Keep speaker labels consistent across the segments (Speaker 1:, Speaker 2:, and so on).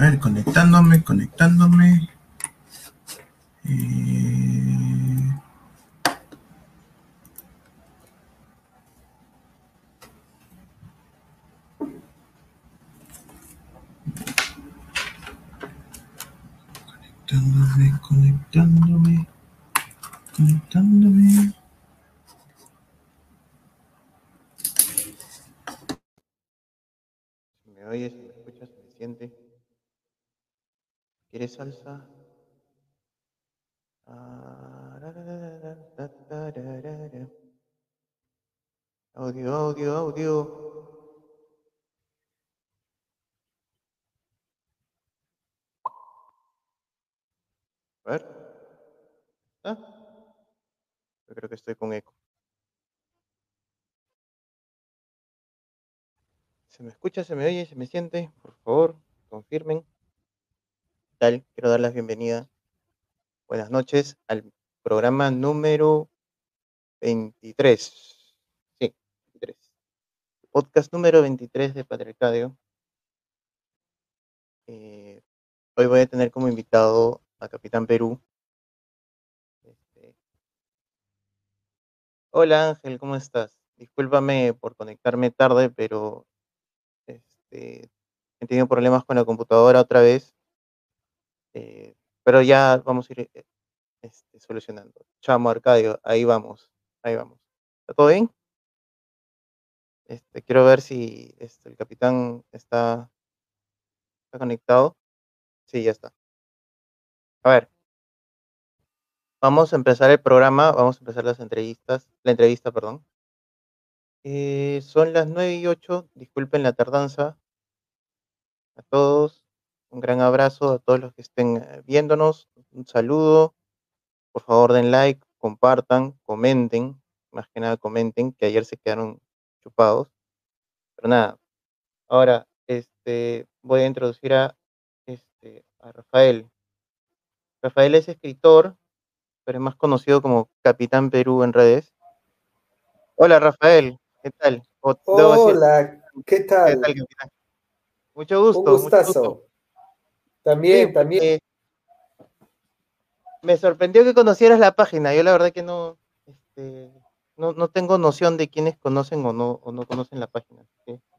Speaker 1: A ver, conectándome, conectándome. Eh, Conectándome, conectándome,
Speaker 2: ¿Quieres salsa? Ah, audio, audio, audio. A ver. ¿Ah? Yo creo que estoy con eco. ¿Se me escucha? ¿Se me oye? ¿Se me siente? Por favor, confirmen. ¿Qué tal? Quiero dar la bienvenida. Buenas noches al programa número 23. Sí, 23. Podcast número 23 de Patriarcadio. Eh, hoy voy a tener como invitado a Capitán Perú. Este, Hola Ángel, ¿cómo estás? Discúlpame por conectarme tarde, pero este, he tenido problemas con la computadora otra vez. Eh, pero ya vamos a ir eh, este, solucionando. Chamo Arcadio, ahí vamos, ahí vamos. ¿Está todo bien? Este, quiero ver si este, el capitán está, está conectado. Sí, ya está. A ver, vamos a empezar el programa, vamos a empezar las entrevistas, la entrevista, perdón. Eh, son las 9 y 8, disculpen la tardanza. A todos, un gran abrazo a todos los que estén eh, viéndonos, un saludo. Por favor, den like, compartan, comenten, más que nada comenten, que ayer se quedaron chupados. Pero nada, ahora este, voy a introducir a, este, a Rafael. Rafael es escritor, pero es más conocido como Capitán Perú en redes. Hola Rafael, ¿qué tal?
Speaker 3: Hola, ¿qué
Speaker 2: ¿qué
Speaker 3: tal?
Speaker 2: tal, capitán? Mucho gusto,
Speaker 3: Un
Speaker 2: mucho gusto.
Speaker 3: También,
Speaker 2: Sí,
Speaker 3: también.
Speaker 2: me sorprendió que conocieras la página. Yo la verdad que no, este, no, no tengo noción de quiénes conocen o no, o no conocen la página.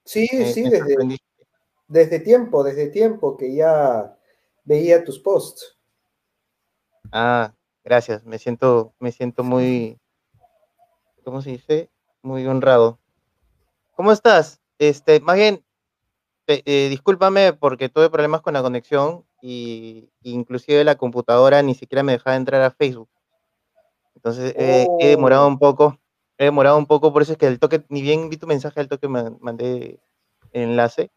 Speaker 3: Sí,
Speaker 2: me,
Speaker 3: sí,
Speaker 2: me
Speaker 3: desde, desde tiempo, desde tiempo que ya veía tus posts.
Speaker 2: Ah, gracias. Me siento, me siento muy, ¿cómo se dice? Muy honrado. ¿Cómo estás? Este, más bien, eh, discúlpame porque tuve problemas con la conexión y inclusive la computadora ni siquiera me dejaba entrar a Facebook. Entonces eh, he demorado
Speaker 3: Oh,
Speaker 2: un poco, he demorado un poco, por eso es que el toque, ni bien vi tu mensaje, al toque me mandé el enlace.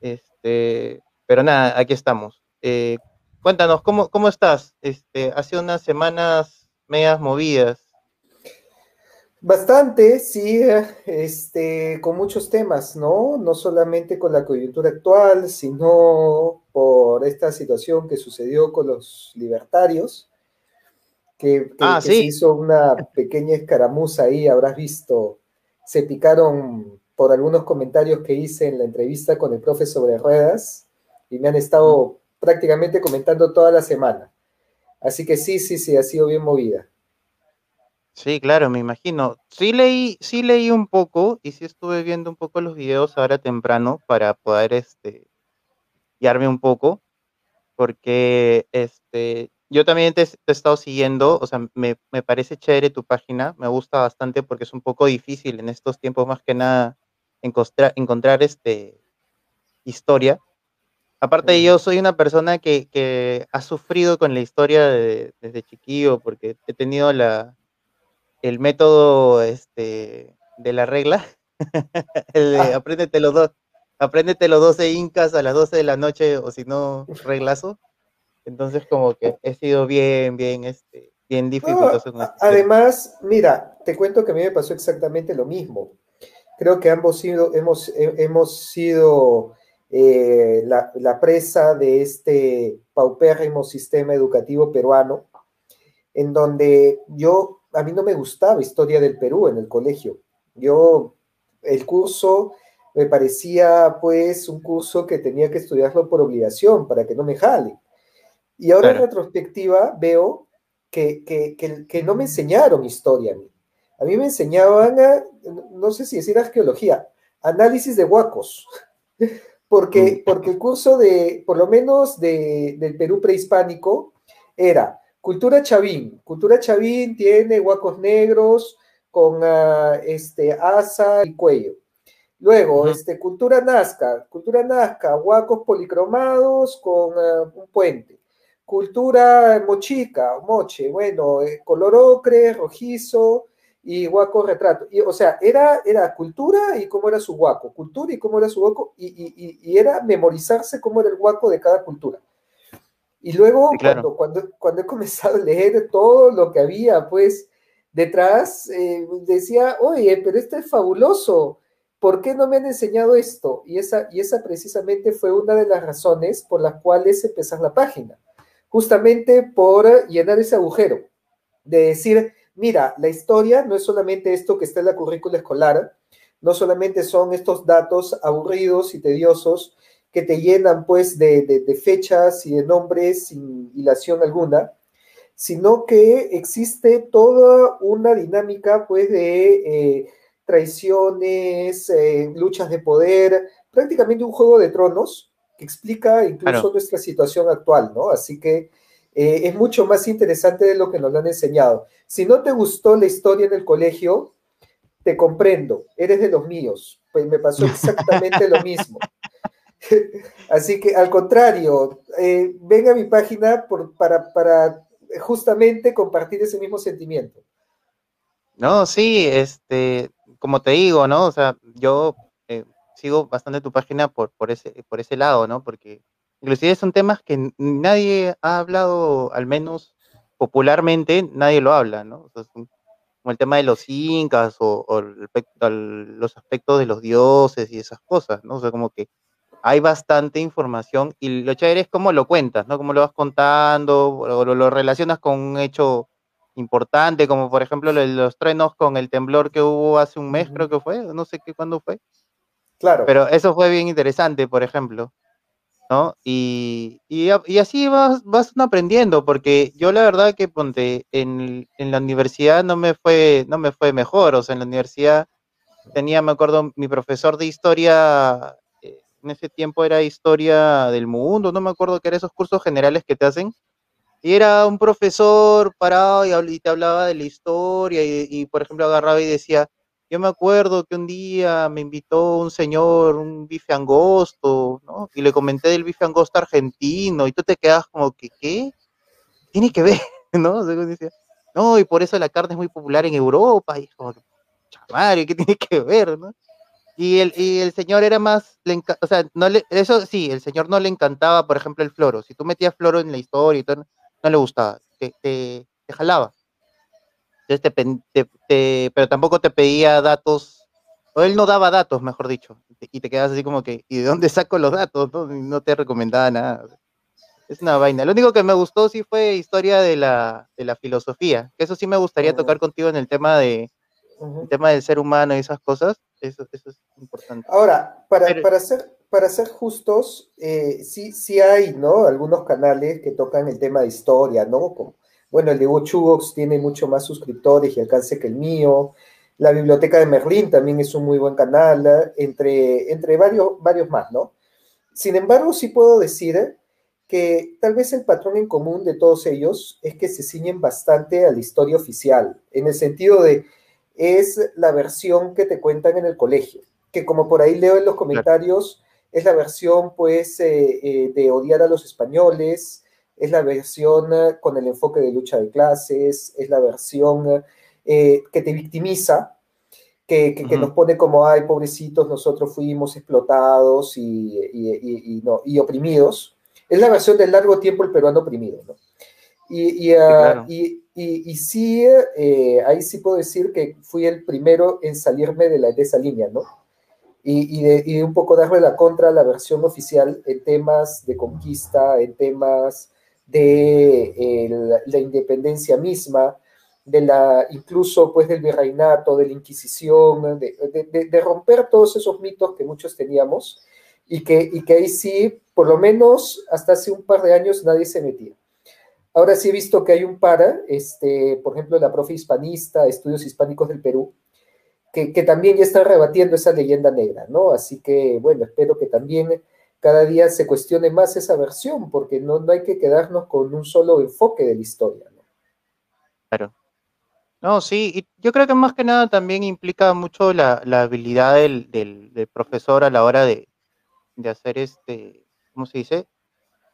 Speaker 2: Este, pero nada, aquí estamos. Eh, cuéntanos, ¿cómo, cómo estás? Este, hace unas semanas medias movidas.
Speaker 3: Bastante, sí, este, con muchos temas, ¿no? No solamente con la coyuntura actual, sino por esta situación que sucedió con los libertarios, que, que-
Speaker 2: Ah,
Speaker 3: que se
Speaker 2: sí,
Speaker 3: hizo una pequeña escaramuza ahí, habrás visto, se picaron por algunos comentarios que hice en la entrevista con el profe sobre ruedas y me han estado prácticamente comentando toda la semana. Así que sí, sí, sí, ha sido bien movida.
Speaker 2: Sí, claro, me imagino. Sí leí, sí leí un poco y sí estuve viendo un poco los videos ahora temprano para poder este, guiarme un poco. porque este, yo también te, te he estado siguiendo, o sea, me, me parece chévere tu página, me gusta bastante porque es un poco difícil en estos tiempos más que nada encontrar, encontrar este, historia. Aparte, yo soy una persona que, que ha sufrido con la historia de- desde chiquillo porque he tenido la, el método este, de la regla, el
Speaker 3: Ah,
Speaker 2: apréndete los dos, apréndete los 12 incas a las 12 de la noche o si no, reglazo. Entonces como que he sido bien, bien, este, bien
Speaker 3: no,
Speaker 2: dificultoso
Speaker 3: a-
Speaker 2: este
Speaker 3: además, mira, te cuento que a mí me pasó exactamente lo mismo. Creo que ambos sido, hemos, he- hemos sido eh, la, la presa de este paupérrimo sistema educativo peruano, en donde yo, a mí no me gustaba historia del Perú en el colegio. Yo, el curso me parecía pues un curso que tenía que estudiarlo por obligación para que no me jale. Y ahora en retrospectiva veo que, que- que- que no me enseñaron historia a mí. A mí me enseñaban, a- no sé si decir arqueología, análisis de huacos. Porque, porque el curso de, por lo menos de- del Perú prehispánico, era cultura chavín. Cultura chavín tiene huacos negros con ah, este, asa y cuello. Luego, este, cultura nazca. Cultura nazca, huacos policromados con ah, un puente. Cultura mochica, moche, bueno, eh, color ocre, rojizo y huaco retrato. Y, o sea, era, era cultura y cómo era su huaco, cultura y cómo era su huaco, y, y- y- y era memorizarse cómo era el huaco de cada cultura. Y luego,
Speaker 2: Sí, claro.
Speaker 3: cuando, cuando, cuando he comenzado a leer todo lo que había, pues, detrás, eh, decía, oye, pero esto es fabuloso, ¿por qué no me han enseñado esto? Y esa, y esa precisamente fue una de las razones por las cuales empezar la página, justamente por llenar ese agujero, de decir, mira, la historia no es solamente esto que está en la currícula escolar, no solamente son estos datos aburridos y tediosos que te llenan pues de, de- de fechas y de nombres sin hilación alguna, sino que existe toda una dinámica pues de eh, traiciones, eh, luchas de poder, prácticamente un juego de tronos que explica incluso
Speaker 2: Claro.
Speaker 3: nuestra situación actual, ¿no? Así que eh, es mucho más interesante de lo que nos lo han enseñado. Si no te gustó la historia en el colegio, te comprendo, eres de los míos. Pues me pasó exactamente lo mismo. Así que al contrario, eh, ven a mi página por- para, para justamente compartir ese mismo sentimiento.
Speaker 2: No, sí, este, como te digo, ¿no? O sea, yo eh, sigo bastante tu página por, por ese, por ese lado, ¿no? Porque inclusive son temas que nadie ha hablado, al menos popularmente, nadie lo habla, ¿no? Como el tema de los incas o, o el los aspectos de los dioses y esas cosas, ¿no? O sea, como que hay bastante información y lo chévere es cómo lo cuentas, ¿no? Cómo lo vas contando o lo, lo relacionas con un hecho importante, como por ejemplo lo de los truenos con el temblor que hubo hace un mes, creo que fue, no sé qué cuándo fue,
Speaker 3: Claro.
Speaker 2: pero eso fue bien interesante, por ejemplo, ¿no? Y, y, y así vas, vas aprendiendo, porque yo la verdad que ponte en, en la universidad no me fue, no me fue mejor, o sea, en la universidad tenía, me acuerdo, mi profesor de historia, en ese tiempo era historia del mundo, no me acuerdo que eran esos cursos generales que te hacen, y era un profesor parado y, te hablaba de la historia y, y, por ejemplo agarraba y decía, yo me acuerdo que un día me invitó un señor un bife angosto, ¿no? Y le comenté del bife angosto argentino y tú te quedas como que, ¿qué? Tiene que ver, ¿no? Como decía, no, y por eso la carne es muy popular en Europa y es como ¿qué tiene que ver, no? Y el, y el señor era más, le enca- o sea, no le, eso sí, el señor no le encantaba, por ejemplo, el floro. Si tú metías floro en la historia y todo, no le gustaba, te, te, te jalaba. Entonces te, te- pero tampoco te pedía datos, o él no daba datos, mejor dicho, y te, quedas así como que, ¿y de dónde saco los datos? No, no te recomendaba nada. Es una vaina. Lo único que me gustó sí fue historia de la, de la filosofía, que eso sí me gustaría tocar contigo en el tema de, el tema del ser humano y esas cosas, eso, eso es importante.
Speaker 3: Ahora, para,
Speaker 2: Pero-
Speaker 3: para, ser, para ser justos, eh, sí, sí hay, ¿no? Algunos canales que tocan el tema de historia, ¿no? Como, bueno, el de Chugox tiene mucho más suscriptores y alcance que el mío. La Biblioteca de Merlín también es un muy buen canal, ¿eh? entre, entre varios, varios más, ¿no? Sin embargo, sí puedo decir que tal vez el patrón en común de todos ellos es que se ciñen bastante a la historia oficial, en el sentido de es la versión que te cuentan en el colegio, que como por ahí leo en los comentarios, es la versión pues eh, eh, de odiar a los españoles, es la versión eh, con el enfoque de lucha de clases, es la versión que te victimiza, que, que, nos pone como, ay, pobrecitos, nosotros fuimos explotados y, y- y- y no, y oprimidos. Es la versión del largo tiempo el peruano oprimido, ¿no? Y, y, ah,
Speaker 2: claro.
Speaker 3: y- y- sí, eh, ahí sí puedo decir que fui el primero en salirme de, de esa línea, ¿no? Y, y de, un poco darle la contra a la versión oficial en temas de conquista, en temas de eh, la, independencia misma, de la, incluso pues del virreinato, de la Inquisición, de, romper todos esos mitos que muchos teníamos y que, y que ahí sí, por lo menos hasta hace un par de años nadie se metía. Ahora sí he visto que hay un par, este, por ejemplo, la profe hispanista, Estudios Hispánicos del Perú, que, que también ya está rebatiendo esa leyenda negra, ¿no? Así que, bueno, espero que también cada día se cuestione más esa versión, porque no, no hay que quedarnos con un solo enfoque de la historia. ¿no?
Speaker 2: Claro. No, sí, y yo creo que más que nada también implica mucho la, habilidad del, del, profesor a la hora de, de hacer este, ¿cómo se dice?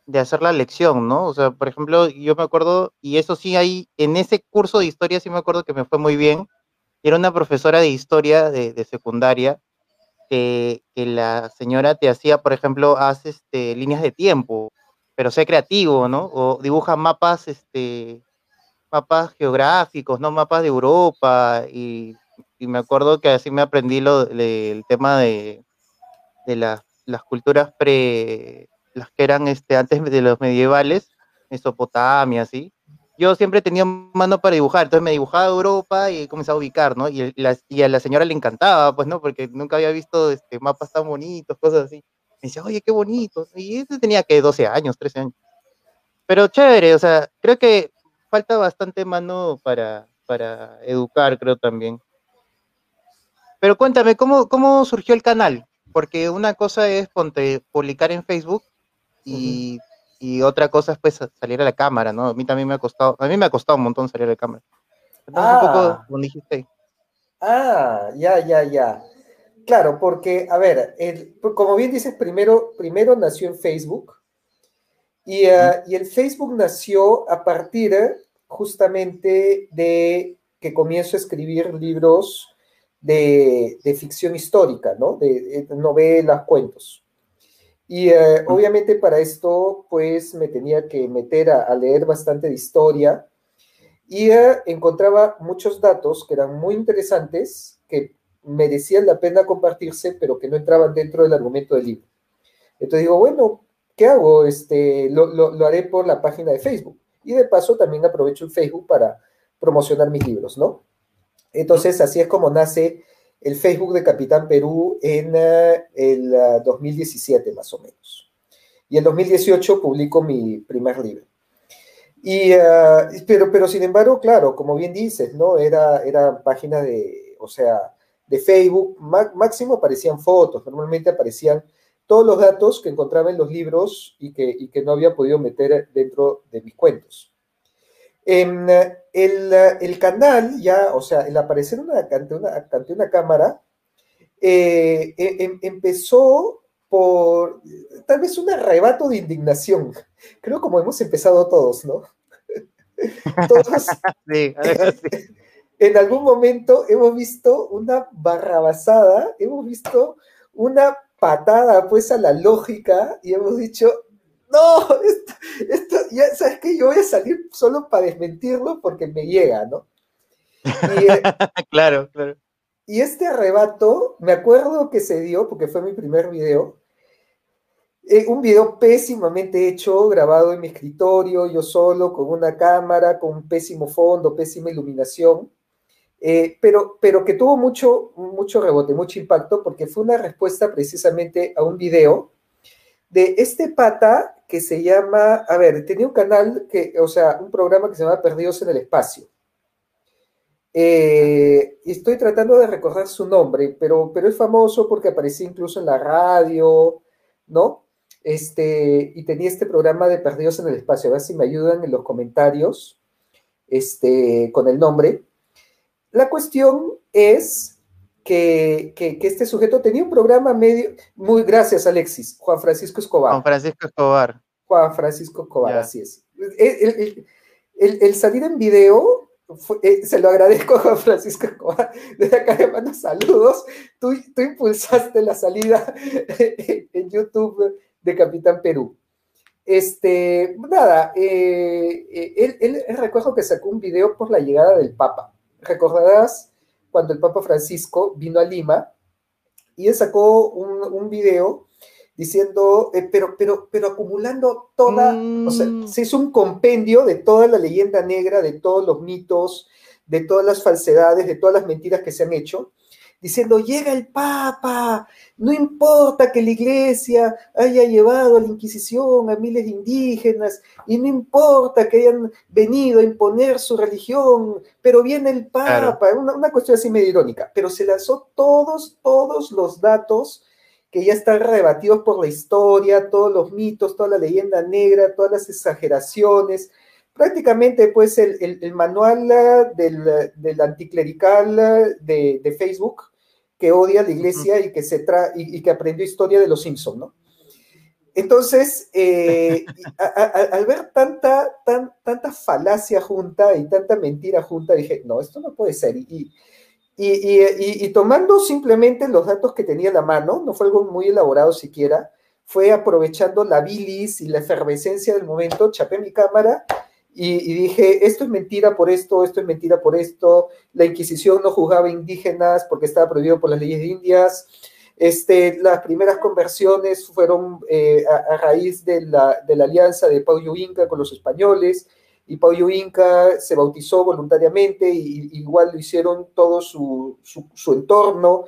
Speaker 2: De hacer la lección, ¿no? O sea, por ejemplo, yo me acuerdo, y eso sí, ahí, en ese curso de historia sí me acuerdo que me fue muy bien. Era una profesora de historia de, secundaria que, la señora te hacía, por ejemplo, hace este, líneas de tiempo, pero sé creativo, ¿no? O dibuja mapas, este, mapas geográficos, ¿no? Mapas de Europa, y, me acuerdo que así me aprendí lo, el tema de las culturas pre, las que eran este, antes de los medievales, Mesopotamia, así, yo siempre tenía mano para dibujar, entonces me dibujaba Europa y comenzaba a ubicar, ¿no? Y, y, a la señora le encantaba, pues, ¿no? Porque nunca había visto este, mapas tan bonitos, cosas así. Me decía, oye, qué bonito. Y ese tenía que 12 años, 13 años. Pero chévere, o sea, creo que falta bastante mano para, para educar, creo también. Pero cuéntame, ¿cómo, ¿cómo surgió el canal? Porque una cosa es publicar en Facebook y y otra cosa es pues salir a la cámara, ¿no? A mí también me ha costado, a mí me ha costado un montón salir a la cámara.
Speaker 3: ah, un poco, como dijiste. Ah, ya, ya, ya. Claro, porque, a ver, el, como bien dices, primero, primero nació en Facebook y, uh, y el Facebook nació a partir justamente de que comienzo a escribir libros de, de ficción histórica, ¿no? De, de novelas, cuentos. Y eh, obviamente para esto, pues me tenía que meter a, leer bastante de historia y eh, encontraba muchos datos que eran muy interesantes, que merecían la pena compartirse, pero que no entraban dentro del argumento del libro. Entonces digo, bueno, ¿qué hago? Este, lo, lo haré por la página de Facebook. Y de paso también aprovecho el Facebook para promocionar mis libros, ¿no? Entonces así es como nace el Facebook de Capitán Perú en eh, el 2017 ah, más o menos. Y en 2018 publico mi primer libro. Y, ah, pero, pero sin embargo, claro, como bien dices, ¿no? Era, era página de, o sea, de Facebook, máximo aparecían fotos, normalmente aparecían todos los datos que encontraba en los libros y que, y que no había podido meter dentro de mis cuentos. En el, el, canal ya, o sea, el aparecer una, ante, una, ante una cámara, eh, e, em, empezó por tal vez un arrebato de indignación. Creo como hemos empezado todos, ¿no? todos. sí, en algún momento hemos visto una barrabasada, hemos visto una patada pues a la lógica y hemos dicho, no, esto, ya sabes que yo voy a salir solo para desmentirlo porque me llega, ¿no?
Speaker 2: Eh, claro, claro.
Speaker 3: Y este arrebato, me acuerdo que se dio, porque fue mi primer video, eh, un video pésimamente hecho, grabado en mi escritorio, yo solo, con una cámara, con un pésimo fondo, pésima iluminación, eh, pero, pero que tuvo mucho, mucho rebote, mucho impacto, porque fue una respuesta precisamente a un video de este pata que se llama, a ver, tenía un canal, que, o sea, un programa que se llama Perdidos en el Espacio. Eh, estoy tratando de recordar su nombre, pero, pero es famoso porque aparecía incluso en la radio, ¿no? Este, y tenía este programa de Perdidos en el Espacio. A ver si me ayudan en los comentarios este, con el nombre. La cuestión es que, este sujeto tenía un programa medio, muy gracias Alexis, Juan Francisco Escobar.
Speaker 2: Juan Francisco Escobar.
Speaker 3: Juan Francisco Escobar, así es. El, salir en video, eh, se lo agradezco a Juan Francisco Escobar, desde acá le mando saludos, tú, tú impulsaste la salida en YouTube de Capitán Perú. Este, nada, eh, eh, él, él recuerdo que sacó un video por la llegada del Papa. Recordarás cuando el Papa Francisco vino a Lima y él sacó un, un video diciendo, eh, pero, pero, pero acumulando toda, o sea, mm. se hizo un compendio de toda la leyenda negra, de todos los mitos, de todas las falsedades, de todas las mentiras que se han hecho, diciendo, llega el Papa, no importa que la iglesia haya llevado a la Inquisición a miles de indígenas, y no importa que hayan venido a imponer su religión, pero viene el Papa,
Speaker 2: Claro.
Speaker 3: una, una cuestión así medio irónica, pero se lanzó todos, todos los datos que ya están rebatidos por la historia, todos los mitos, toda la leyenda negra, todas las exageraciones, prácticamente pues el, el- el manual ah, del, del anticlerical de, de Facebook que odia a la iglesia y que, se tra y, y que aprendió historia de los Simpsons, ¿no? Entonces, eh, a- a- a- al ver tanta, tan, tanta falacia junta y tanta mentira junta, dije, no, esto no puede ser. Y, y, y- y- y tomando simplemente los datos que tenía a la mano, no fue algo muy elaborado siquiera, fue aprovechando la bilis y la efervescencia del momento, chapé mi cámara y, y dije, esto es mentira por esto, esto es mentira por esto, la Inquisición no juzgaba indígenas porque estaba prohibido por las leyes de Indias, este, las primeras conversiones fueron eh, a, a raíz de la, de la alianza de Paulo Inca con los españoles, y Paulo Inca se bautizó voluntariamente, y, y igual lo hicieron todo su, su, su entorno,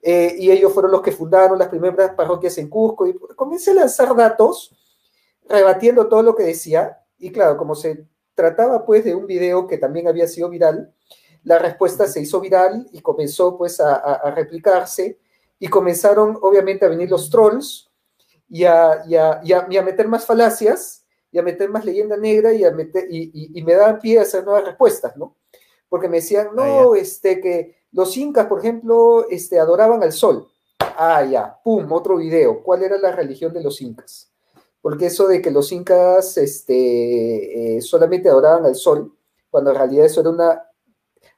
Speaker 3: eh, y ellos fueron los que fundaron las primeras parroquias en Cusco, y comencé a lanzar datos rebatiendo todo lo que decía, y claro, como se trataba pues de un video que también había sido viral, la respuesta se hizo viral y comenzó pues a, a, a replicarse, y comenzaron obviamente a venir los trolls y a, y y meter más falacias, y a meter más leyenda negra, y, a meter, y, y, y me daban pie a hacer nuevas respuestas, ¿no? Porque me decían, no,
Speaker 2: Ah,
Speaker 3: este, que los incas, por ejemplo, este, adoraban al sol. Ah, ya, pum, otro video. ¿Cuál era la religión de los incas? Porque eso de que los incas este, eh, solamente adoraban al sol, cuando en realidad eso era una...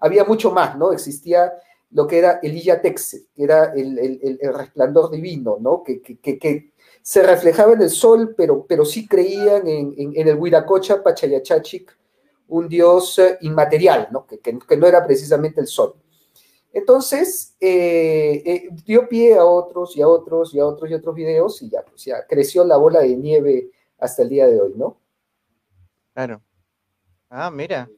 Speaker 3: Había mucho más, ¿no? Existía lo que era el Iyatexe, que era el, resplandor divino, ¿no? Que, se reflejaba en el sol, pero, pero sí creían en, en, el Huiracocha Pachayachachic, un dios inmaterial, ¿no? Que, no era precisamente el sol. Entonces, eh, eh, dio pie a otros y a otros y a otros y otros videos y ya, pues ya creció la bola de nieve hasta el día de hoy, ¿no?
Speaker 2: Claro. Ah, mira.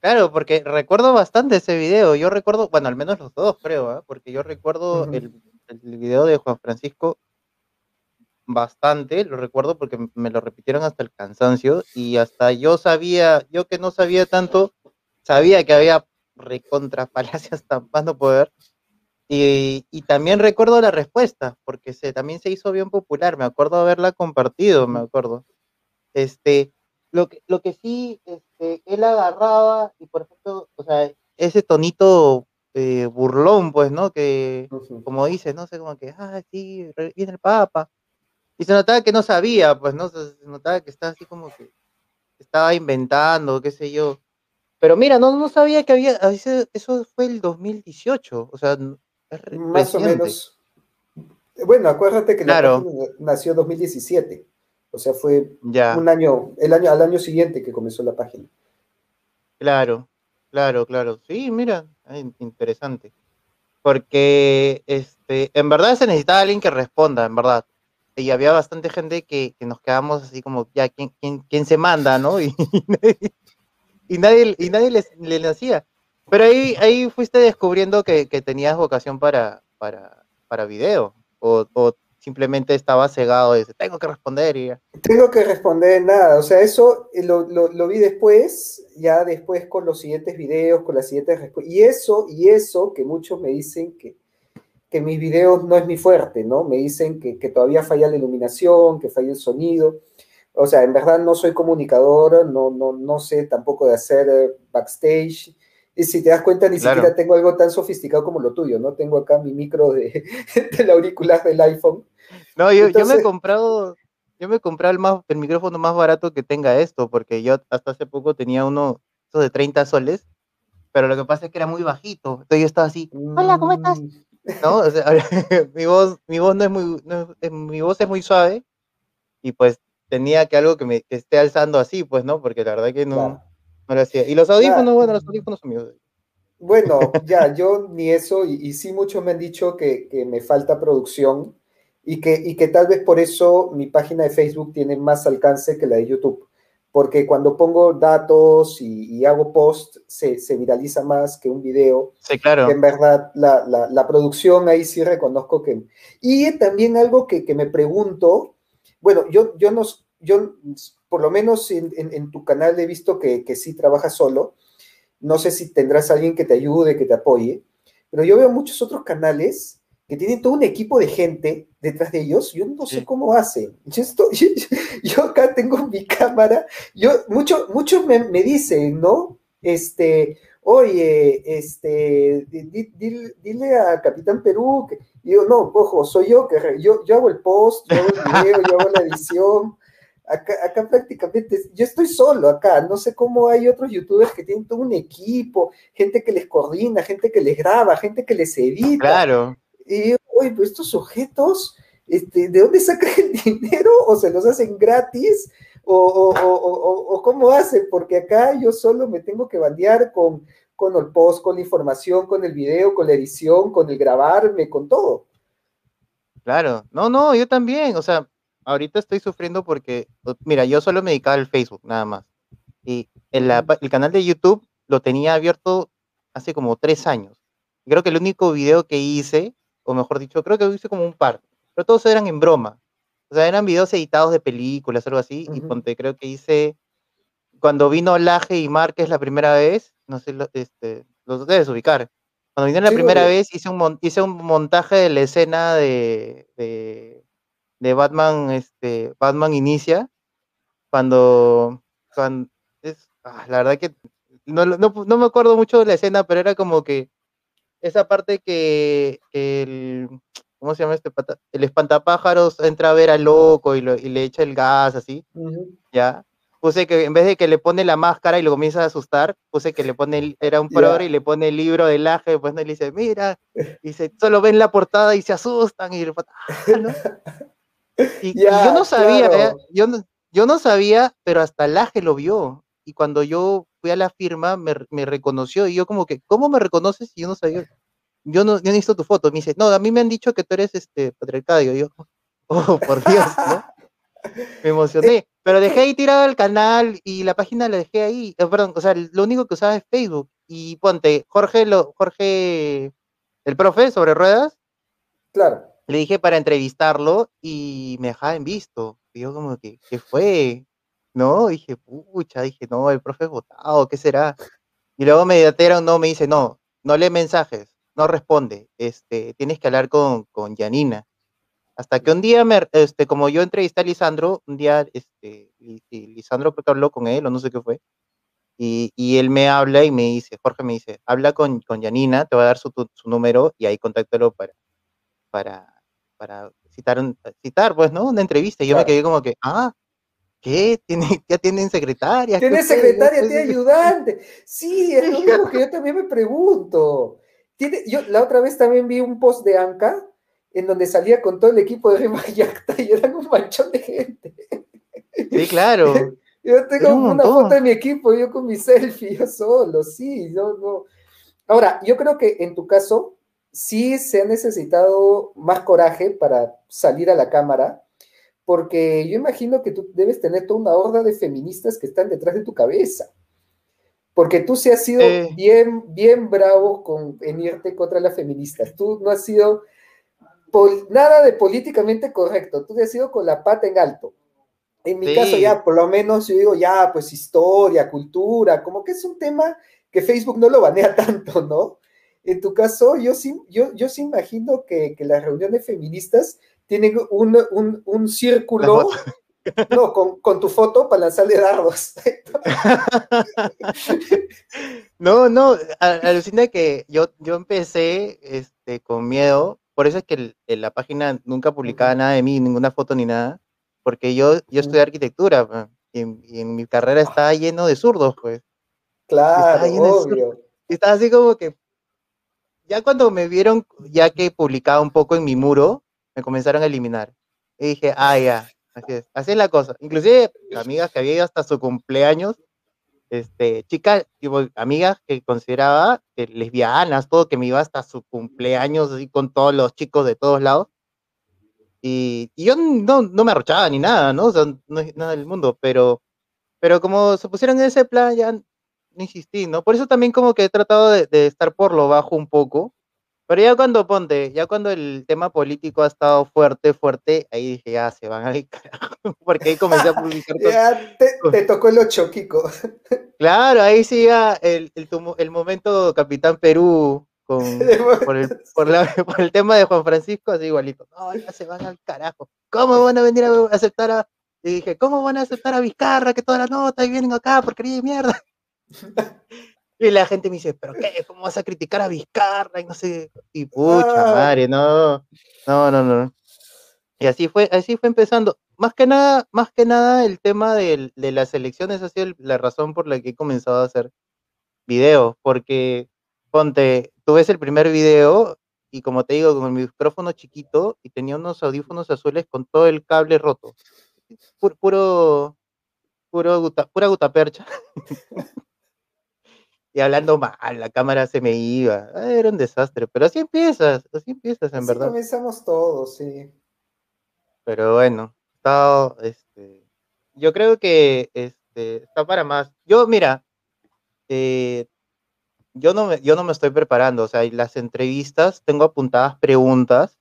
Speaker 2: Claro, porque recuerdo bastante ese video. Yo recuerdo, bueno, al menos los dos, creo, ¿eh? porque yo recuerdo uh -huh. el, el, video de Juan Francisco bastante, lo recuerdo porque me lo repitieron hasta el cansancio y hasta yo sabía, yo que no sabía tanto, sabía que había recontra falacias tampando poder. Y, y, también recuerdo la respuesta, porque se, también se hizo bien popular, me acuerdo haberla compartido, me acuerdo. Este, lo que, lo que sí, este, él agarraba, y por ejemplo, o sea, ese tonito eh, burlón, pues, ¿no? Que, uh -huh. como dices, no sé, como que, ah, sí, viene el Papa. Y se notaba que no sabía, pues, ¿no? Se notaba que estaba así como que estaba inventando, qué sé yo. Pero mira, no, no sabía que había, eso fue el 2018, o sea, es
Speaker 3: más reciente. o menos. Bueno, acuérdate que
Speaker 2: claro.
Speaker 3: la nació en 2017. O sea, fue
Speaker 2: ya.
Speaker 3: un año, el año, al año siguiente que comenzó la página.
Speaker 2: Claro, claro, claro. Sí, mira, interesante. Porque este, en verdad se necesitaba alguien que responda, en verdad. Y había bastante gente que, que nos quedamos así como, ya, ¿quién, quién, quién se manda, no? Y, y nadie, y nadie le, le hacía. Pero ahí, ahí fuiste descubriendo que, que tenías vocación para, para, para video. O, o simplemente estaba cegado dice, tengo que responder y.
Speaker 3: Tengo que responder nada, o sea, eso lo, lo, lo, vi después, ya después con los siguientes videos, con las siguientes y eso, y eso que muchos me dicen que, que mis videos no es mi fuerte, ¿no? Me dicen que, que todavía falla la iluminación, que falla el sonido, o sea, en verdad no soy comunicador, no, no, no sé tampoco de hacer backstage, y si te das cuenta, ni
Speaker 2: Claro.
Speaker 3: siquiera tengo algo tan sofisticado como lo tuyo, ¿no? Tengo acá mi micro de, del auricular del iPhone.
Speaker 2: No, yo, yo me he comprado, yo me he comprado el, más, el micrófono más barato que tenga esto, porque yo hasta hace poco tenía uno de 30 soles, pero lo que pasa es que era muy bajito, entonces yo estaba así, hola, ¿cómo estás?
Speaker 3: Mm,
Speaker 2: ¿no? O sea, mi voz, mi voz no es muy, no es- mi voz es muy suave, y pues tenía que algo que me que esté alzando así, pues, ¿no? Porque la verdad que no,
Speaker 3: claro.
Speaker 2: no lo hacía. Y los audífonos,
Speaker 3: Claro.
Speaker 2: bueno, los audífonos son míos.
Speaker 3: Bueno, ya, yo ni eso, y, y sí muchos me han dicho que, que me falta producción y que, y que tal vez por eso mi página de Facebook tiene más alcance que la de YouTube, porque cuando pongo datos y, hago post se, viraliza más que un video.
Speaker 2: Sí, claro.
Speaker 3: En verdad, la, producción ahí sí reconozco que... Y también algo que, me pregunto, bueno, yo, yo, no, yo por lo menos en, tu canal he visto que, que sí trabajas solo, no sé si tendrás alguien que te ayude, que te apoye, pero yo veo muchos otros canales que tienen todo un equipo de gente detrás de ellos, yo no sé cómo hacen. Yo, acá tengo mi cámara, yo, muchos mucho me, dicen, ¿no? Este, oye, este, dile, a Capitán Perú que, yo, no, ojo, soy yo que yo, yo hago el post, yo hago el video, yo hago la edición. Acá, acá prácticamente, yo estoy solo acá, no sé cómo hay otros youtubers que tienen todo un equipo, gente que les coordina, gente que les graba, gente que les edita.
Speaker 2: Claro.
Speaker 3: Y oye, pues estos sujetos, este, ¿de dónde sacan el dinero? ¿O se los hacen gratis? ¿O, o, cómo hacen? Porque acá yo solo me tengo que bandear con, con el post, con la información, con el video, con la edición, con el grabarme, con todo.
Speaker 2: Claro, no, no, yo también, o sea, ahorita estoy sufriendo porque, mira, yo solo me dedicaba al Facebook, nada más. Y el, el canal de YouTube lo tenía abierto hace como tres años. Creo que el único video que hice o mejor dicho, creo que hice como un par, pero todos eran en broma. O sea, eran videos editados de películas, algo así, y ponte, creo que hice, cuando vino Laje y Márquez la primera vez, no sé, este, los debes ubicar. Cuando vinieron la primera vez, hice un, hice un montaje de la escena de, de, Batman, este, Batman Inicia, cuando, cuando es, ah, la verdad que no, no, me acuerdo mucho de la escena, pero era como que esa parte que, el, ¿cómo se llama este pata? El espantapájaros entra a ver al loco y, le echa el gas, así, ¿ya? Puse que en vez de que le pone la máscara y lo comienza a asustar, puse que le pone, era un progre y le pone el libro del aje, pues no, y le dice, mira, y se, solo ven la portada y se asustan, y, y, yo no sabía, yo, no, yo no sabía, pero hasta el aje lo vio, y cuando yo fui a la firma me, me, reconoció y yo como que, ¿cómo me reconoces si yo no sabía? Yo no, yo necesito tu foto. Me dice, no, a mí me han dicho que tú eres este patriarcado. Y yo, oh, por Dios, ¿no? Me emocioné. Pero dejé ahí tirado el canal y la página la dejé ahí. Eh, perdón, o sea, lo único que usaba es Facebook. Y ponte, Jorge, lo, Jorge, el profe sobre ruedas.
Speaker 3: Claro.
Speaker 2: Le dije para entrevistarlo y me dejaba en visto. Y yo como que, ¿qué fue? ¿no? Dije, pucha, dije, no, el profe es votado, ¿qué será? Y luego me un no, me dice, no, no lee mensajes, no responde, este, tienes que hablar con, con Janina. Hasta que un día, me, este, como yo entrevisté a Lisandro, un día, este, Lisandro creo que habló con él, o no sé qué fue, y, y, él me habla y me dice, Jorge me dice, habla con, con Janina, te va a dar su, su número y ahí contáctalo para, para, para citar, un, citar, pues, ¿no? Una entrevista. Y yo me quedé como que, ah, ¿Qué? ¿Tiene, ya tienen secretaria.
Speaker 3: Tiene secretaria, tiene ayudante. Sí, es lo mismo que yo también me pregunto. ¿Tiene, yo la otra vez también vi un post de Anca en donde salía con todo el equipo de Rimayacta y eran un manchón de gente.
Speaker 2: Sí, claro.
Speaker 3: Yo tengo una foto de mi equipo, yo con mi selfie, yo solo, sí, yo no. Ahora, yo creo que en tu caso sí se ha necesitado más coraje para salir a la cámara, porque yo imagino que tú debes tener toda una horda de feministas que están detrás de tu cabeza. Porque tú sí has sido bien, bien bravo con, en irte contra las feministas. Tú no has sido nada de políticamente correcto. Tú has sido con la pata en alto. En mi caso, ya, por lo menos yo digo, ya, pues historia, cultura, como que es un tema que Facebook no lo banea tanto, ¿no? En tu caso, yo sí, yo, yo sí imagino que, que las reuniones feministas tienen un, un, un círculo no, con, con, tu foto para lanzarle dardos.
Speaker 2: no, no, alucina que yo, yo empecé este, con miedo, por eso es que la página nunca publicaba nada de mí, ninguna foto ni nada, porque yo, yo estudié arquitectura pues, y, en mi carrera estaba lleno de zurdos, pues.
Speaker 3: Claro, obvio.
Speaker 2: Y estaba así como que, ya cuando me vieron, ya que publicaba un poco en mi muro, me comenzaron a eliminar. Y dije, ah, ya, así es, así es la cosa. Inclusive, amigas que había ido hasta su cumpleaños, este, chicas, amigas que consideraba lesbianas, todo, que me iba hasta su cumpleaños, así con todos los chicos de todos lados. Y, yo no, no, me arrochaba ni nada, ¿no? O sea, no es nada del mundo, pero Pero como se pusieron en ese plan, ya no insistí, ¿no? Por eso también como que he tratado de estar por lo bajo un poco. Pero ya cuando ponte, ya cuando el tema político ha estado fuerte, fuerte, ahí dije, ya se van al carajo. Porque ahí comencé a publicar.
Speaker 3: Ya te, te tocó el ocho, Kiko.
Speaker 2: Claro, ahí sí ya el, el, momento Capitán Perú con, por, el, por, la- por el tema de Juan Francisco, así igualito. No, ya se van al carajo. ¿Cómo van a venir a aceptar a.? Y dije, ¿cómo van a aceptar a Vizcarra que toda la nota y vienen acá porquería de mierda? Y la gente me dice, ¿pero qué? ¿Cómo vas a criticar a Vizcarra? Y no sé. Y pucha
Speaker 3: Ah.
Speaker 2: madre, no. No, no, no. Y así fue, así fue empezando. Más que nada, más que nada, el tema del- de las elecciones ha sido la razón por la que he comenzado a hacer videos, porque ponte, tú ves el primer video y como te digo, con el micrófono chiquito y tenía unos audífonos azules con todo el cable roto. Pu- Puro, puro, guta- pura gutapercha. y hablando mal, la cámara se me iba. Ah, Era un desastre, pero así empiezas, así empiezas en
Speaker 3: Así
Speaker 2: verdad.
Speaker 3: comenzamos todos, sí.
Speaker 2: Pero bueno, está, este, yo creo que este, está para más. Yo, mira, eh, yo no me, yo no me estoy preparando, o sea, las entrevistas tengo apuntadas preguntas,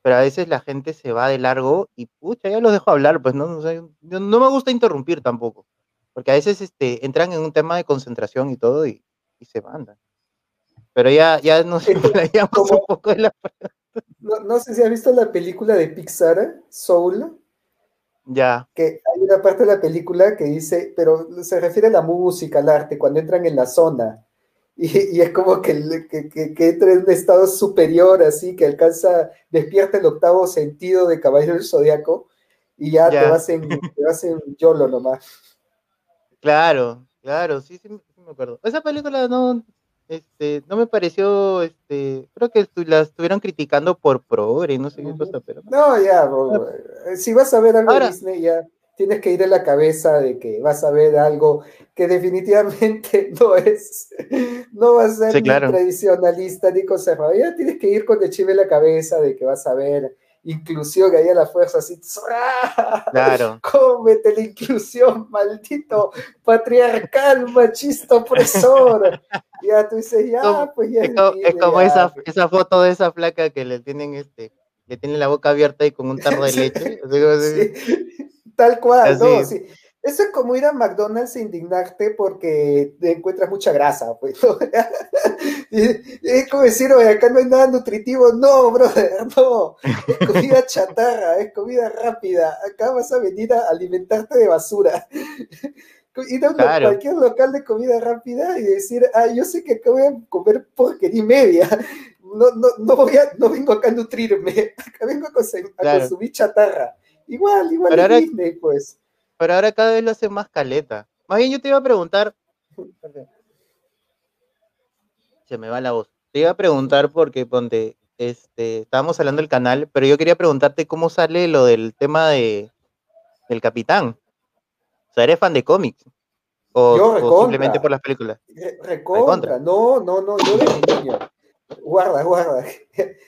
Speaker 2: pero a veces la gente se va de largo y pucha, ya los dejo hablar, pues no, O sea, yo- no me gusta interrumpir tampoco, porque a veces este, entran en un tema de concentración y todo y, y se mandan. Pero ya, ya nos explayamos un poco de la...
Speaker 3: No, no sé si has visto la película de Pixar, Soul,
Speaker 2: Ya,
Speaker 3: que hay una parte de la película que dice, pero se refiere a la música, al arte, cuando entran en la zona. Y, y es como que, que, que, que entra en un estado superior, así, que alcanza, despierta el octavo sentido de Caballero del Zodiaco, y ya,
Speaker 2: Ya.
Speaker 3: te vas en, te vas en YOLO nomás.
Speaker 2: Claro, claro, sí, sí, me acuerdo. Esa película no, este, no me pareció, este, creo que estu- la estuvieron criticando por progre y no sé qué cosa, pero no.
Speaker 3: Ya, bro, eh, si vas a ver algo
Speaker 2: Ahora-
Speaker 3: de Disney, ya tienes que ir en la cabeza de que vas a ver algo que definitivamente no es, no va a ser
Speaker 2: Sí,
Speaker 3: ni tradicionalista ni conservador. Ya tienes que ir con el chive en la cabeza de que vas a ver inclusión ahí a la fuerza, así.
Speaker 2: Claro,
Speaker 3: cómete la inclusión, maldito patriarcal, machista, opresor. Ya tú dices, ya,
Speaker 2: Como-
Speaker 3: pues ya
Speaker 2: es, como
Speaker 3: ya,
Speaker 2: esa,
Speaker 3: pues.
Speaker 2: esa foto de esa flaca que le tienen, este, le tienen la boca abierta y con un tarro de leche. así.
Speaker 3: Sí, tal cual, no, sí. Eso es como ir a McDonald's e indignarte porque te encuentras mucha grasa, pues. ¿no? Es como decir, oye, acá no hay nada nutritivo. No, brother, no. Es comida chatarra, es comida rápida. Acá vas a venir a alimentarte de basura. Ir a
Speaker 2: Claro.
Speaker 3: cualquier local de comida rápida y decir, ah, yo sé que acá voy a comer porquería y media. No, no, no, voy a, no vengo acá a nutrirme, acá vengo a, consumir chatarra. Igual, igual
Speaker 2: Pero
Speaker 3: es
Speaker 2: ahora-
Speaker 3: Disney, pues.
Speaker 2: Pero ahora cada vez lo hacen más caleta. Más bien yo te iba a preguntar. Se me va la voz. Te iba a preguntar porque ponte, este, estábamos hablando del canal, pero yo quería preguntarte cómo sale lo del tema de del capitán. O sea, ¿eres fan de cómics? O,
Speaker 3: Yo
Speaker 2: o
Speaker 3: recontra.
Speaker 2: simplemente por las películas.
Speaker 3: Re- Recontra, no, no, no, yo desde niño. Guarda, guarda.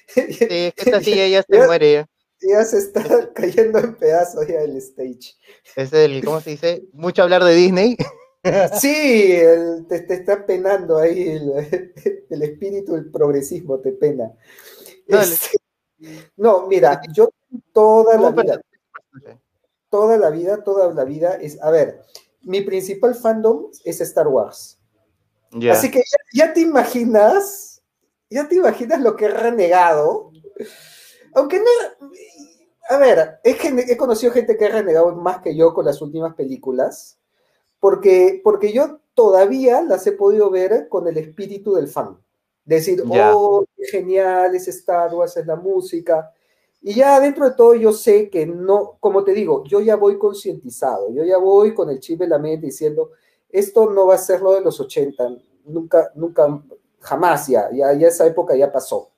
Speaker 2: Sí, es que esta silla ya se
Speaker 3: Ya-
Speaker 2: muere. Ya.
Speaker 3: Se está cayendo en pedazos ya el stage.
Speaker 2: Es el, ¿cómo se dice? Mucho hablar de Disney.
Speaker 3: Sí, el- te, te está penando ahí el, el espíritu del progresismo, te pena.
Speaker 2: Dale.
Speaker 3: Este, no, mira, yo toda la
Speaker 2: ¿Cómo
Speaker 3: vida, toda la vida, toda la vida es, a ver, mi principal fandom es Star Wars. Así que ya, ya te imaginas, ya te imaginas lo que he renegado. Aunque no, a ver, he, gen- he conocido gente que ha renegado más que yo con las últimas películas, porque, porque yo todavía las he podido ver con el espíritu del fan. Decir, oh, qué genial es Star Wars, es la música. Y ya dentro de todo yo sé que no, como te digo, yo ya voy concientizado, yo ya voy con el chip en la mente diciendo, esto no va a ser lo de los 80, nunca, nunca, jamás ya, ya, ya esa época ya pasó.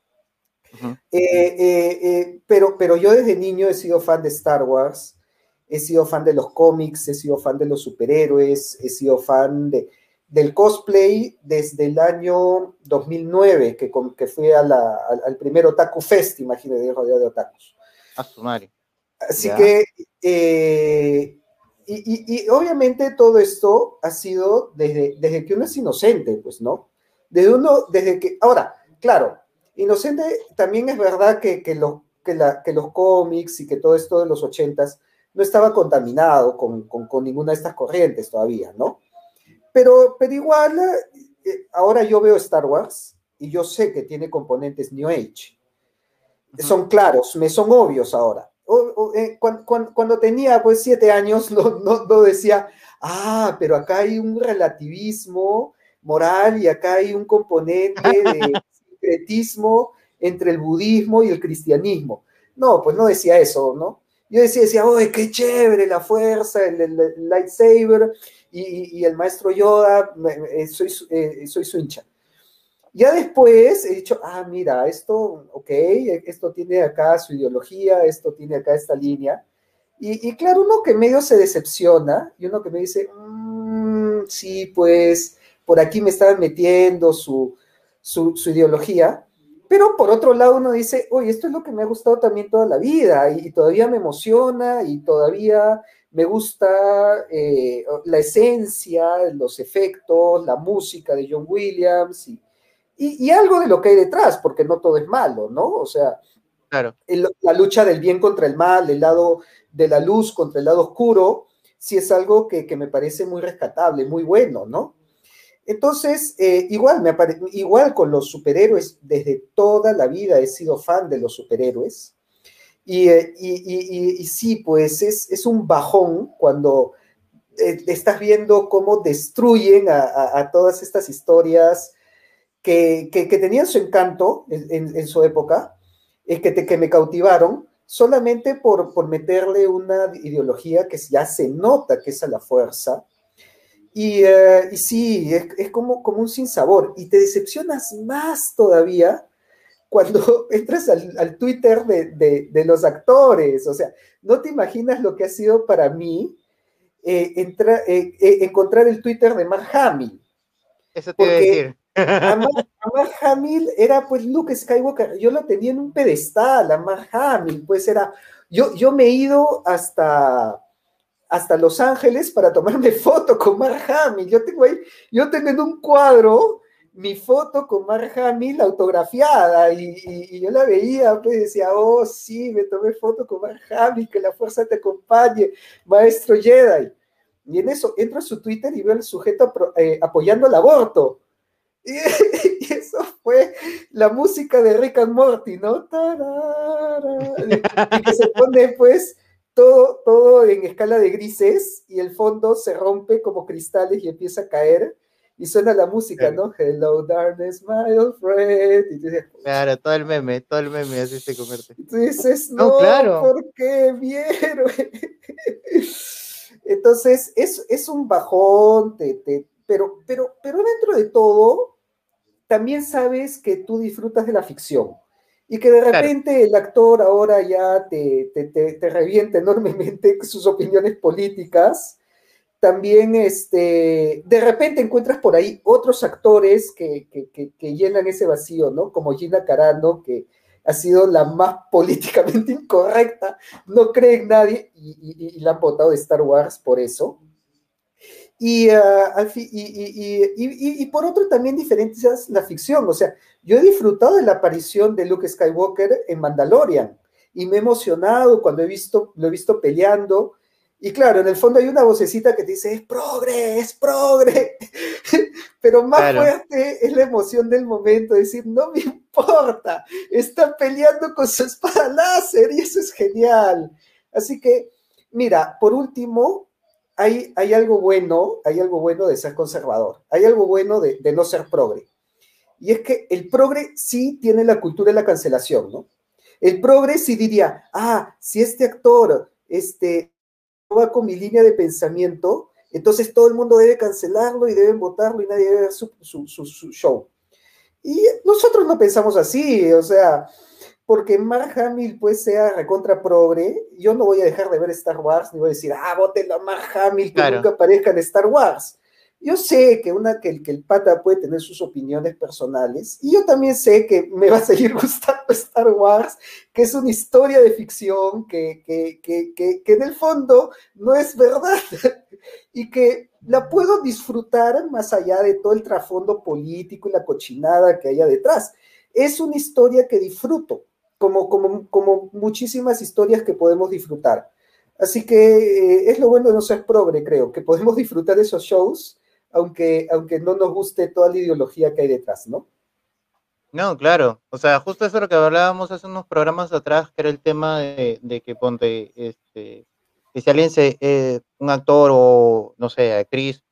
Speaker 2: Ujú.
Speaker 3: Eh, eh, eh, pero, pero yo desde niño he sido fan de Star Wars, he sido fan de los cómics, he sido fan de los superhéroes, he sido fan de, del cosplay desde el año 2009, que, con- que fui a la- al, al primer Otaku Fest, imagínate, rodeado de otakus.
Speaker 2: A su madre.
Speaker 3: Así
Speaker 2: Ya.
Speaker 3: que, eh, y, y, y, obviamente todo esto ha sido desde, desde que uno es inocente, pues, ¿no? Desde uno, desde que, ahora, claro, inocente también es verdad que, que, lo, que, la, que los cómics y que todo esto de los ochentas no estaba contaminado con, con, con, ninguna de estas corrientes todavía, ¿no? Pero, pero igual, eh, ahora yo veo Star Wars y yo sé que tiene componentes New Age. Son claros, me son obvios ahora. O, o, eh, cuando, cuando, cuando, tenía pues siete años no, no, no, decía, ah, pero acá hay un relativismo moral y acá hay un componente de secretismo entre el budismo y el cristianismo. No, pues no decía eso, ¿no? Yo decía, decía, ¡ay, qué chévere la fuerza, el, lightsaber y, el maestro Yoda! Eh, soy, eh, soy su hincha. Ya después he dicho, ah, mira, esto, ok, esto tiene acá su ideología, esto tiene acá esta línea. Y, claro, uno que medio se decepciona y uno que me dice, mmm, sí, pues por aquí me estaban metiendo su, su, su ideología. Pero por otro lado uno dice, oye, esto es lo que me ha gustado también toda la vida y, y todavía me emociona y todavía me gusta eh, la esencia, los efectos, la música de John Williams y, y, y, algo de lo que hay detrás, porque no todo es malo, ¿no? O sea,
Speaker 2: claro.
Speaker 3: el, la lucha del bien contra el mal, el lado de la luz contra el lado oscuro, sí es algo que, que me parece muy rescatable, muy bueno, ¿no? Entonces, eh, igual, me igual con los superhéroes, desde toda la vida he sido fan de los superhéroes. Y, eh, y, y, sí, pues es, es, un bajón cuando eh, estás viendo cómo destruyen a, todas estas historias que, que, tenían su encanto en, en, en su época, que, te, que me cautivaron, solamente por, por meterle una ideología que ya se nota que es a la fuerza y, uh, y sí, es, es, como, como un sinsabor. Y te decepcionas más todavía cuando entras al, al Twitter de, de, de, los actores. O sea, no te imaginas lo que ha sido para mí eh, entra, eh, eh, encontrar el Twitter de Mark Hamill.
Speaker 2: Eso te iba a decir.
Speaker 3: a, Mark, a Mark Hamill era pues Luke Skywalker. Yo lo tenía en un pedestal, a Mark Hamill. Pues era. Yo, yo me he ido hasta hasta Los Ángeles para tomarme foto con Mark Hamill. Yo tengo ahí, yo tengo en un cuadro mi foto con Mark Hamill autografiada y, yo la veía, pues decía, oh sí, me tomé foto con Mark Hamill, que la fuerza te acompañe, maestro Jedi. Y en eso entro a su Twitter y veo al sujeto eh, apoyando el aborto. Y, eso fue la música de Rick and Morty, ¿no? Y que se pone pues todo, todo en escala de grises y el fondo se rompe como cristales y empieza a caer y suena la música, claro. ¿no? Hello, darkness, my old friend. Y dices,
Speaker 2: claro, todo el meme, todo el meme así se convierte.
Speaker 3: Tú dices, no, no claro. ¿por qué? Vieron. Entonces, es, es un bajón, te, te, pero, pero, pero dentro de todo, también sabes que tú disfrutas de la ficción y que de repente claro. el actor ahora ya te, te, te, te, revienta enormemente sus opiniones políticas. También este, de repente encuentras por ahí otros actores que, que, que, llenan ese vacío, ¿no? Como Gina Carano, que ha sido la más políticamente incorrecta, no cree en nadie y, y, y la han votado de Star Wars por eso. Y, uh, y, y, y, por otro también diferencias la ficción, o sea, yo he disfrutado de la aparición de Luke Skywalker en Mandalorian y me he emocionado cuando he visto, lo he visto peleando. Y claro, en el fondo hay una vocecita que te dice, es progre, es progre. Pero más claro. fuerte es la emoción del momento, decir, no me importa, está peleando con su espada láser y eso es genial. Así que, mira, por último, hay, algo bueno, hay algo bueno de ser conservador, hay algo bueno de, no ser progre. Y es que el progre sí tiene la cultura de la cancelación, ¿no? El progre sí diría, ah, si este actor este, va con mi línea de pensamiento, entonces todo el mundo debe cancelarlo y deben votarlo y nadie debe ver su show. Y nosotros no pensamos así, o sea, porque Mark Hamill pues sea recontra progre, yo no voy a dejar de ver Star Wars, ni voy a decir, ah, voten a Mark Hamill que claro. nunca aparezca en Star Wars. yo sé que, una, que, el, que el pata puede tener sus opiniones personales y yo también sé que me va a seguir gustando Star Wars, que es una historia de ficción que, que, que, que en el fondo no es verdad y que la puedo disfrutar más allá de todo el trasfondo político y la cochinada que haya detrás. Es una historia que disfruto, como, como, como muchísimas historias que podemos disfrutar. Así que eh, es lo bueno de no ser progre, creo, que podemos disfrutar de esos shows aunque, aunque no nos guste toda la ideología que hay detrás, ¿no?
Speaker 2: No, claro. O sea, justo eso es lo que hablábamos hace unos programas atrás, que era el tema de, que ponte, este, que si alguien se, eh, un actor o, no sé, actriz,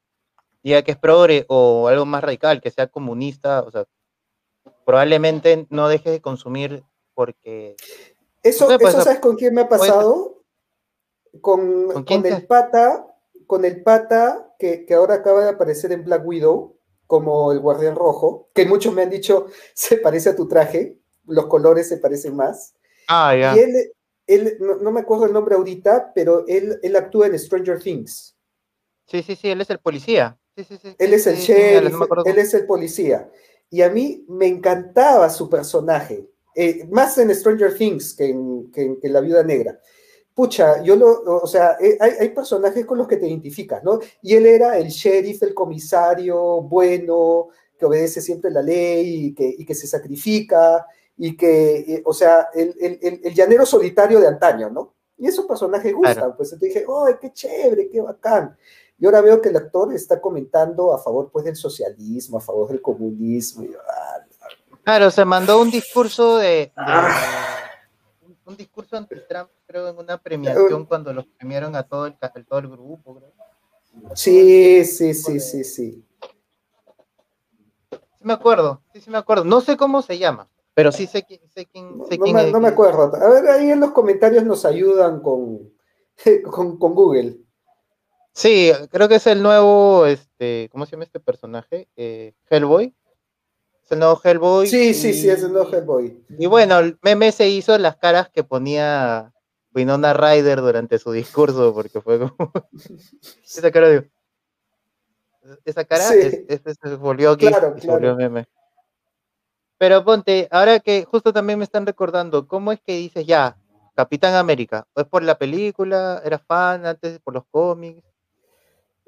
Speaker 2: diga que es progre o algo más radical, que sea comunista, o sea, probablemente no deje de consumir porque...
Speaker 3: Eso, eso ¿sabes con quién me ha pasado? Con, ¿Con, el pata, con el pata que, ahora acaba de aparecer en Black Widow como el guardián rojo, que muchos me han dicho se parece a tu traje, los colores se parecen más.
Speaker 2: Ah, ya.
Speaker 3: Y él, él no, me acuerdo el nombre ahorita, pero él, él actúa en Stranger Things.
Speaker 2: Sí, sí, sí, él es el policía. Sí, sí, sí,
Speaker 3: él es el sheriff, él es el policía. Y a mí me encantaba su personaje, eh, más en Stranger Things que en, que en La Viuda Negra pucha, yo lo, o sea, eh, hay, personajes con los que te identificas, ¿no? Y él era el sheriff, el comisario bueno, que obedece siempre la ley y que, y que se sacrifica, y que, eh, o sea, el, el, el, llanero solitario de antaño, ¿no? Y esos personajes gustan, pues entonces dije, ¡ay, qué chévere, qué bacán! Y ahora veo que el actor está comentando a favor, pues, del socialismo, a favor del comunismo. Y, ah,
Speaker 2: claro, se mandó un discurso de, ah. un discurso anti-Trump creo, en una premiación cuando los premiaron a todo el, todo el grupo.
Speaker 3: Sí, sí, sí, sí, sí.
Speaker 2: Sí me acuerdo, sí, sí me acuerdo. No sé cómo se llama, pero sí sé quién, sé quién, sé
Speaker 3: no,
Speaker 2: quién
Speaker 3: me, no me acuerdo. A ver, ahí en los comentarios nos ayudan con, con, con, Google.
Speaker 2: Sí, creo que es el nuevo, este, ¿cómo se llama este personaje? Eh, Hellboy el nuevo Hellboy.
Speaker 3: Sí, sí, sí, es el nuevo Hellboy.
Speaker 2: Y bueno, el meme se hizo las caras que ponía Winona Ryder durante su discurso, porque fue como. esa cara de. Esa cara se volvió aquí, se volvió meme. Pero ponte, ahora que justo también me están recordando, ¿cómo es que dices ya, Capitán América? ¿O es por la película? ¿Eras fan antes por los cómics?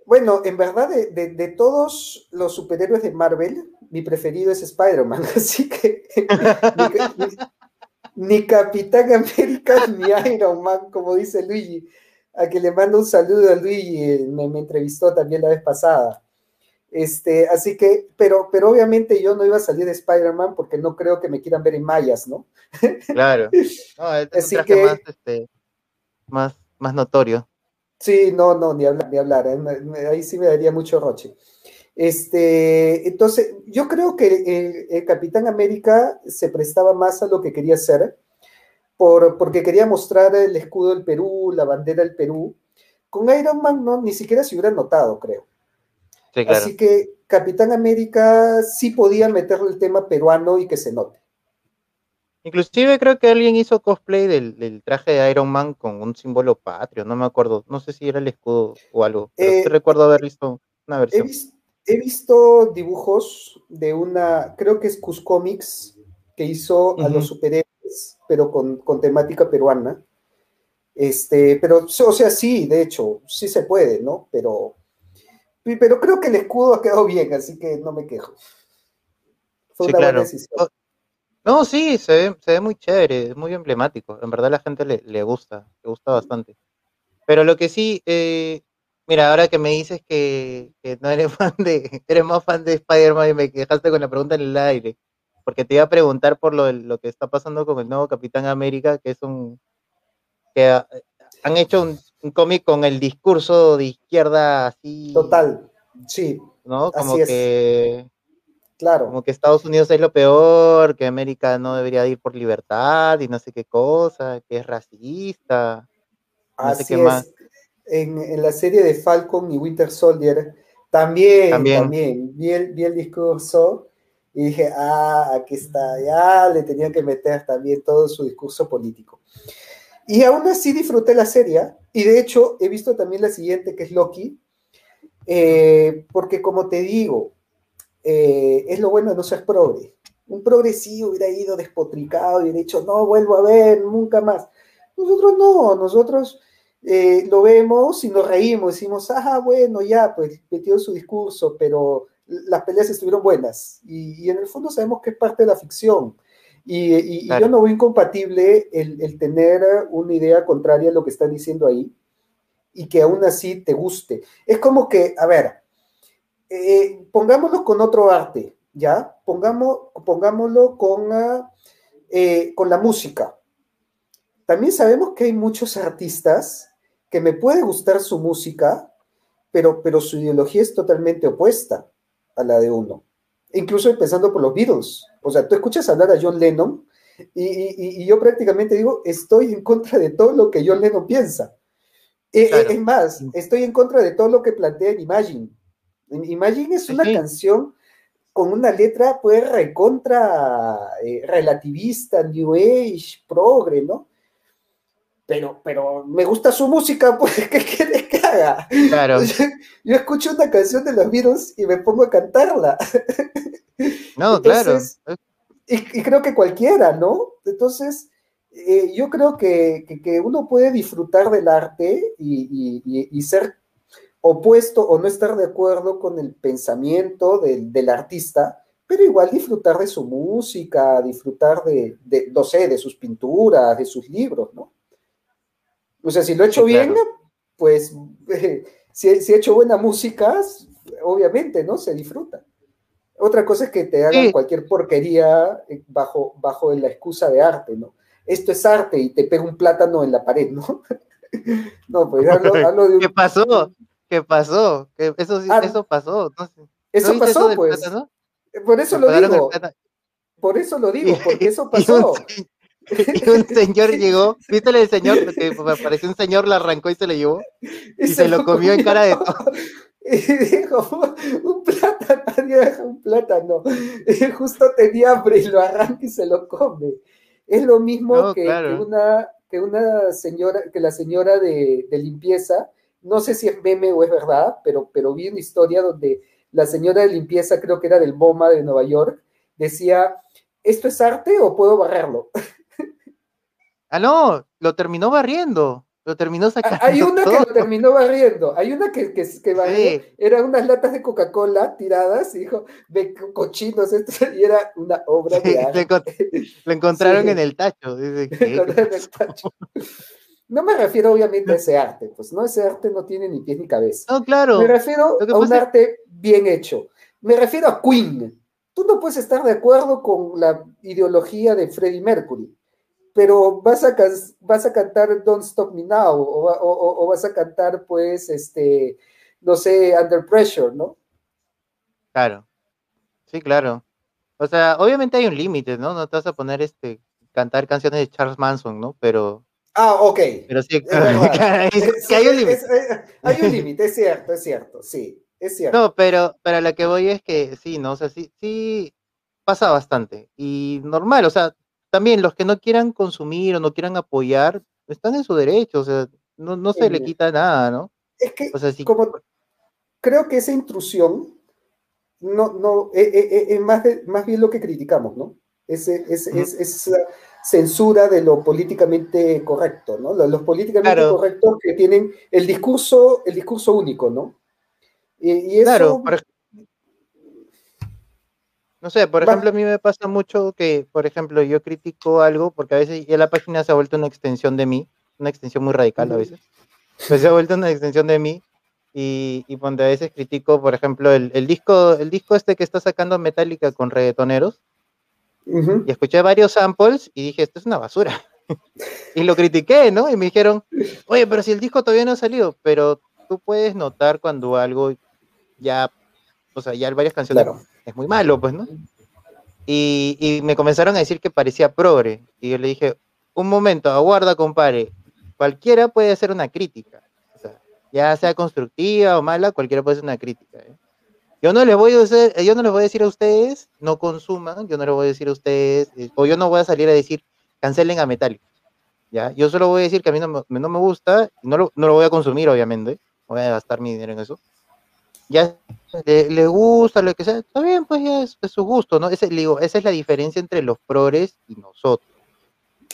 Speaker 3: Bueno, en verdad, de, todos los superhéroes de Marvel, mi preferido es Spider-Man, así que ni, Capitán América ni Iron Man, como dice Luigi, a que le mando un saludo a Luigi, me, entrevistó también la vez pasada. Este, así que, pero, pero obviamente yo no iba a salir de Spider-Man porque no creo que me quieran ver en mayas, ¿no?
Speaker 2: Claro. No, es así que, más, este, más, más notorio.
Speaker 3: Sí, no, no, ni hablar, ni hablar. ¿eh? Ahí sí me daría mucho roche. Este, entonces, yo creo que el, Capitán América se prestaba más a lo que quería hacer, por, porque quería mostrar el escudo del Perú, la bandera del Perú. Con Iron Man no, ni siquiera se hubiera notado, creo.
Speaker 2: Sí, claro.
Speaker 3: Así que Capitán América sí podía meterle el tema peruano y que se note.
Speaker 2: Inclusive creo que alguien hizo cosplay del, traje de Iron Man con un símbolo patrio, no me acuerdo, no sé si era el escudo o algo, pero eh, recuerdo haber visto una versión.
Speaker 3: He, visto dibujos de una, creo que es Cuscomics, que hizo a los superhéroes, pero con, temática peruana. Este, pero, o sea, sí, de hecho, sí se puede, ¿no? Pero, pero creo que el escudo ha quedado bien, así que no me quejo.
Speaker 2: Fue una buena decisión. No, sí, se ve, se ve muy chévere, es muy emblemático. En verdad la gente le, le gusta, le gusta bastante. Pero lo que sí, eh, mira, ahora que me dices que, que no eres fan de, eres más fan de Spider-Man y me dejaste con la pregunta en el aire, porque te iba a preguntar por lo, lo que está pasando con el nuevo Capitán América, que es un, que han hecho un, un cómic con el discurso de izquierda así.
Speaker 3: Total, sí.
Speaker 2: ¿No? Como que
Speaker 3: Claro.
Speaker 2: Como que Estados Unidos es lo peor, que América no debería ir por libertad y no sé qué cosa, que es racista.
Speaker 3: No Así sé qué más. En, la serie de Falcon y Winter Soldier también, también, Vi, el, discurso y dije, ah, aquí está, ya le tenían que meter también todo su discurso político. Y aún así disfruté la serie y de hecho he visto también la siguiente que es Loki Eh, porque como te digo, eh, es lo bueno de no ser progre. Un progresivo hubiera ido despotricado y hubiera dicho, no vuelvo a ver, nunca más. Nosotros no, nosotros eh, lo vemos y nos reímos, decimos, ah, bueno, ya, pues metió su discurso, pero las peleas estuvieron buenas. Y, y en el fondo sabemos que es parte de la ficción. Y, y- yo no veo incompatible el, el tener una idea contraria a lo que están diciendo ahí y que aún así te guste. Es como que, a ver, eh, pongámoslo con otro arte, ¿ya? Pongamos, pongámoslo con, ah, eh, con la música. También sabemos que hay muchos artistas que me puede gustar su música, pero, pero su ideología es totalmente opuesta a la de uno. Incluso empezando por los Beatles. O sea, tú escuchas hablar a John Lennon y, y- y yo prácticamente digo, estoy en contra de todo lo que John Lennon piensa. Eh, eh,
Speaker 2: Claro.
Speaker 3: Es más, estoy en contra de todo lo que plantea en Imagine. Imagine es una
Speaker 2: sí.
Speaker 3: canción con una letra pues recontra eh, relativista, New Age, progre, ¿no? Pero, pero me gusta su música, pues, ¿qué quieres que haga?
Speaker 2: Claro.
Speaker 3: Yo, yo escucho una canción de los Beatles y me pongo a cantarla.
Speaker 2: No, claro.
Speaker 3: Y, y creo que cualquiera, ¿no? Entonces, eh, yo creo que, que- que uno puede disfrutar del arte y- y ser opuesto o no estar de acuerdo con el pensamiento del, del artista, pero igual disfrutar de su música, disfrutar de, de, no sé, de sus pinturas, de sus libros, ¿no? O sea, si lo he hecho
Speaker 2: Sí,
Speaker 3: bien,
Speaker 2: claro.
Speaker 3: pues eh, si, si he hecho buena música, obviamente, ¿no? Se disfruta. Otra cosa es que te hagan
Speaker 2: Sí.
Speaker 3: cualquier porquería eh, bajo, bajo la excusa de arte, ¿no? Esto es arte y te pega un plátano en la pared, ¿no? no, pues hablo, hablo de un...
Speaker 2: ¿Qué pasó? ¿Qué pasó? ¿Qué- Eso,
Speaker 3: Ah,
Speaker 2: eso pasó. No sé. ¿No
Speaker 3: Eso pasó, pues.
Speaker 2: plátano?
Speaker 3: Por eso lo digo, por eso lo digo, porque eso pasó.
Speaker 2: Y un señor llegó, ¿viste el señor? Que me pareció un señor, lo arrancó y se lo llevó. y se lo comió en cara de
Speaker 3: Y dijo, un plátano, un plátano. Justo tenía hambre y lo arranca y se lo come. Es lo mismo
Speaker 2: No,
Speaker 3: que,
Speaker 2: claro.
Speaker 3: que una, que una señora, que la señora de, de limpieza, no sé si es meme o es verdad, pero, pero vi una historia donde la señora de limpieza, creo que era del MoMA de Nueva York, decía, ¿esto es arte o puedo barrerlo?
Speaker 2: Ah, no, lo terminó barriendo. Lo terminó sacando.
Speaker 3: Ah, Hay una que lo terminó barriendo, hay una que, que, que barrió,
Speaker 2: Sí.
Speaker 3: eran unas latas de Coca-Cola tiradas y dijo, co- cochinos esto, y era una obra
Speaker 2: Sí,
Speaker 3: de arte.
Speaker 2: encont- lo encontraron
Speaker 3: Sí.
Speaker 2: en el tacho. Dice, ¿qué?
Speaker 3: Con el despacho. No me refiero obviamente a ese arte, pues no, ese arte no tiene ni pies ni cabeza.
Speaker 2: No, claro.
Speaker 3: Me refiero a un arte bien hecho. Me refiero a Queen. Tú no puedes estar de acuerdo con la ideología de Freddie Mercury, pero vas a, cas- vas a cantar Don't Stop Me Now o, va- o- o- o vas a cantar, pues, este, no sé, Under Pressure, ¿no?
Speaker 2: Claro. Sí, claro. O sea, obviamente hay un límite, ¿no? No te vas a poner este cantar canciones de Charles Manson, ¿no? Pero,
Speaker 3: Ah, ok.
Speaker 2: pero sí,
Speaker 3: Es
Speaker 2: es
Speaker 3: Es-
Speaker 2: hay un
Speaker 3: es-
Speaker 2: límite.
Speaker 3: es- hay un límite, es cierto, es cierto, sí, es cierto.
Speaker 2: No, pero, pero a la que voy es que sí, ¿no? O sea, sí, sí pasa bastante. Y normal, o sea, también los que no quieran consumir o no quieran apoyar, están en su derecho, o sea, no, no se le quita nada, ¿no?
Speaker 3: Es que
Speaker 2: O sea, si
Speaker 3: como creo que esa intrusión no, no, eh, eh, eh, es más, bien lo que criticamos, ¿no? Ese, es, es- esa censura de lo políticamente correcto, ¿no? Los, los políticamente
Speaker 2: Claro.
Speaker 3: correctos que tienen el discurso, el discurso único, ¿no? Y, y eso,
Speaker 2: Claro, por no sé, por ejemplo, a mí me pasa mucho que, por ejemplo, yo critico algo porque a veces ya la página se ha vuelto una extensión de mí, una extensión muy radical a veces, pues se ha vuelto una extensión de mí y, y donde a veces critico, por ejemplo, el, el disco, el disco este que está sacando Metallica con reggaetoneros Y escuché varios samples y dije, esto es una basura. y lo critiqué, ¿no? Y me dijeron, oye, pero si el disco todavía no ha salido, pero tú puedes notar cuando algo ya, o sea, ya varias canciones
Speaker 3: claro.
Speaker 2: es muy malo, pues, ¿no? Y, y me comenzaron a decir que parecía progre. Y yo le dije, un momento, aguarda, compadre. Cualquiera puede hacer una crítica. O sea, ya sea constructiva o mala, cualquiera puede hacer una crítica. ¿eh? Yo no les voy a hacer, yo no les voy a decir a ustedes, no consuman, yo no les voy a decir a ustedes, eh, o yo no voy a salir a decir, cancelen a Metallica. ¿ya? Yo solo voy a decir que a mí no me, no me gusta, no lo, no lo voy a consumir, obviamente, no voy a gastar mi dinero en eso. ya le, le gusta, lo que sea, está bien, pues ya es, es su gusto, ¿no? Ese, digo, esa es la diferencia entre los progres y nosotros.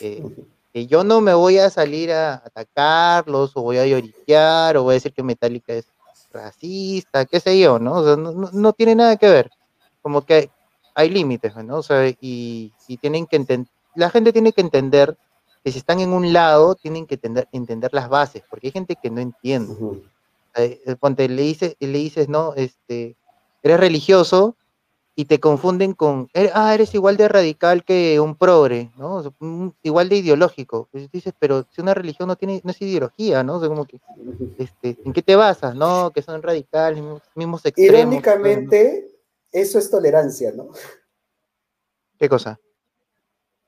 Speaker 2: Eh, que yo no me voy a salir a atacarlos, o voy a lloriquear, o voy a decir que Metallica es racista, qué sé yo, ¿no? O sea, no, no- no tiene nada que ver. Como que hay límites, ¿no? O sea, y, y tienen que entender, la gente tiene que entender que si están en un lado, tienen que entender, entender las bases, porque hay gente que no entiende.
Speaker 3: Ujú.
Speaker 2: Eh, eh, ponte, le dices, le dices, no, este, eres religioso y te confunden con, "Eh, ah, eres igual de radical que un progre, ¿no? Igual de ideológico. Pues dices, pero si una religión no tiene, no es ideología, ¿no? O sea, como que, este, ¿en qué te basas? No, que son radicales, mismos, extremos. todo, ¿no?
Speaker 3: Irónicamente, eso es tolerancia, ¿no?
Speaker 2: ¿Qué cosa?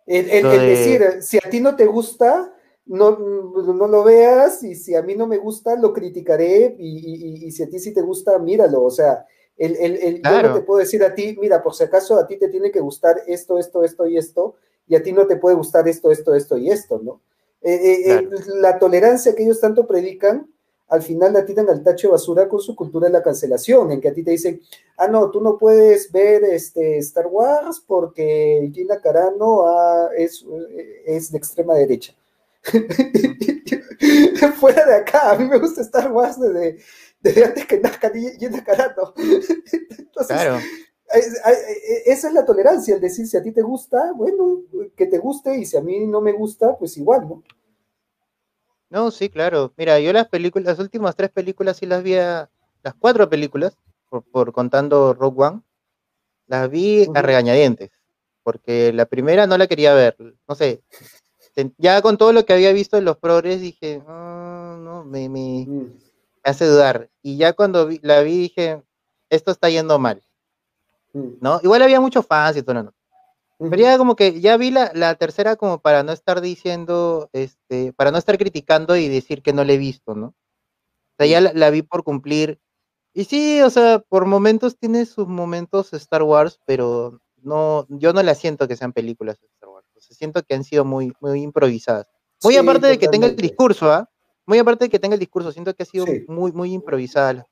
Speaker 3: El, el- decir, si a ti no te gusta, no, no lo veas, y si a mí no me gusta, lo criticaré, y- y- y si a ti sí te gusta, míralo. O sea, el, el- el- yo no te puedo decir a ti, mira, por si acaso a ti te tiene que gustar esto, esto, esto y esto, y a ti no te puede gustar esto, esto, esto y esto, ¿no? Eh, eh, eh, la tolerancia que ellos tanto predican, al final la tiran al tacho de basura con su cultura de la cancelación, en que a ti te dicen, ah, no, tú no puedes ver este, Star Wars porque Gina Carano ah, es, es de extrema derecha. Fuera de acá, a mí me gusta Star Wars desde, desde antes que nazca Gina Carano. Entonces,
Speaker 2: Claro.
Speaker 3: es- es- esa es la tolerancia, el decir si a ti te gusta, bueno, que te guste, y si a mí no me gusta, pues igual, ¿no?
Speaker 2: No, sí, claro. Mira, yo las películas, las últimas tres películas sí las vi, a- las cuatro películas, por, por contando Rogue One, las vi a regañadientes, porque la primera no la quería ver, no sé, ya con todo lo que había visto en los progres dije, "Ah, no, me, me
Speaker 3: Mm.
Speaker 2: Hace dudar. Y ya cuando vi- la vi dije, esto está yendo mal,
Speaker 3: Mm.
Speaker 2: ¿no? Igual había muchos fans y todo, ¿no? Pero ya como que ya vi la, la tercera como para no estar diciendo, este, para no estar criticando y decir que no la he visto, ¿no? O sea, ya la, la vi por cumplir. Y sí, o sea, por momentos tiene sus momentos Star Wars, pero no, yo no la siento que sean películas de Star Wars. O sea, siento que han sido muy, muy improvisadas. Muy
Speaker 3: Sí,
Speaker 2: aparte de que tenga el discurso, ¿ah? Muy aparte de que tenga el discurso, siento que ha sido
Speaker 3: Sí.
Speaker 2: muy, muy improvisada.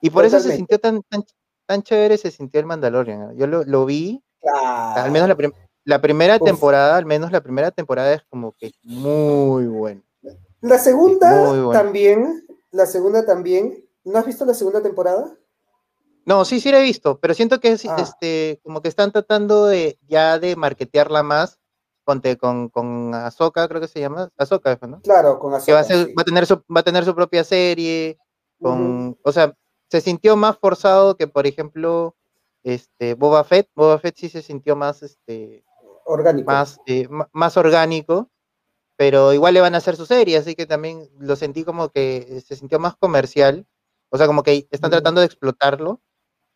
Speaker 2: Y por eso se sintió tan, tan, tan chévere, se sintió el Mandalorian. Yo lo, lo vi al menos la, prim- la primera
Speaker 3: Uf.
Speaker 2: temporada, al menos la primera temporada es como que muy buena.
Speaker 3: La segunda también, la segunda también. ¿No has visto la segunda temporada?
Speaker 2: No, sí, sí la he visto, pero siento que es,
Speaker 3: Ah.
Speaker 2: este, como que están tratando de ya de marketearla más ponte, con, con Ahsoka, creo que se llama, Ahsoka, ¿no?
Speaker 3: Claro, con
Speaker 2: Que va a,
Speaker 3: Ahsoka,
Speaker 2: ser-
Speaker 3: sí.
Speaker 2: va a tener su, va a tener su propia serie, con, o sea, se sintió más forzado que, por ejemplo, este, Boba Fett, Boba Fett sí se sintió más, este,
Speaker 3: Orgánico.
Speaker 2: más, eh, más orgánico, pero igual le van a hacer su serie, así que también lo sentí como que eh, se sintió más comercial, o sea, como que están tratando de explotarlo,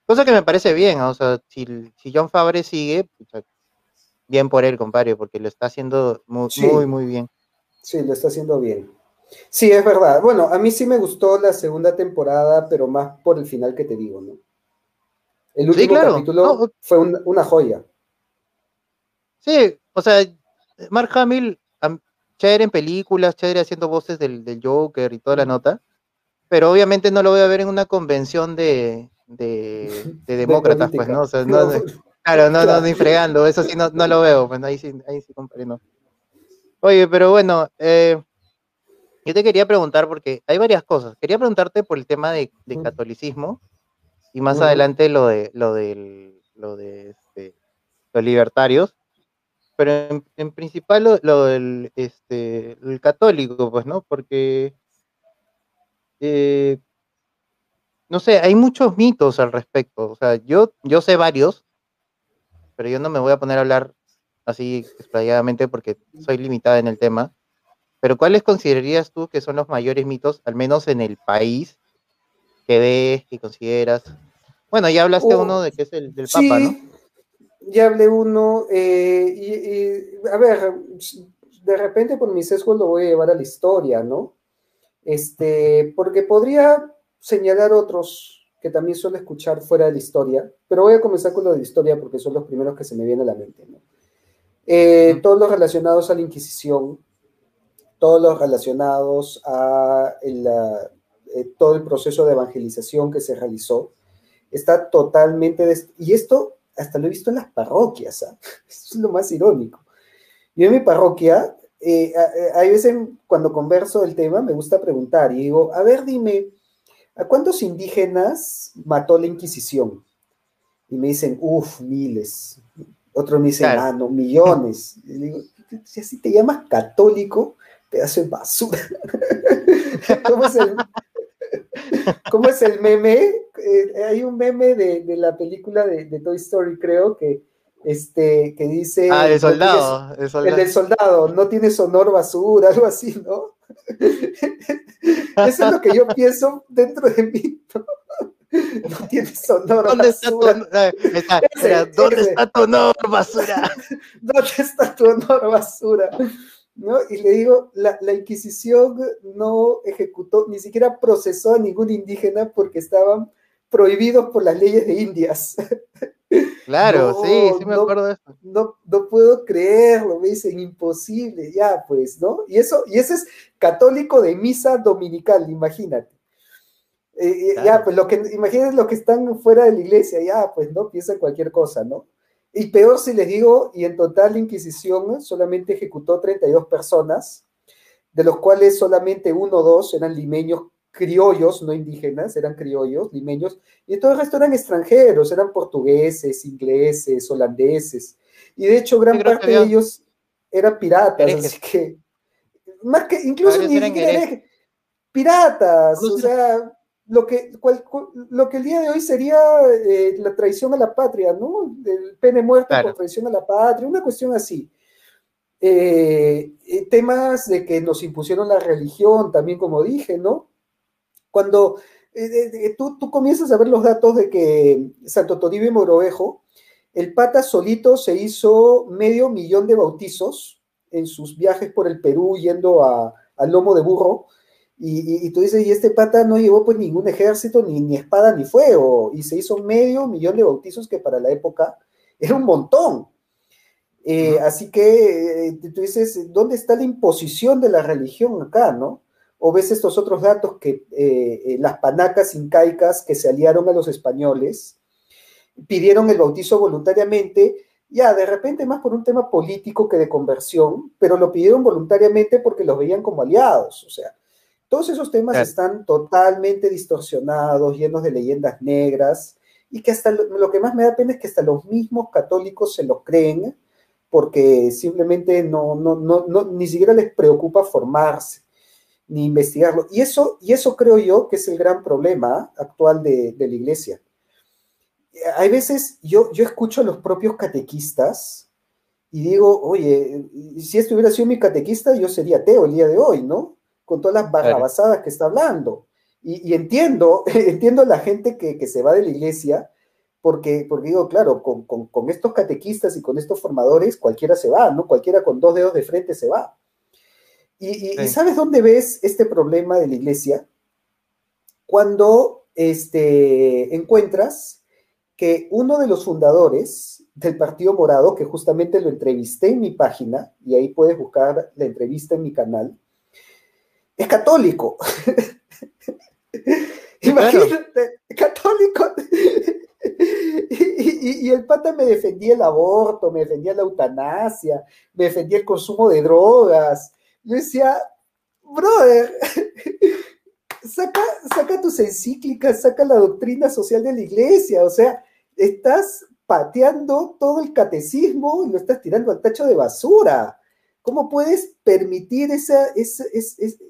Speaker 2: cosa que me parece bien, o sea, si, si John Favre sigue, bien por él, compadre, porque lo está haciendo muy,
Speaker 3: Sí.
Speaker 2: muy, muy bien.
Speaker 3: Sí, lo está haciendo bien. Sí, es verdad. Bueno, a mí sí me gustó la segunda temporada, pero más por el final que te digo, ¿no? El último
Speaker 2: claro.
Speaker 3: capítulo
Speaker 2: No,
Speaker 3: fue un- una joya.
Speaker 2: Sí, o sea, Mark Hamill, am- chévere en películas, chévere haciendo voces del, del Joker y toda la nota, pero obviamente no lo voy a ver en una convención de, de, de demócratas, pues, ¿no? O sea, no- claro, no, no, ni fregando, eso sí no, no lo veo, pues ahí sí, ahí sí, compadre, no. Oye, pero bueno, eh, yo te quería preguntar, porque hay varias cosas, quería preguntarte por el tema de, de catolicismo y más adelante lo de, lo del, lo de este, los libertarios, pero en, en principal lo, lo del este, el católico, pues, ¿no? Porque, eh, no sé, hay muchos mitos al respecto. O sea, yo, yo sé varios, pero yo no me voy a poner a hablar así explayadamente porque soy limitada en el tema. Pero ¿cuáles considerarías tú que son los mayores mitos, al menos en el país, que ves, que consideras? Bueno, ya hablaste
Speaker 3: Oh,
Speaker 2: uno de que es el del
Speaker 3: Sí,
Speaker 2: Papa, ¿no?
Speaker 3: ya hablé uno. eh, y, y, a ver, de repente por mi sesgo lo voy a llevar a la historia, ¿no? Este, porque podría señalar otros que también suelo escuchar fuera de la historia, pero voy a comenzar con lo de la historia porque son los primeros que se me vienen a la mente, ¿no? Eh, todos los relacionados a la Inquisición, todos los relacionados a el, ah, eh, todo el proceso de evangelización que se realizó. Está totalmente... Y esto hasta lo he visto en las parroquias, ¿ah? Eso es lo más irónico. Yo en mi parroquia, eh, hay veces cuando converso el tema, me gusta preguntar y digo, a ver, dime, ¿a cuántos indígenas mató la Inquisición? Y me dicen, uff, miles. Otros me dicen, ah, no, millones. Y digo, si así te llamas católico, pedazo de basura. ¿Cómo es el, ¿cómo es el meme? Eh, hay un meme de, de la película de, de, Toy Story, creo, que, este, que dice...
Speaker 2: Ah, el soldado,
Speaker 3: el soldado. El del soldado, no tienes honor basura, algo así, ¿no? Eso es lo que yo pienso dentro de mí, ¿no? Tienes honor
Speaker 2: ¿Dónde
Speaker 3: basura.
Speaker 2: Está tu, ese, ¿Dónde está tu honor basura?
Speaker 3: ¿Dónde está tu honor basura? ¿no? Y le digo, la, la, Inquisición no ejecutó, ni siquiera procesó a ningún indígena porque estaban prohibidos por las leyes de Indias.
Speaker 2: Claro, no, sí, sí me
Speaker 3: no,
Speaker 2: acuerdo de eso.
Speaker 3: No, no puedo creerlo, me dicen imposible, ya pues, ¿no? Y eso, y ese es católico de misa dominical, imagínate. Eh, claro. Ya, pues lo que, imagínate los que están fuera de la iglesia, ya, pues, ¿no? Piensan cualquier cosa, ¿no? Y peor si les digo, y en total la Inquisición solamente ejecutó 32 personas, de los cuales solamente uno o dos eran limeños criollos, no indígenas, eran criollos, limeños, y todo el resto eran extranjeros, eran portugueses, ingleses, holandeses, y de hecho gran parte de ellos eran piratas, herejes. así que, más que, incluso ni siquiera piratas, o sea, lo que, cual, lo que el día de hoy sería eh, la traición a la patria, ¿no? El pene muerto claro. por traición a la patria, una cuestión así. Eh, eh, temas de que nos impusieron la religión, también como dije, ¿no? Cuando eh, tú, tú, comienzas a ver los datos de que Santo Toribio y Morovejo, el pata solito se hizo medio millón de bautizos en sus viajes por el Perú yendo a, al lomo de burro, y, y, y, tú dices, y este pata no llevó pues ningún ejército, ni, ni espada, ni fuego, y se hizo medio millón de bautizos que para la época era un montón. Eh, uh -huh. Así que eh, tú dices, ¿dónde está la imposición de la religión acá, no? O ves estos otros datos que eh, las panacas incaicas que se aliaron a los españoles pidieron el bautizo voluntariamente, ya de repente más por un tema político que de conversión, pero lo pidieron voluntariamente porque los veían como aliados, o sea, todos esos temas están totalmente distorsionados, llenos de leyendas negras, y que hasta lo, lo, que más me da pena es que hasta los mismos católicos se lo creen, porque simplemente no, no, no, no ni siquiera les preocupa formarse, ni investigarlo. Y eso, y eso creo yo que es el gran problema actual de, de la iglesia. Hay veces, yo, yo escucho a los propios catequistas y digo, oye, si esto hubiera sido mi catequista, yo sería ateo el día de hoy, ¿no? con todas las barrabasadas que está hablando. Y, y entiendo, entiendo a la gente que, que, se va de la iglesia, porque, porque digo, claro, con, con, con, estos catequistas y con estos formadores, cualquiera se va, ¿no? Cualquiera con dos dedos de frente se va. Y, y, sí. y ¿sabes dónde ves este problema de la iglesia? Cuando este, encuentras que uno de los fundadores del Partido Morado, que justamente lo entrevisté en mi página, y ahí puedes buscar la entrevista en mi canal, es católico. Imagínate, católico. y, y, y, el pata me defendía el aborto, me defendía la eutanasia, me defendía el consumo de drogas. Yo decía, brother, saca, saca tus encíclicas, saca la doctrina social de la iglesia, o sea, estás pateando todo el catecismo y lo estás tirando al tacho de basura. ¿Cómo puedes permitir esa, esa,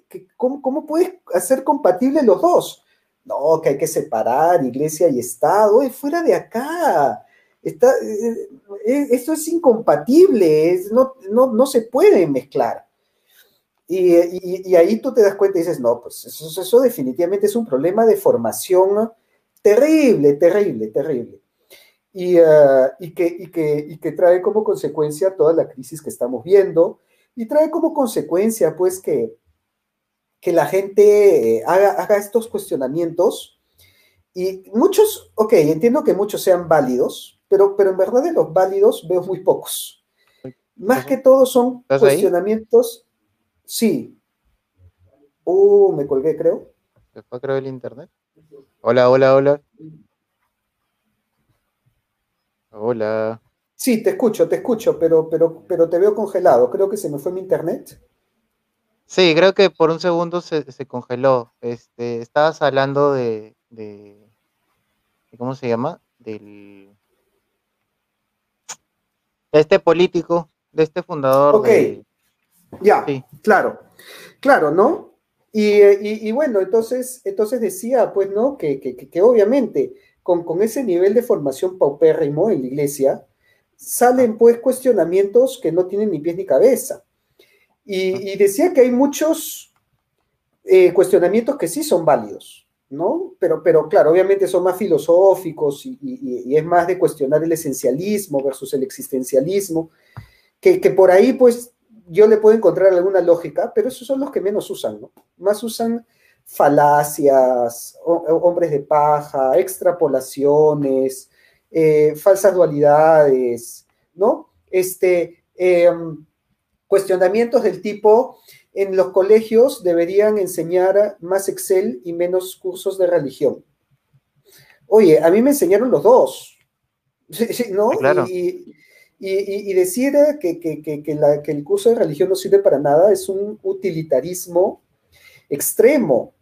Speaker 3: que, ¿cómo, ¿cómo, puedes hacer compatibles los dos? No, que hay que separar iglesia y Estado, y fuera de acá. Está, eh, eh, esto es incompatible, no, no, no se puede mezclar. Y, y, y, ahí tú te das cuenta y dices, no, pues eso, eso definitivamente es un problema de formación terrible, terrible, terrible. Y, uh, y, que, y, que, y que trae como consecuencia toda la crisis que estamos viendo, y trae como consecuencia, pues, que, que la gente eh, haga, haga, estos cuestionamientos. Y muchos, ok, entiendo que muchos sean válidos, pero, pero en verdad de los válidos veo muy pocos. Más que todo son cuestionamientos. Sí. Uh, me colgué, creo.
Speaker 2: Se fue creo el internet. Hola, hola, hola. Hola.
Speaker 3: Sí, te escucho, te escucho, pero, pero, pero te veo congelado. Creo que se me fue mi internet.
Speaker 2: Sí, creo que por un segundo se, se congeló. Este, estabas hablando de, de, de- ¿cómo se llama? Del de este político, de este fundador
Speaker 3: Ok.
Speaker 2: de
Speaker 3: Ya,
Speaker 2: sí.
Speaker 3: claro, claro, ¿no? Y, eh, y- y bueno, entonces, entonces decía, pues, ¿no? Que, que- que- que obviamente con, con ese nivel de formación paupérrimo en la iglesia, salen pues cuestionamientos que no tienen ni pies ni cabeza. Y, y decía que hay muchos eh, cuestionamientos que sí son válidos, ¿no? Pero, pero claro, obviamente son más filosóficos y, y- y es más de cuestionar el esencialismo versus el existencialismo, que, que por ahí pues yo le puedo encontrar alguna lógica, pero esos son los que menos usan, ¿no? Más usan falacias, ho- hombres de paja, extrapolaciones, eh, falsas dualidades, ¿no? Este, em, cuestionamientos del tipo, en los colegios deberían enseñar más Excel y menos cursos de religión. Oye, a mí me enseñaron los dos, ¿no?
Speaker 2: Claro.
Speaker 3: Y, y- y- y decir que, que- que- que la- que el curso de religión no sirve para nada es un utilitarismo extremo.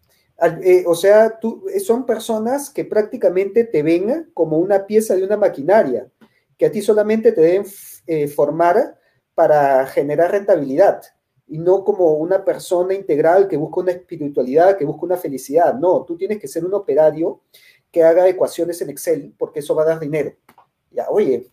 Speaker 3: Eh, o sea, tú- eh, son personas que prácticamente te ven como una pieza de una maquinaria, que a ti solamente te deben eh, formar para generar rentabilidad y no como una persona integral que busca una espiritualidad, que busca una felicidad. No, tú tienes que ser un operario que haga ecuaciones en Excel porque eso va a dar dinero. Ya, oye,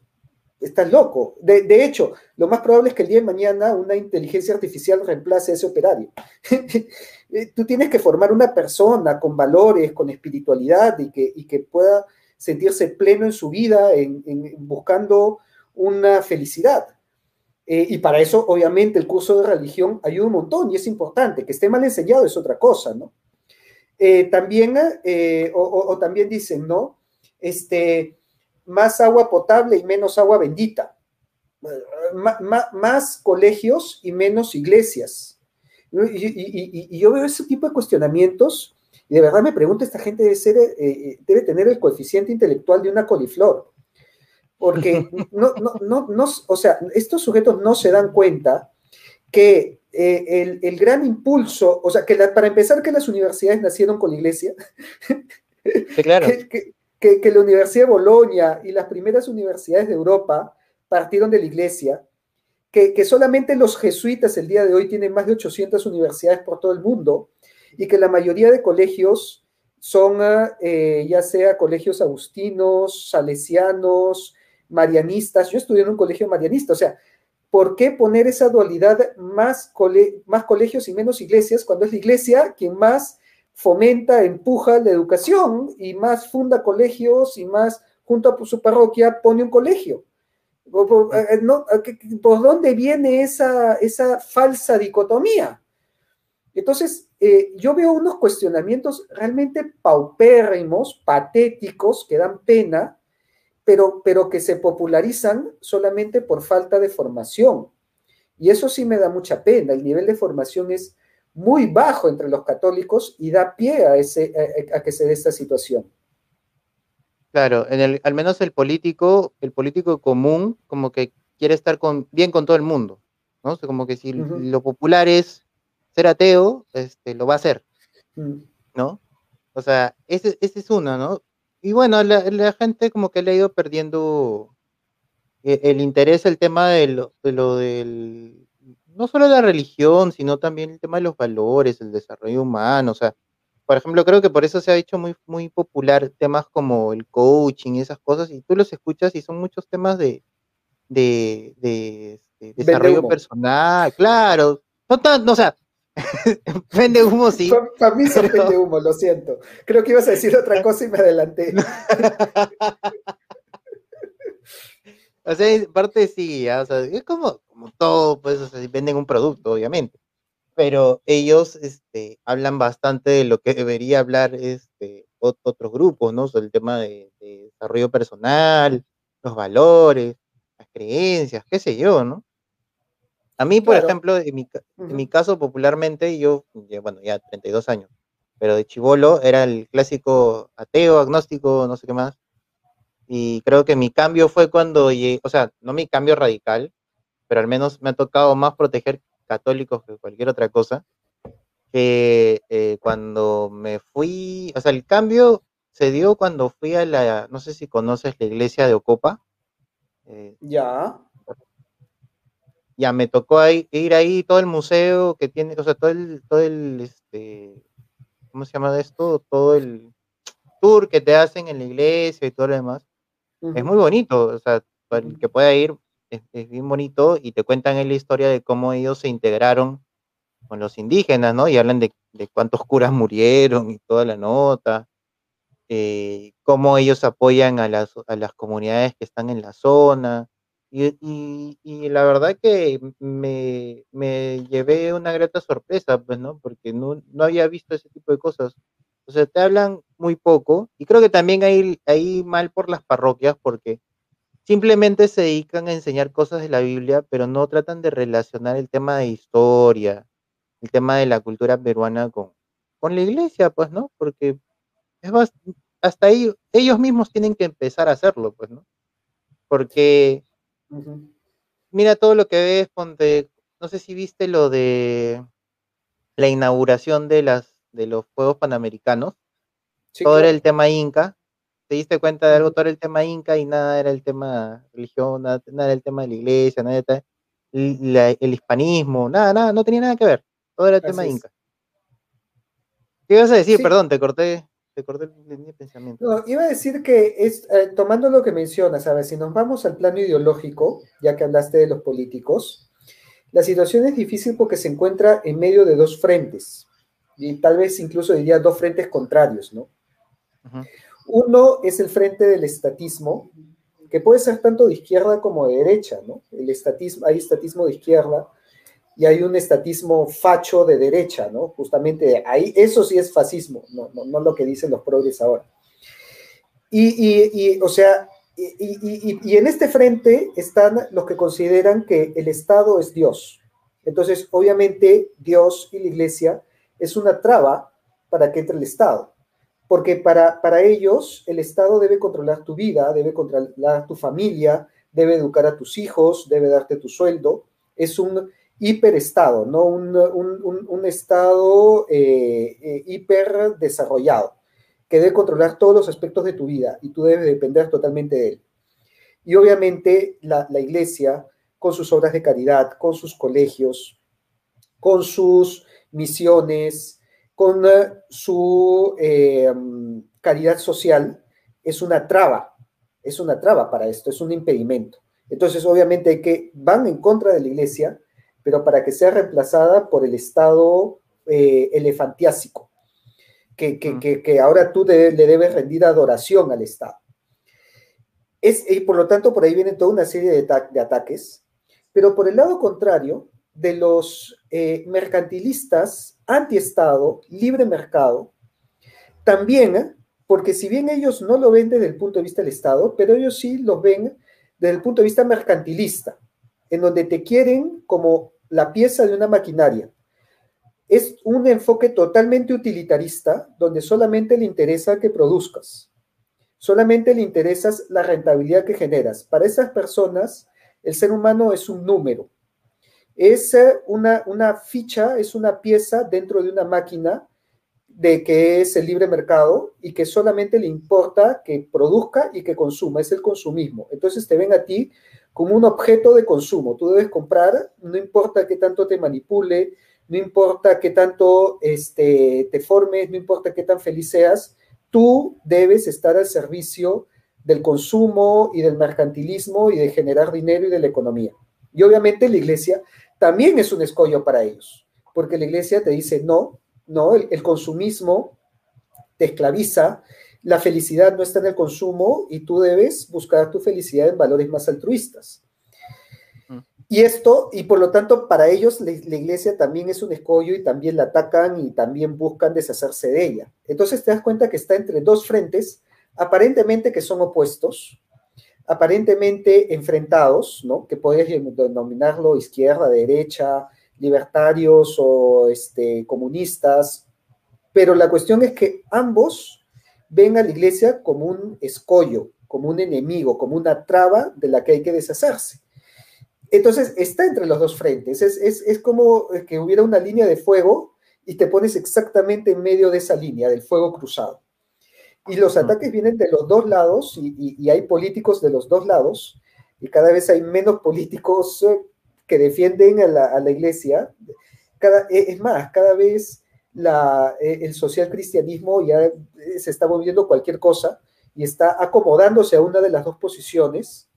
Speaker 3: estás loco. De, de hecho, lo más probable es que el día de mañana una inteligencia artificial reemplace a ese operario. Eh, Tú tienes que formar una persona con valores, con espiritualidad y que, y que pueda sentirse pleno en su vida, en, en- buscando una felicidad. Eh, y para eso, obviamente, el curso de religión ayuda un montón y es importante. Que esté mal enseñado es otra cosa, ¿no? Eh, también, o, o- o también dicen, ¿no? Este, más agua potable y menos agua bendita. Más colegios y menos iglesias. Y, y- y- y yo veo ese tipo de cuestionamientos y de verdad me pregunto, esta gente debe, ser, eh, eh, debe tener el coeficiente intelectual de una coliflor. Porque no, no, no, no, o sea, estos sujetos no se dan cuenta que eh, el, el gran impulso, o sea, que la- para empezar que las universidades nacieron con la iglesia,
Speaker 2: Sí, claro.
Speaker 3: que, que- que- la Universidad de Bolonia y las primeras universidades de Europa partieron de la iglesia, que, que solamente los jesuitas el día de hoy tienen más de 800 universidades por todo el mundo y que la mayoría de colegios son ah, eh, ya sea colegios agustinos, salesianos, marianistas. Yo estudié en un colegio marianista, o sea, ¿por qué poner esa dualidad más, cole- más colegios y menos iglesias cuando es la iglesia quien más fomenta, empuja la educación y más funda colegios y más, junto a su parroquia, pone un colegio? ¿Por, por- eh, eh, ¿por dónde viene esa, esa falsa dicotomía? Entonces, eh, yo veo unos cuestionamientos realmente paupérrimos, patéticos, que dan pena, pero, pero que se popularizan solamente por falta de formación. Y eso sí me da mucha pena. El nivel de formación es muy bajo entre los católicos y da pie a, ese, a, a que se dé esta situación.
Speaker 2: Claro, en el, al menos el político, el político común, como que quiere estar con, bien con todo el mundo, ¿no? O sea, como que si lo popular es ser ateo, este, lo va a hacer,
Speaker 3: Mm.
Speaker 2: ¿no? O sea, ese, ese es uno, ¿no? Y bueno, la, la gente como que le ha ido perdiendo e- el interés, el tema de lo, de lo del, no solo la religión, sino también el tema de los valores, el desarrollo humano, o sea, por ejemplo, creo que por eso se ha hecho muy, muy popular temas como el coaching y esas cosas, y tú los escuchas y son muchos temas de, de, de, este, desarrollo personal, claro, no tan, o sea, vende humo sí,
Speaker 3: Para mí se
Speaker 2: pero-
Speaker 3: vende humo, lo siento. Creo que ibas a decir otra cosa y me adelanté.
Speaker 2: O sea, en parte sí, ya, o sea, es como, como todo, pues, o sea, venden un producto, obviamente. Pero ellos este, hablan bastante de lo que debería hablar este, ot- otros grupos, ¿no? Sobre el tema de, de desarrollo personal, los valores, las creencias, qué sé yo, ¿no? A mí, por
Speaker 3: Claro.
Speaker 2: ejemplo, en mi, en mi caso, popularmente, yo, bueno, ya 32 años, pero de chivolo era el clásico ateo, agnóstico, no sé qué más. Y creo que mi cambio fue cuando, o sea, no mi cambio radical, pero al menos me ha tocado más proteger católicos que cualquier otra cosa, que eh, cuando me fui, o sea, el cambio se dio cuando fui a la, no sé si conoces la iglesia de Ocopa.
Speaker 3: Eh, ya.
Speaker 2: Ya me tocó ir ahí todo el museo que tiene, o sea, todo el, todo el, este, ¿cómo se llama esto? Todo el tour que te hacen en la iglesia y todo lo demás. Es muy bonito, o sea, para el que pueda ir, es, bien bonito y te cuentan la historia de cómo ellos se integraron con los indígenas, ¿no? Y hablan de, cuántos curas murieron y toda la nota, eh, cómo ellos apoyan a las, a las comunidades que están en la zona. Y, y, la verdad que me, me, llevé una grata sorpresa, pues, ¿no? Porque no, no había visto ese tipo de cosas. O sea, te hablan muy poco y creo que también hay, hay mal por las parroquias porque simplemente se dedican a enseñar cosas de la Biblia, pero no tratan de relacionar el tema de historia, el tema de la cultura peruana con, con la iglesia, pues, ¿no? Porque es hasta ahí ellos mismos tienen que empezar a hacerlo, pues, ¿no? Porque mira todo lo que ves, ponte, no sé si viste lo de la inauguración de las de los Juegos Panamericanos, todo era el tema inca, te diste cuenta de algo, todo era el tema inca y nada era el tema religión, nada, era el tema de la iglesia, nada era el hispanismo, nada, nada, no tenía nada que ver, todo era el tema inca. ¿Qué ibas a decir? Perdón, te corté, te corté el, pensamiento.
Speaker 3: No, iba a decir que es, eh, tomando lo que mencionas, a ver, si nos vamos al plano ideológico, ya que hablaste de los políticos, la situación es difícil porque se encuentra en medio de dos frentes y tal vez incluso diría dos frentes contrarios, ¿no? Uno es el frente del estatismo, que puede ser tanto de izquierda como de derecha, ¿no? El estatismo, hay estatismo de izquierda y hay un estatismo facho de derecha, ¿no? Justamente ahí, eso sí es fascismo, no, no, lo que dicen los progres ahora. Y, o sea, y, y, en este frente están los que consideran que el Estado es Dios. Entonces, obviamente, Dios y la Iglesia es una traba para que entre el Estado. Porque para, para ellos el Estado debe controlar tu vida, debe controlar tu familia, debe educar a tus hijos, debe darte tu sueldo. Es un hiperestado, no un, un, Estado eh, eh, hiper desarrollado, que debe controlar todos los aspectos de tu vida y tú debes depender totalmente de él. Y obviamente la, la iglesia, con sus obras de caridad, con sus colegios, con sus misiones, con eh, su eh, caridad social, es una traba, es una traba para esto, es un impedimento. Entonces, obviamente, que van en contra de la iglesia, pero para que sea reemplazada por el Estado eh, elefantiásico, que, que, ahora tú le debes rendir adoración al Estado. Es, y por lo tanto, por ahí viene toda una serie de, de ataques, pero por el lado contrario, de los eh, mercantilistas anti-Estado, libre mercado, también, porque si bien ellos no lo ven desde el punto de vista del Estado, pero ellos sí lo ven desde el punto de vista mercantilista, en donde te quieren como la pieza de una maquinaria. Es un enfoque totalmente utilitarista, donde solamente le interesa que produzcas, solamente le interesa la rentabilidad que generas. Para esas personas, el ser humano es un número, es una, una ficha, es una pieza dentro de una máquina de que es el libre mercado y que solamente le importa que produzca y que consuma, es el consumismo. Entonces te ven a ti como un objeto de consumo. Tú debes comprar, no importa qué tanto te manipule, no importa qué tanto este, te formes, no importa qué tan feliz seas, tú debes estar al servicio del consumo y del mercantilismo y de generar dinero y de la economía. Y obviamente la iglesia también es un escollo para ellos, porque la iglesia te dice, no, no, el, consumismo te esclaviza, la felicidad no está en el consumo y tú debes buscar tu felicidad en valores más altruistas. Mm. Y esto, y por lo tanto, para ellos la, iglesia también es un escollo y también la atacan y también buscan deshacerse de ella. Entonces te das cuenta que está entre dos frentes, aparentemente que son opuestos, aparentemente enfrentados, ¿no? que puedes denominarlo izquierda, derecha, libertarios o este, comunistas, Pero la cuestión es que ambos ven a la iglesia como un escollo, como un enemigo, como una traba de la que hay que deshacerse. Entonces, está entre los dos frentes. Es, como que hubiera una línea de fuego y te pones exactamente en medio de esa línea, del fuego cruzado. Y los ataques vienen de los dos lados y, y- y hay políticos de los dos lados y cada vez hay menos políticos eh, que defienden a la, a la iglesia. Cada, eh, es más, cada vez la, eh, el social cristianismo ya eh, se está volviendo cualquier cosa y está acomodándose a una de las dos posiciones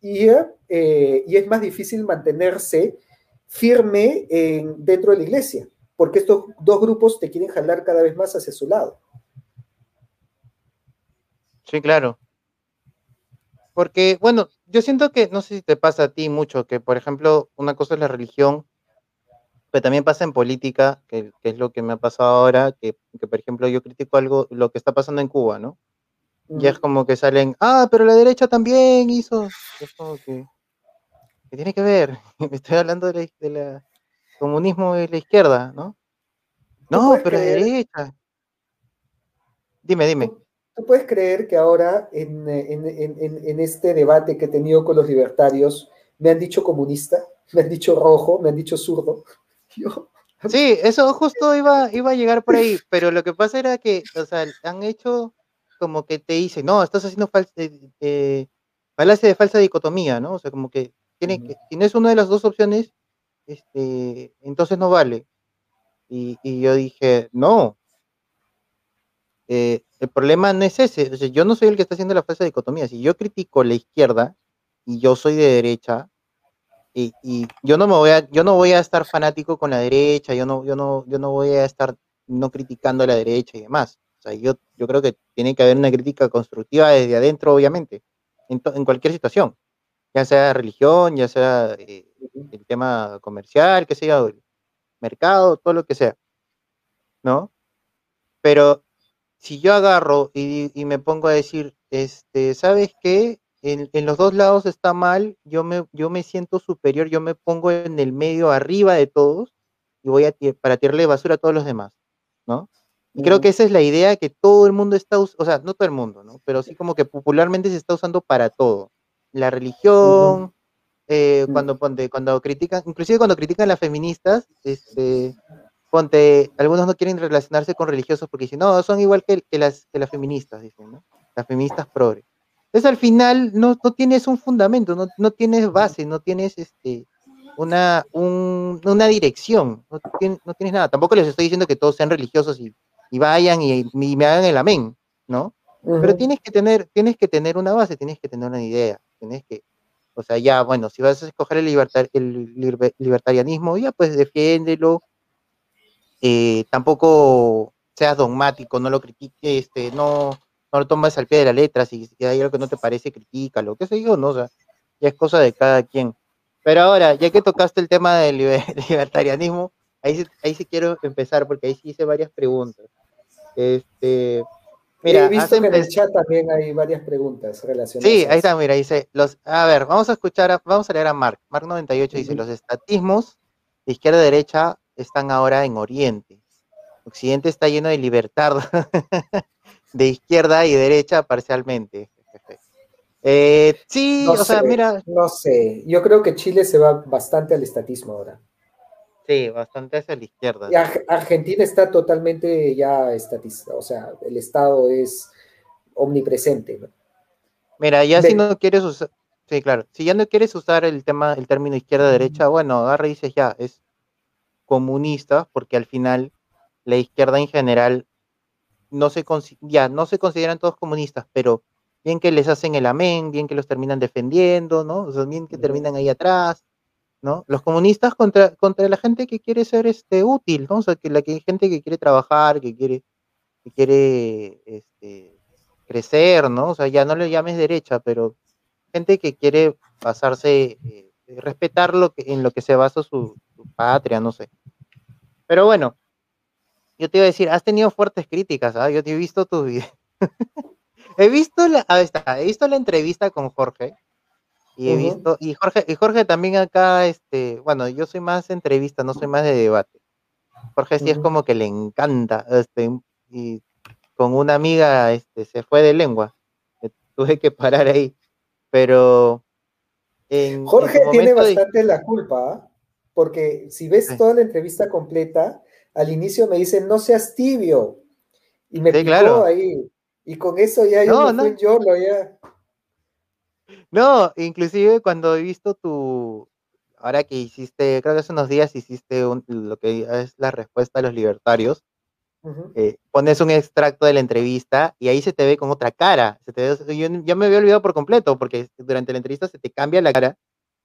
Speaker 3: y, eh, y es más difícil mantenerse firme en- dentro de la iglesia, porque estos dos grupos te quieren jalar cada vez más hacia su lado.
Speaker 2: Sí, claro. Porque, bueno, yo siento que, no sé si te pasa a ti mucho, que por ejemplo, una cosa es la religión, pero también pasa en política, que, que es lo que me ha pasado ahora, que, que, por ejemplo yo critico algo, lo que está pasando en Cuba, ¿no? Y es como que salen, ah, pero la derecha también hizo. Es como que, ¿qué tiene que ver? Estoy hablando de la, de la comunismo de la izquierda, ¿no?
Speaker 3: ¿Tú
Speaker 2: No, pero la
Speaker 3: creer?
Speaker 2: derecha. Dime, dime.
Speaker 3: ¿Tú, puedes creer que ahora en, en- en- en- en este debate que he tenido con los libertarios me han dicho comunista, me han dicho rojo, me han dicho zurdo? Yo-
Speaker 2: Sí, eso justo iba, iba a llegar por ahí, pero lo que pasa era que, o sea, han hecho como que te dicen, no, estás haciendo falsa, eh, eh, falacia de falsa dicotomía, ¿no? O sea, como que tiene que, si no es una de las dos opciones, este, entonces no vale. Y, y yo dije, no, eh, el problema no es ese, o sea, yo no soy el que está haciendo la falsa dicotomía, si yo critico la izquierda y yo soy de derecha, y, y yo no me voy a, yo no voy a estar fanático con la derecha, yo no, yo no, yo no voy a estar no criticando a la derecha y demás. O sea, yo, yo creo que tiene que haber una crítica constructiva desde adentro, obviamente, en, to- en cualquier situación, ya sea religión, ya sea eh, el tema comercial, que sea el mercado, todo lo que sea, ¿no? Pero si yo agarro y, y me pongo a decir, este, ¿sabes qué? En, en los dos lados está mal, yo me, yo me siento superior, yo me pongo en el medio arriba de todos y voy a ti- para tirarle basura a todos los demás, ¿no? Y creo que esa es la idea que todo el mundo está usando, o sea, no todo el mundo, ¿no? Pero sí como que popularmente se está usando para todo. La religión, eh,
Speaker 3: Mm.
Speaker 2: cuando, ponte, cuando critican, inclusive cuando critican a las feministas, este, ponte, algunos no quieren relacionarse con religiosos porque dicen, no, son igual que, que las, que las feministas, dicen, ¿no? Las feministas progre. Entonces al final no, no tienes un fundamento, no, no tienes base, no tienes este, una, un- una dirección, no, tien- no tienes nada. Tampoco les estoy diciendo que todos sean religiosos y, y vayan y, y me hagan el amén, ¿no? Pero
Speaker 3: Ujú.
Speaker 2: tienes que tener, tienes que tener una base, tienes que tener una idea, tienes que, o sea, ya, bueno, si vas a escoger el, libertar- el liber- libertarianismo, ya pues defiéndelo, eh, tampoco seas dogmático, no lo critiques, este, no, no lo tomes al pie de la letra, si, si hay algo que no te parece, critícalo, qué sé yo, ¿no? O sea, ya es cosa de cada quien. Pero ahora, ya que tocaste el tema del liber- libertarianismo, ahí sí, ahí sí quiero empezar, porque ahí sí hice varias preguntas. Este, mira,
Speaker 3: He visto
Speaker 2: has
Speaker 3: que en el chat también hay varias preguntas relacionadas.
Speaker 2: Sí, ahí está, mira, dice, los, a ver, vamos a escuchar, a- vamos a leer a Mark. Mark 98 dice, los estatismos de izquierda a derecha están ahora en Oriente. Occidente está lleno de libertad de izquierda y derecha parcialmente. Eh, sí,
Speaker 3: No
Speaker 2: o sea, mira,
Speaker 3: no sé. Yo creo que Chile se va bastante al estatismo ahora.
Speaker 2: sí, bastante hacia la izquierda.
Speaker 3: Y Ar- Argentina está totalmente ya estatista, o sea, el Estado es omnipresente. ¿no?
Speaker 2: Mira, ya si no quieres usar, sí, claro, si ya no quieres usar el tema, el término izquierda-derecha, bueno, agarra y dices ya, es comunista, porque al final la izquierda en general no se, ya, no se consideran todos comunistas, pero bien que les hacen el amén, bien que los terminan defendiendo, ¿no? O sea, bien que terminan ahí atrás, ¿no? Los comunistas contra, contra la gente que quiere ser este, útil, ¿no? O sea, que la que, gente que quiere trabajar, que quiere, que quiere este, crecer, ¿no? O sea, ya no le llames derecha, pero gente que quiere basarse, eh, respetar lo que, en lo que se basa su, su patria, no sé. Pero bueno, yo te iba a decir, has tenido fuertes críticas, ¿ah? Yo te he visto tus videos. he visto la, ahí está, he visto la entrevista con Jorge y he visto, y Jorge, y Jorge también acá, este, bueno, yo soy más entrevista, no soy más de debate. Jorge sí es como que le encanta, este, y con una amiga este, se fue de lengua. eh, Tuve que parar ahí. Pero en,
Speaker 3: Jorge tiene
Speaker 2: de-
Speaker 3: bastante la culpa, ¿ah? Porque si ves
Speaker 2: Sí.
Speaker 3: toda la entrevista completa, al inicio me dicen, no seas tibio. Y me
Speaker 2: Sí,
Speaker 3: picó
Speaker 2: claro.
Speaker 3: ahí. Y con eso ya yo
Speaker 2: No,
Speaker 3: me
Speaker 2: no.
Speaker 3: fui YOLO, ya.
Speaker 2: No, inclusive cuando he visto tu, ahora que hiciste, creo que hace unos días hiciste un- lo que es la respuesta a los libertarios, eh, pones un extracto de la entrevista y ahí se te ve con otra cara. Se te ve- yo, yo me había olvidado por completo porque durante la entrevista se te cambia la cara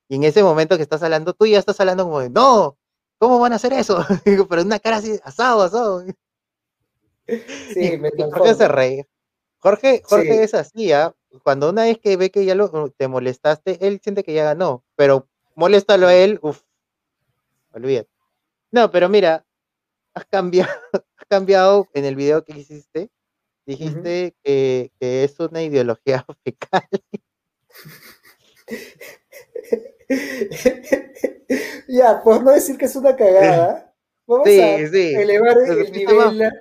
Speaker 2: y en ese momento que estás hablando, tú ya estás hablando como de, no, ¿cómo van a hacer eso? Pero una cara así, asado, asado.
Speaker 3: Sí,
Speaker 2: Y-
Speaker 3: me
Speaker 2: y Jorge se reí. Jorge, Jorge
Speaker 3: Sí.
Speaker 2: es así, ¿ah? Cuando una vez que ve que ya lo, te molestaste, él siente que ya ganó, pero moléstalo a él, uff, olvídate. No, pero mira, has cambiado, has cambiado en el video que hiciste, dijiste que, que es una ideología fecal.
Speaker 3: ya, por no decir que es una cagada, vamos
Speaker 2: Sí,
Speaker 3: a
Speaker 2: sí.
Speaker 3: elevar el nivel.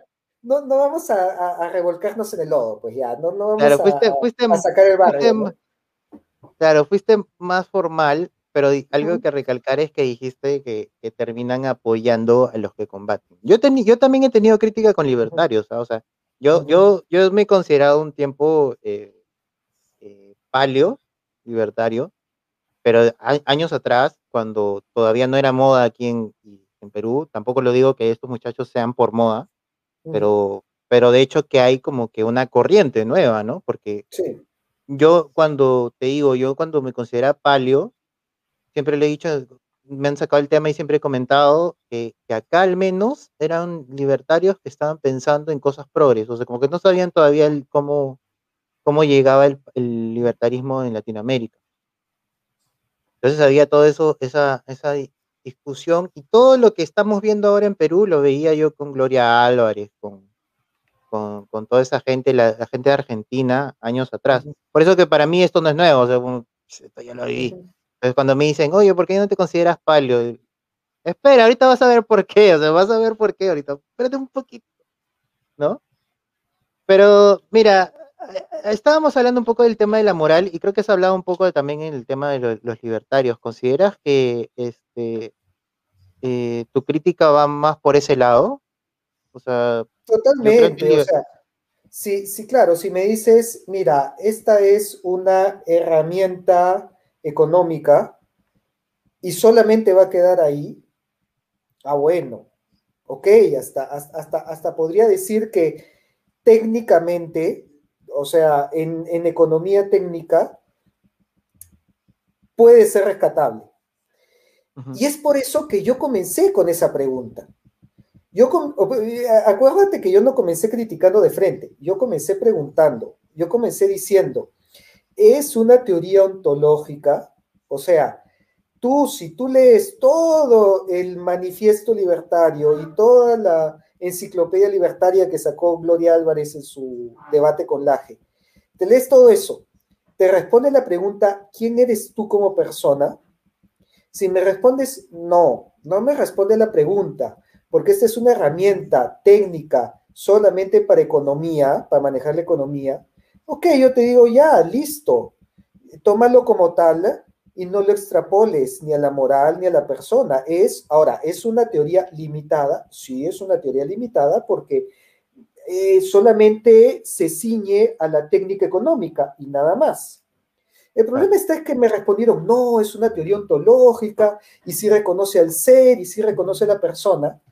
Speaker 3: No, no vamos a, a- a revolcarnos en el lodo, pues ya, no, no vamos
Speaker 2: Claro,
Speaker 3: a,
Speaker 2: fuiste,
Speaker 3: a-
Speaker 2: fuiste,
Speaker 3: a sacar el barrio.
Speaker 2: fuiste
Speaker 3: ¿no?
Speaker 2: ma- claro, fuiste más formal, pero algo que recalcar es que dijiste que, que terminan apoyando a los que combaten. Yo, teni- yo también he tenido crítica con libertarios, ¿ah? o sea, yo, yo, yo me he considerado un tiempo eh, eh, paleo, libertario, pero a- años atrás, cuando todavía no era moda aquí en, en Perú, tampoco lo digo que estos muchachos sean por moda, pero, pero de hecho que hay como que una corriente nueva, ¿no? Porque
Speaker 3: Sí.
Speaker 2: yo cuando te digo, yo cuando me considera palio, siempre le he dicho, me han sacado el tema y siempre he comentado que, que acá al menos eran libertarios que estaban pensando en cosas progres, o sea, como que no sabían todavía el cómo, cómo llegaba el, el libertarismo en Latinoamérica. Entonces había todo eso, esa, esa di- discusión y todo lo que estamos viendo ahora en Perú lo veía yo con Gloria Álvarez, con, con, con toda esa gente, la, la gente de Argentina años atrás. Por eso que para mí esto no es nuevo, o sea, esto ya lo.
Speaker 3: Ujú.
Speaker 2: Entonces cuando me dicen, oye, ¿por qué no te consideras palio? Espera, ahorita vas a ver por qué, o sea, vas a ver por qué ahorita. Espérate un poquito, ¿no? Pero mira, estábamos hablando un poco del tema de la moral y creo que has hablado un poco también en el tema de lo- los libertarios. ¿Consideras que este eh, tu crítica va más por ese lado? O sea,
Speaker 3: Totalmente, o sea, sí, sí, claro, si me dices, mira, esta es una herramienta económica y solamente va a quedar ahí, ah, bueno, ok, hasta, hasta, hasta podría decir que técnicamente, o sea, en, en economía técnica, puede ser rescatable. Y es por eso que yo comencé con esa pregunta. Yo, com- acuérdate que yo no comencé criticando de frente, yo comencé preguntando, yo comencé diciendo, es una teoría ontológica, o sea, tú si tú lees todo el manifiesto libertario y toda la enciclopedia libertaria que sacó Gloria Álvarez en su debate con Laje, te lees todo eso, te responde la pregunta, ¿quién eres tú como persona? Si me respondes no, no me responde la pregunta, porque esta es una herramienta técnica solamente para economía, para manejar la economía. Ok, yo te digo ya, listo, tómalo como tal y no lo extrapoles ni a la moral ni a la persona. Es, ahora, ¿es una teoría limitada? Sí, es una teoría limitada porque eh, solamente se ciñe a la técnica económica y nada más. El problema está es que me respondieron, no, es una teoría ontológica y sí reconoce al ser y sí reconoce a la persona.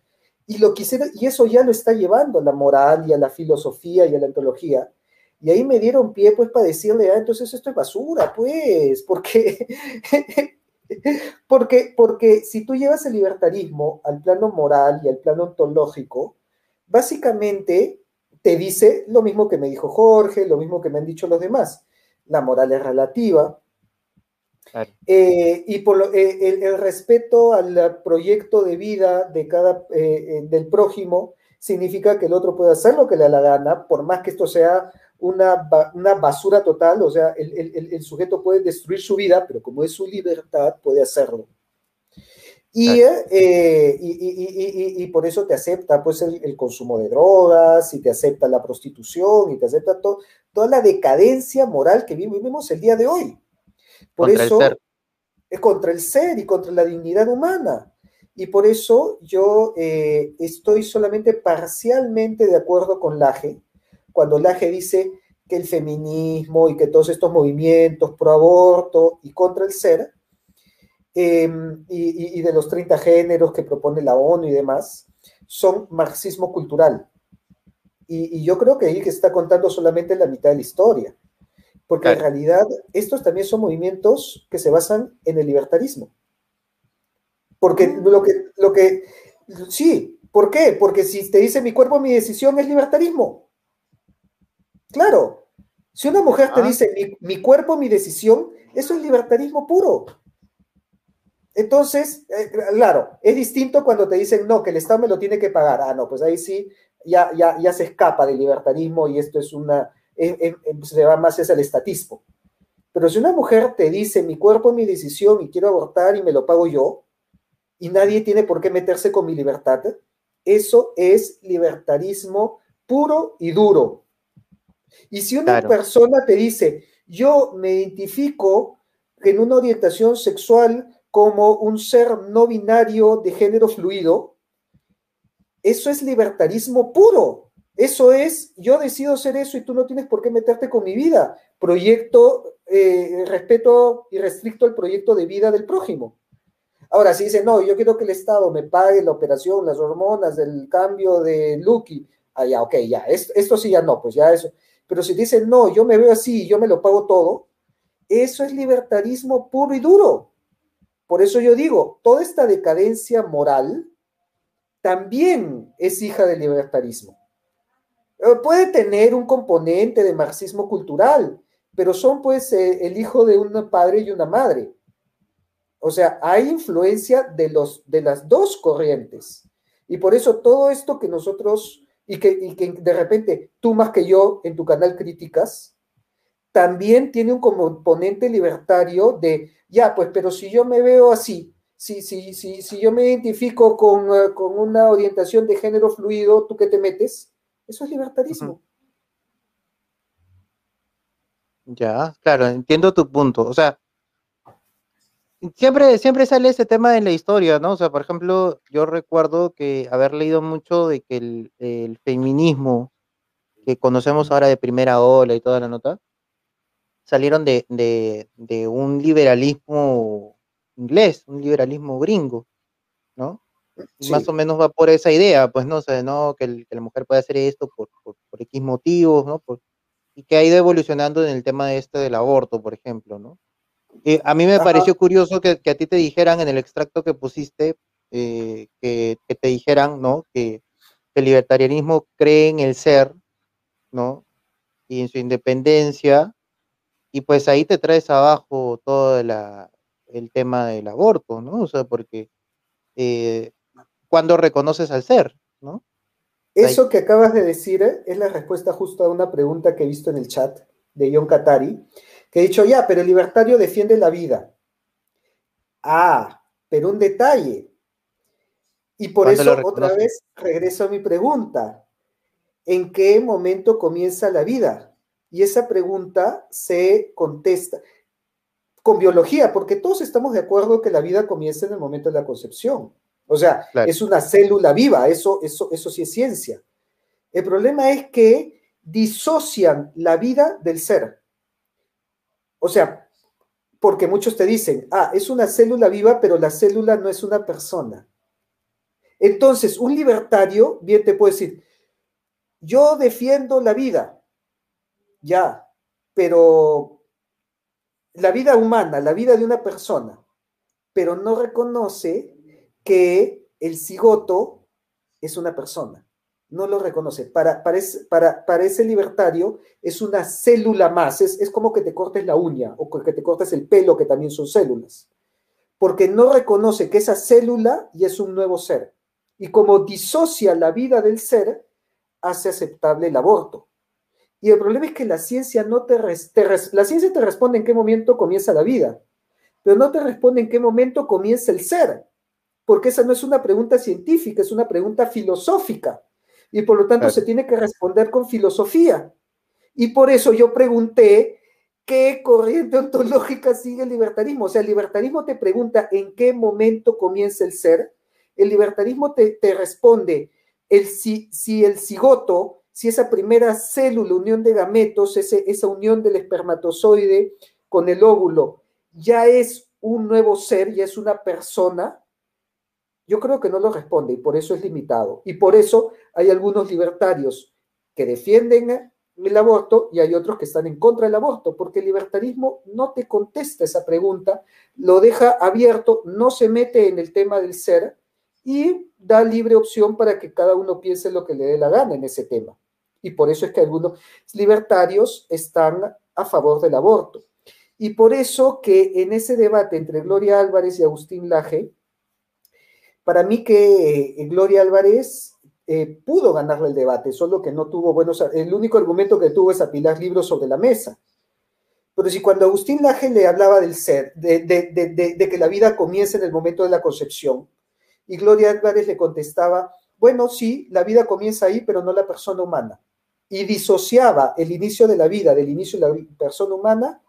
Speaker 3: Y, lo quisiera, y eso ya lo está llevando a la moral y a la filosofía y a la ontología. Y ahí me dieron pie pues para decirle, ah, entonces esto es basura, pues, porque, porque, porque si tú llevas el libertarismo al plano moral y al plano ontológico, básicamente te dice lo mismo que me dijo Jorge, lo mismo que me han dicho los demás. La moral es relativa,
Speaker 2: claro.
Speaker 3: eh, y por lo, eh, el, el, respeto al proyecto de vida de cada, eh, del prójimo significa que el otro puede hacer lo que le da la gana, por más que esto sea una, una basura total, o sea, el, el, el, sujeto puede destruir su vida, pero como es su libertad, puede hacerlo. Y, eh, y, y, y, por eso te acepta pues, el, el, consumo de drogas, y te acepta la prostitución, y te acepta to, toda la decadencia moral que vivimos el día de hoy. Por
Speaker 2: Contra
Speaker 3: eso es contra el ser y contra la dignidad humana. Y por eso yo eh, estoy solamente parcialmente de acuerdo con Laje, cuando Laje dice que el feminismo y que todos estos movimientos pro aborto y contra el ser, eh, y, y, de los 30 géneros que propone la ONU y demás, son marxismo cultural. Y, y yo creo que ahí que está contando solamente la mitad de la historia, porque claro. en realidad estos también son movimientos que se basan en el libertarismo. Porque lo que, lo que, sí, ¿por qué? Porque si te dice mi cuerpo, mi decisión es libertarismo. Claro, si una mujer te ah. dice mi, mi, cuerpo, mi decisión, eso es libertarismo puro. Entonces, eh, claro, es distinto cuando te dicen, no, que el Estado me lo tiene que pagar. Ah, no, pues ahí sí, ya, ya, ya se escapa del libertarismo y esto es una, es, es, se va más es el estatismo. Pero si una mujer te dice, mi cuerpo, mi decisión y quiero abortar y me lo pago yo, y nadie tiene por qué meterse con mi libertad, eso es libertarismo puro y duro. Y si una claro. persona te dice, yo me identifico en una orientación sexual como un ser no binario de género fluido, eso es libertarismo puro. Eso es, yo decido ser eso y tú no tienes por qué meterte con mi vida. Proyecto, eh, respeto y restricto el proyecto de vida del prójimo. Ahora, si dice, no, yo quiero que el Estado me pague la operación, las hormonas, el cambio de Lucky, ah, ya, ok, ya, esto, esto sí ya no, pues ya eso. Pero si dice, no, yo me veo así, yo me lo pago todo, eso es libertarismo puro y duro. Por eso yo digo, toda esta decadencia moral también es hija del libertarismo. Puede tener un componente de marxismo cultural, pero son pues eh, el hijo de un padre y una madre. O sea, hay influencia de, los, de las dos corrientes. Y por eso todo esto que nosotros, y que, y que de repente tú más que yo en tu canal criticas, también tiene un componente libertario de, ya, pues, pero si yo me veo así, si, si, si, si yo me identifico con, uh, con una orientación de género fluido, ¿tú qué te metes? Eso es libertarismo.
Speaker 2: Ya, claro, entiendo tu punto. O sea, siempre, siempre sale ese tema en la historia, ¿no? O sea, por ejemplo, yo recuerdo que haber leído mucho de que el, el feminismo que conocemos ahora de primera ola y toda la nota, salieron de, de, de, un liberalismo inglés, un liberalismo gringo, ¿no? Sí. Más o menos va por esa idea, pues, ¿no? O sea, ¿no? Que, el, que la mujer puede hacer esto por, por, por X motivos, ¿no? Por, y que ha ido evolucionando en el tema de este del aborto, por ejemplo, ¿no? Eh, a mí me Ajá. pareció curioso que, que, a ti te dijeran en el extracto que pusiste, eh, que, que, te dijeran, ¿no? Que, que el libertarianismo cree en el ser, ¿no? Y en su independencia, y pues ahí te traes abajo todo la, el tema del aborto, ¿no? O sea, porque eh, cuando reconoces al ser, ¿no?
Speaker 3: Eso ahí. que acabas de decir ¿eh? es la respuesta justo a una pregunta que he visto en el chat de John Katari, que he dicho, ya, pero el libertario defiende la vida. Ah, pero un detalle. Y por eso otra vez regreso a mi pregunta. ¿En qué momento comienza la vida? Y esa pregunta se contesta con biología, porque todos estamos de acuerdo que la vida comienza en el momento de la concepción. O sea, claro. es una célula viva, eso, eso, eso sí es ciencia. El problema es que disocian la vida del ser. O sea, porque muchos te dicen, ah, es una célula viva, pero la célula no es una persona. Entonces, un libertario bien te puede decir, yo defiendo la vida, ya, pero la vida humana, la vida de una persona, pero no reconoce que el cigoto es una persona. No lo reconoce. Para, para, ese, para, para ese libertario es una célula más. Es, es, como que te cortes la uña o que te cortes el pelo, que también son células. Porque no reconoce que esa célula ya es un nuevo ser. Y como disocia la vida del ser, hace aceptable el aborto. Y el problema es que la ciencia no te, te la ciencia te responde en qué momento comienza la vida, pero no te responde en qué momento comienza el ser. porque esa no es una pregunta científica, es una pregunta filosófica. Y por lo tanto se tiene que responder con filosofía. Y por eso yo pregunté qué corriente ontológica sigue el libertarismo. O sea, el libertarismo te pregunta en qué momento comienza el ser. El libertarismo te, te responde el, si, si el cigoto, si esa primera célula, unión de gametos, ese, esa unión del espermatozoide con el óvulo, ya es un nuevo ser, ya es una persona, yo creo que no lo responde y por eso es limitado. Y por eso hay algunos libertarios que defienden el aborto y hay otros que están en contra del aborto, porque el libertarismo no te contesta esa pregunta, lo deja abierto, no se mete en el tema del ser y da libre opción para que cada uno piense lo que le dé la gana en ese tema. Y por eso es que algunos libertarios están a favor del aborto. Y por eso que en ese debate entre Gloria Álvarez y Agustín Laje, para mí que eh, Gloria Álvarez eh, pudo ganarle el debate, solo que no tuvo buenos, el único argumento que tuvo es apilar libros sobre la mesa. Pero si cuando Agustín Laje le hablaba del ser, de, de, de, de, que la vida comienza en el momento de la concepción, y Gloria Álvarez le contestaba, bueno, sí, la vida comienza ahí, pero no la persona humana. Y disociaba el inicio de la vida del inicio de la persona humana,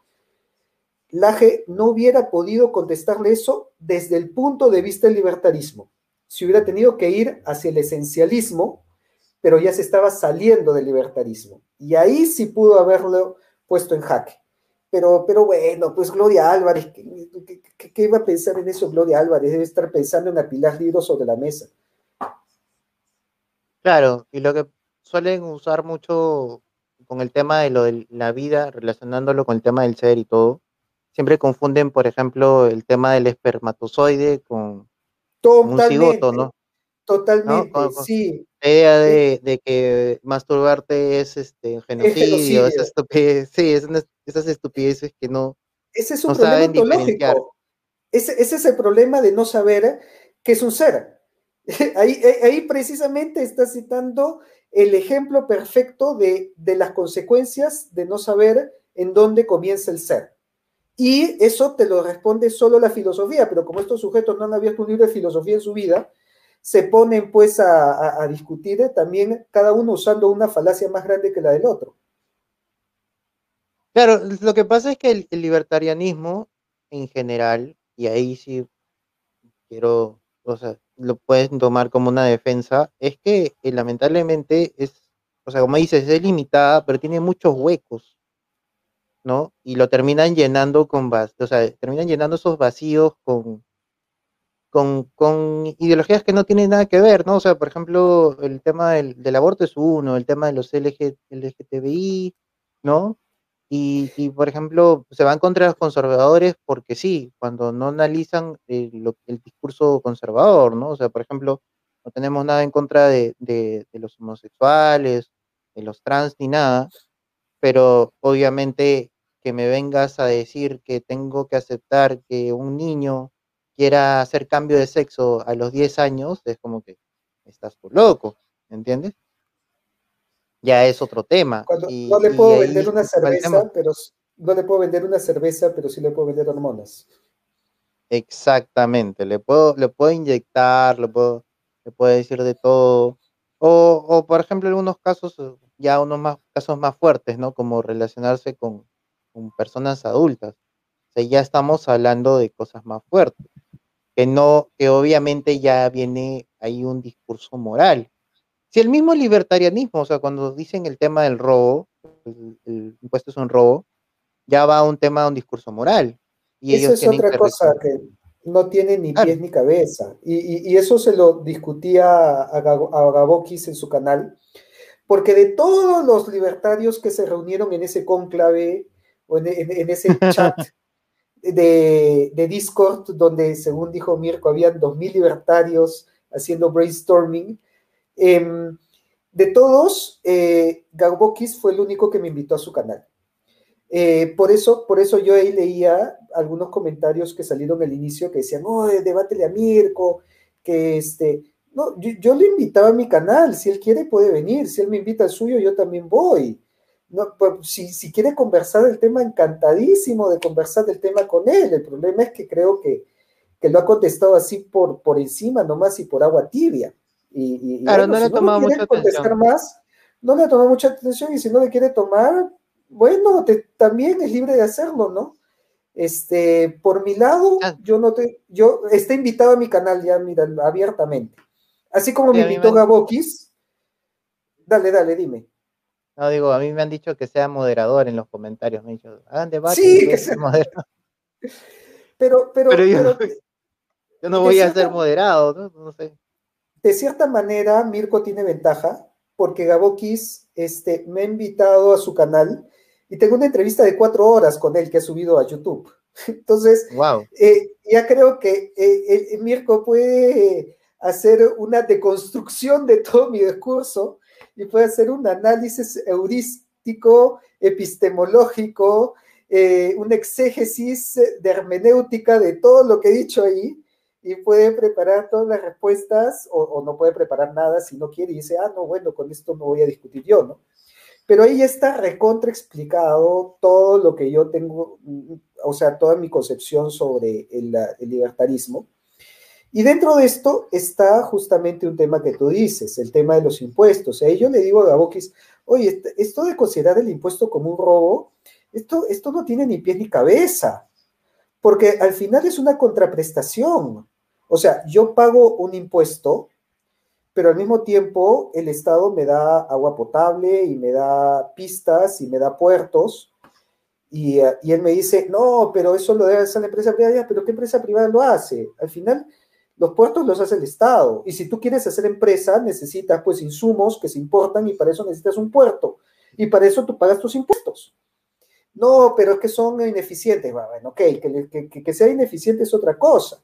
Speaker 3: Laje no hubiera podido contestarle eso desde el punto de vista del libertarismo. Si hubiera tenido que ir hacia el esencialismo, pero ya se estaba saliendo del libertarismo. Y ahí sí pudo haberlo puesto en jaque. Pero, pero bueno, pues Gloria Álvarez, ¿qué, qué, qué iba a pensar en eso Gloria Álvarez? Debe estar pensando en apilar libros sobre la mesa.
Speaker 2: Claro, y lo que suelen usar mucho con el tema de lo de la vida, relacionándolo con el tema del ser y todo, siempre confunden, por ejemplo, el tema del espermatozoide con, con un cigoto, ¿no?
Speaker 3: Totalmente,
Speaker 2: ¿no? Con, con
Speaker 3: sí.
Speaker 2: La idea de, de, que masturbarte es este genocidio, es genocidio. Esa estupidez, sí, es una, esas estupideces que no,
Speaker 3: ese es un no problema ontológico. Ese, ese, es el problema de no saber qué es un ser. Ahí, ahí precisamente está citando el ejemplo perfecto de, de las consecuencias de no saber en dónde comienza el ser. Y eso te lo responde solo la filosofía, pero como estos sujetos no han abierto un libro de filosofía en su vida, se ponen pues a, discutir también cada uno usando una falacia más grande que la del otro.
Speaker 2: Claro, lo que pasa es que el, el libertarianismo en general, y ahí sí quiero, o sea, lo pueden tomar como una defensa, es que eh, lamentablemente es, o sea, como dices, es limitada, pero tiene muchos huecos, ¿no? Y lo terminan llenando con, o sea, terminan llenando esos vacíos con, con, con, ideologías que no tienen nada que ver, ¿no? O sea, por ejemplo, el tema del, del aborto es uno, el tema de los LG, LGTBI, ¿no? Y, y, por ejemplo, se van contra los conservadores porque sí, cuando no analizan el, el discurso conservador, ¿no? O sea, por ejemplo, no tenemos nada en contra de, de los homosexuales, de los trans, ni nada, pero obviamente que me vengas a decir que tengo que aceptar que un niño quiera hacer cambio de sexo a los 10 años, es como que estás por loco, ¿entiendes? Ya es otro tema.
Speaker 3: Cuando,
Speaker 2: y,
Speaker 3: no le puedo vender una cerveza, pero no le puedo vender una cerveza, pero sí le puedo vender hormonas.
Speaker 2: Exactamente, le puedo, le puedo inyectar, le puedo, le puedo decir de todo. O, o, por ejemplo, algunos casos, ya unos más, casos más fuertes, ¿no? Como relacionarse con, con personas adultas. O sea, ya estamos hablando de cosas más fuertes. Que no, que obviamente ya viene ahí un discurso moral. Si el mismo libertarianismo, o sea, cuando dicen el tema del robo, el, el impuesto es un robo, ya va a un tema de un discurso moral. Y
Speaker 3: eso
Speaker 2: ellos
Speaker 3: es otra
Speaker 2: que
Speaker 3: cosa que no tiene ni
Speaker 2: Claro.
Speaker 3: pies ni cabeza. Y, y- y eso se lo discutía a, Gabo- a Gabokis en su canal, porque de todos los libertarios que se reunieron en ese cónclave o en, en- en ese chat de, de Discord, donde según dijo Mirko, habían 2.000 libertarios haciendo brainstorming, em, de todos, eh, Gabokis fue el único que me invitó a su canal. Eh, por, eso, por eso yo ahí leía algunos comentarios que salieron al inicio que decían, oh, debátele a Mirko, que este, no, yo, yo le invitaba a mi canal, si él quiere puede venir, si él me invita al suyo, yo también voy. No, pues, si, si quiere conversar del tema, encantadísimo de conversar del tema con él. El problema es que creo que, que lo ha contestado así por, por encima nomás y por agua tibia. Y, y
Speaker 2: claro,
Speaker 3: bueno,
Speaker 2: no le ha tomado
Speaker 3: quiere
Speaker 2: mucha
Speaker 3: contestar
Speaker 2: atención.
Speaker 3: más, no le ha tomado mucha atención y si no le quiere tomar, bueno, te- también es libre de hacerlo, ¿no? Este, por mi lado,
Speaker 2: Ah.
Speaker 3: yo no te, yo, está invitado a mi canal ya, mira, abiertamente. Así como
Speaker 2: Sí,
Speaker 3: me invitó Gabokis. Dale, dale, dime.
Speaker 2: No, digo, a mí me han dicho que sea moderador en los comentarios. Me han dicho, hagan debate.
Speaker 3: Sí, que sea-
Speaker 2: moderador".
Speaker 3: Pero, pero,
Speaker 2: Pero yo-
Speaker 3: pero
Speaker 2: Yo no voy a ser moderado, ¿no? No sé.
Speaker 3: de cierta manera, Mirko tiene ventaja porque Gabokis este, me ha invitado a su canal y tengo una entrevista de cuatro horas con él que ha subido a YouTube. Entonces,
Speaker 2: Wow.
Speaker 3: eh, ya creo que eh, el Mirko puede hacer una deconstrucción de todo mi discurso y puede hacer un análisis heurístico, epistemológico, eh, una exégesis de hermenéutica de todo lo que he dicho ahí y puede preparar todas las respuestas o, no puede preparar nada si no quiere y dice, ah, no, bueno, con esto no voy a discutir yo, ¿no? Pero ahí está recontra explicado todo lo que yo tengo, o sea, toda mi concepción sobre el libertarismo. Y dentro de esto está justamente un tema que tú dices, el tema de los impuestos. Ahí yo le digo a Gabokis, oye, est- esto de considerar el impuesto como un robo, esto, esto no tiene ni pies ni cabeza, porque al final es una contraprestación. O sea, yo pago un impuesto, pero al mismo tiempo el Estado me da agua potable y me da pistas y me da puertos. Y, eh, y él me dice, no, pero eso lo debe hacer la empresa privada, pero ¿qué empresa privada lo hace? Al final, los puertos los hace el Estado. Y si tú quieres hacer empresa, necesitas pues insumos que se importan y para eso necesitas un puerto. Y para eso tú pagas tus impuestos. No, pero es que son ineficientes. Bueno, ok, que, que- sea ineficiente es otra cosa.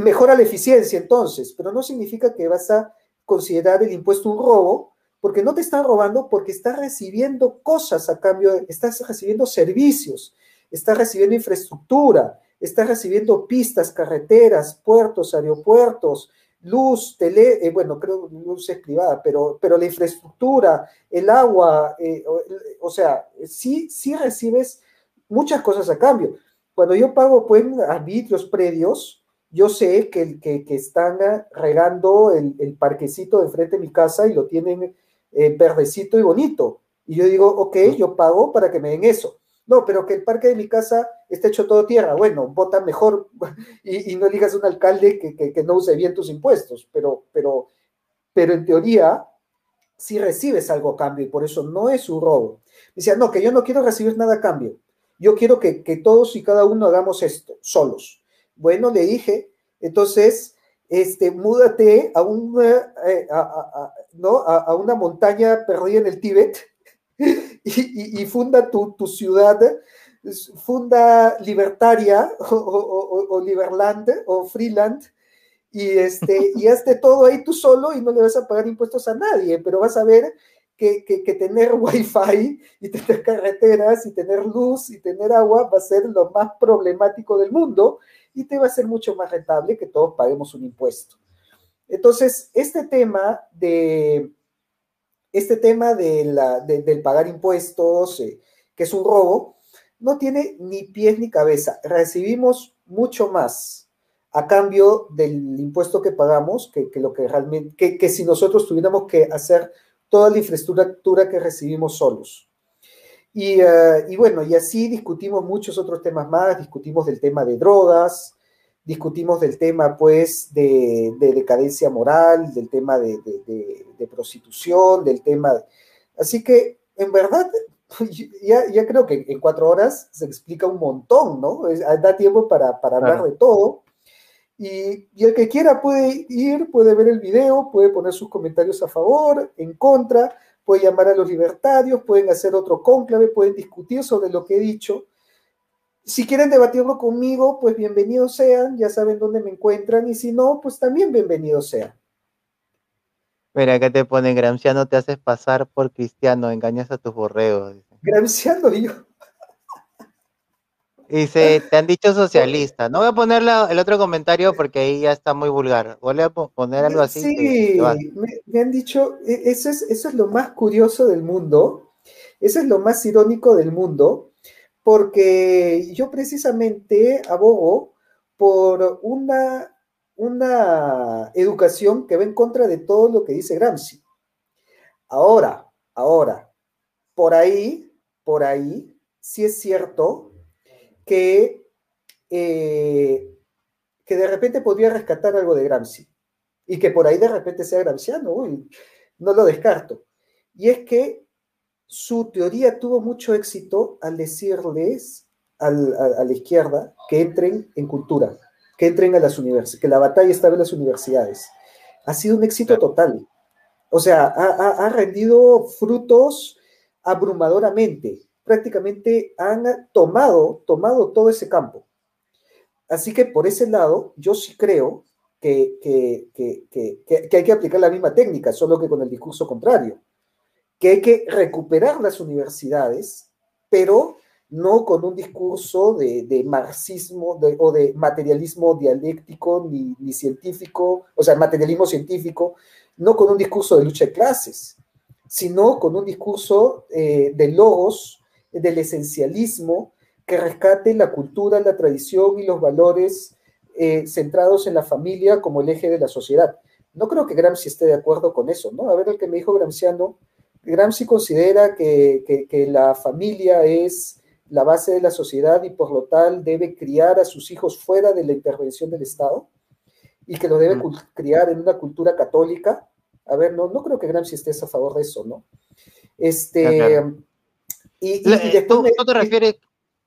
Speaker 3: Mejora la eficiencia entonces, pero no significa que vas a considerar el impuesto un robo, porque no te están robando, porque estás recibiendo cosas a cambio, estás recibiendo servicios, estás recibiendo infraestructura, estás recibiendo pistas, carreteras, puertos, aeropuertos, luz, tele, eh, bueno, creo que luz es privada, pero, pero la infraestructura, el agua, eh, o, o sea, sí, sí recibes muchas cosas a cambio. Cuando yo pago pues, arbitrios predios, yo sé que, que, que están regando el, el, parquecito de frente de mi casa y lo tienen eh, verdecito y bonito. Y yo digo, ok, yo pago para que me den eso. No, pero que el parque de mi casa está hecho todo tierra. Bueno, vota mejor y, y no a un alcalde que, no use bien tus impuestos. Pero, pero, pero en teoría, sí recibes algo a cambio y por eso no es un robo. Decía, no, que yo no quiero recibir nada a cambio. Yo quiero que, todos y cada uno hagamos esto, solos. Bueno, le dije, entonces, este, múdate a una, eh, ¿no? a, una montaña perdida en el Tíbet y funda tu, tu, ciudad, funda libertaria o, o, o, Liberland o Freeland y, este, y hazte todo ahí tú solo y no le vas a pagar impuestos a nadie, pero vas a ver que, que, que, tener wifi y tener carreteras y tener luz y tener agua va a ser lo más problemático del mundo y te va a ser mucho más rentable que todos paguemos un impuesto. Entonces, este tema de este tema de la, de, del pagar impuestos, eh, que es un robo, no tiene ni pies ni cabeza. Recibimos mucho más a cambio del impuesto que pagamos que, que lo que realmente, que, que si nosotros tuviéramos que hacer toda la infraestructura que recibimos solos. Y, uh, y, bueno, y así discutimos muchos otros temas más, discutimos del tema de drogas, discutimos del tema, pues, de, de decadencia moral, del tema de, de, de, prostitución, del tema... Así que, en verdad, ya, ya, creo que en cuatro horas se explica un montón, ¿no? Da tiempo para, para hablar claro. de todo. Y, y, el que quiera puede ir, puede ver el video, puede poner sus comentarios a favor, en contra, puede llamar a los libertarios, pueden hacer otro cónclave, pueden discutir sobre lo que he dicho. Si quieren debatirlo conmigo, pues bienvenidos sean, ya saben dónde me encuentran, y si no, pues también bienvenidos sean.
Speaker 2: Mira, que te pone Gramsciano, te haces pasar por cristiano, engañas a tus borregos.
Speaker 3: Gramsciano, yo.
Speaker 2: Dice, te han dicho socialista. No voy a poner la, el otro comentario porque ahí ya está muy vulgar. Voy a poner algo así.
Speaker 3: Sí, me, me, han dicho, eso es, eso es lo más curioso del mundo, eso es lo más irónico del mundo, porque yo precisamente abogo por una, una educación que va en contra de todo lo que dice Gramsci. Ahora, ahora, por ahí, por ahí, sí es cierto que, eh, que de repente podría rescatar algo de Gramsci y que por ahí de repente sea gramsciano, uy, no lo descarto. Y es que su teoría tuvo mucho éxito al decirles a, la izquierda que entren en cultura, que entren a las universidades, que la batalla estaba en las universidades. Ha sido un éxito total. O sea, ha, ha rendido frutos abrumadoramente. Prácticamente han tomado, tomado todo ese campo. Así que por ese lado, yo sí creo que, que, que, que, hay que aplicar la misma técnica, solo que con el discurso contrario. Que hay que recuperar las universidades, pero no con un discurso de, marxismo o de materialismo dialéctico ni, científico, o sea, materialismo científico, no con un discurso de lucha de clases, sino con un discurso eh, de logos, del esencialismo, que rescate la cultura, la tradición y los valores eh, centrados en la familia como el eje de la sociedad. No creo que Gramsci esté de acuerdo con eso, ¿no? A ver, el que me dijo Gramsciano, Gramsci considera que, que la familia es la base de la sociedad y por lo tal debe criar a sus hijos fuera de la intervención del Estado y que lo debe criar en una cultura católica. A ver, no, no creo que Gramsci esté a favor de eso, ¿no? Este,
Speaker 2: claro. y, y, y ¿Tú, me, ¿tú, te refieres,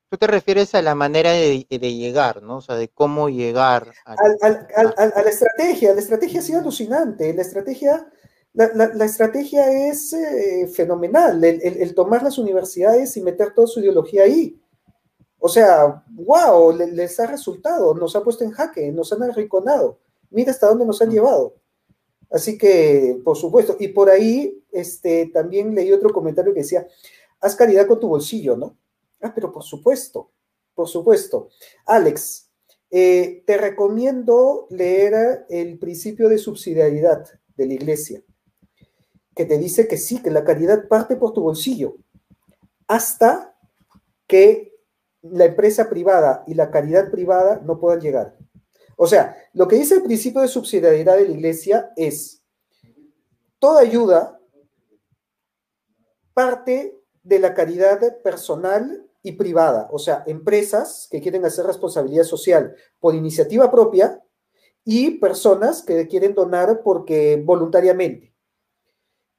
Speaker 2: tú te refieres a la manera de, de, llegar, ¿no? O sea, de cómo llegar
Speaker 3: a, al, al, al, a la estrategia. La estrategia ha sido alucinante. La estrategia, la, la, la estrategia es eh, fenomenal. El, el, el, tomar las universidades y meter toda su ideología ahí. O sea, wow, les ha resultado, nos ha puesto en jaque, nos han arrinconado. Mira hasta dónde nos han llevado. Así que, por supuesto, y por ahí este, también leí otro comentario que decía, haz caridad con tu bolsillo, ¿no? Ah, pero por supuesto, por supuesto. Alex, eh, te recomiendo leer el principio de subsidiariedad de la iglesia, que te dice que sí, que la caridad parte por tu bolsillo, hasta que la empresa privada y la caridad privada no puedan llegar. O sea, lo que dice el principio de subsidiariedad de la iglesia es, toda ayuda parte de la caridad personal y privada, o sea, empresas que quieren hacer responsabilidad social por iniciativa propia y personas que quieren donar porque voluntariamente.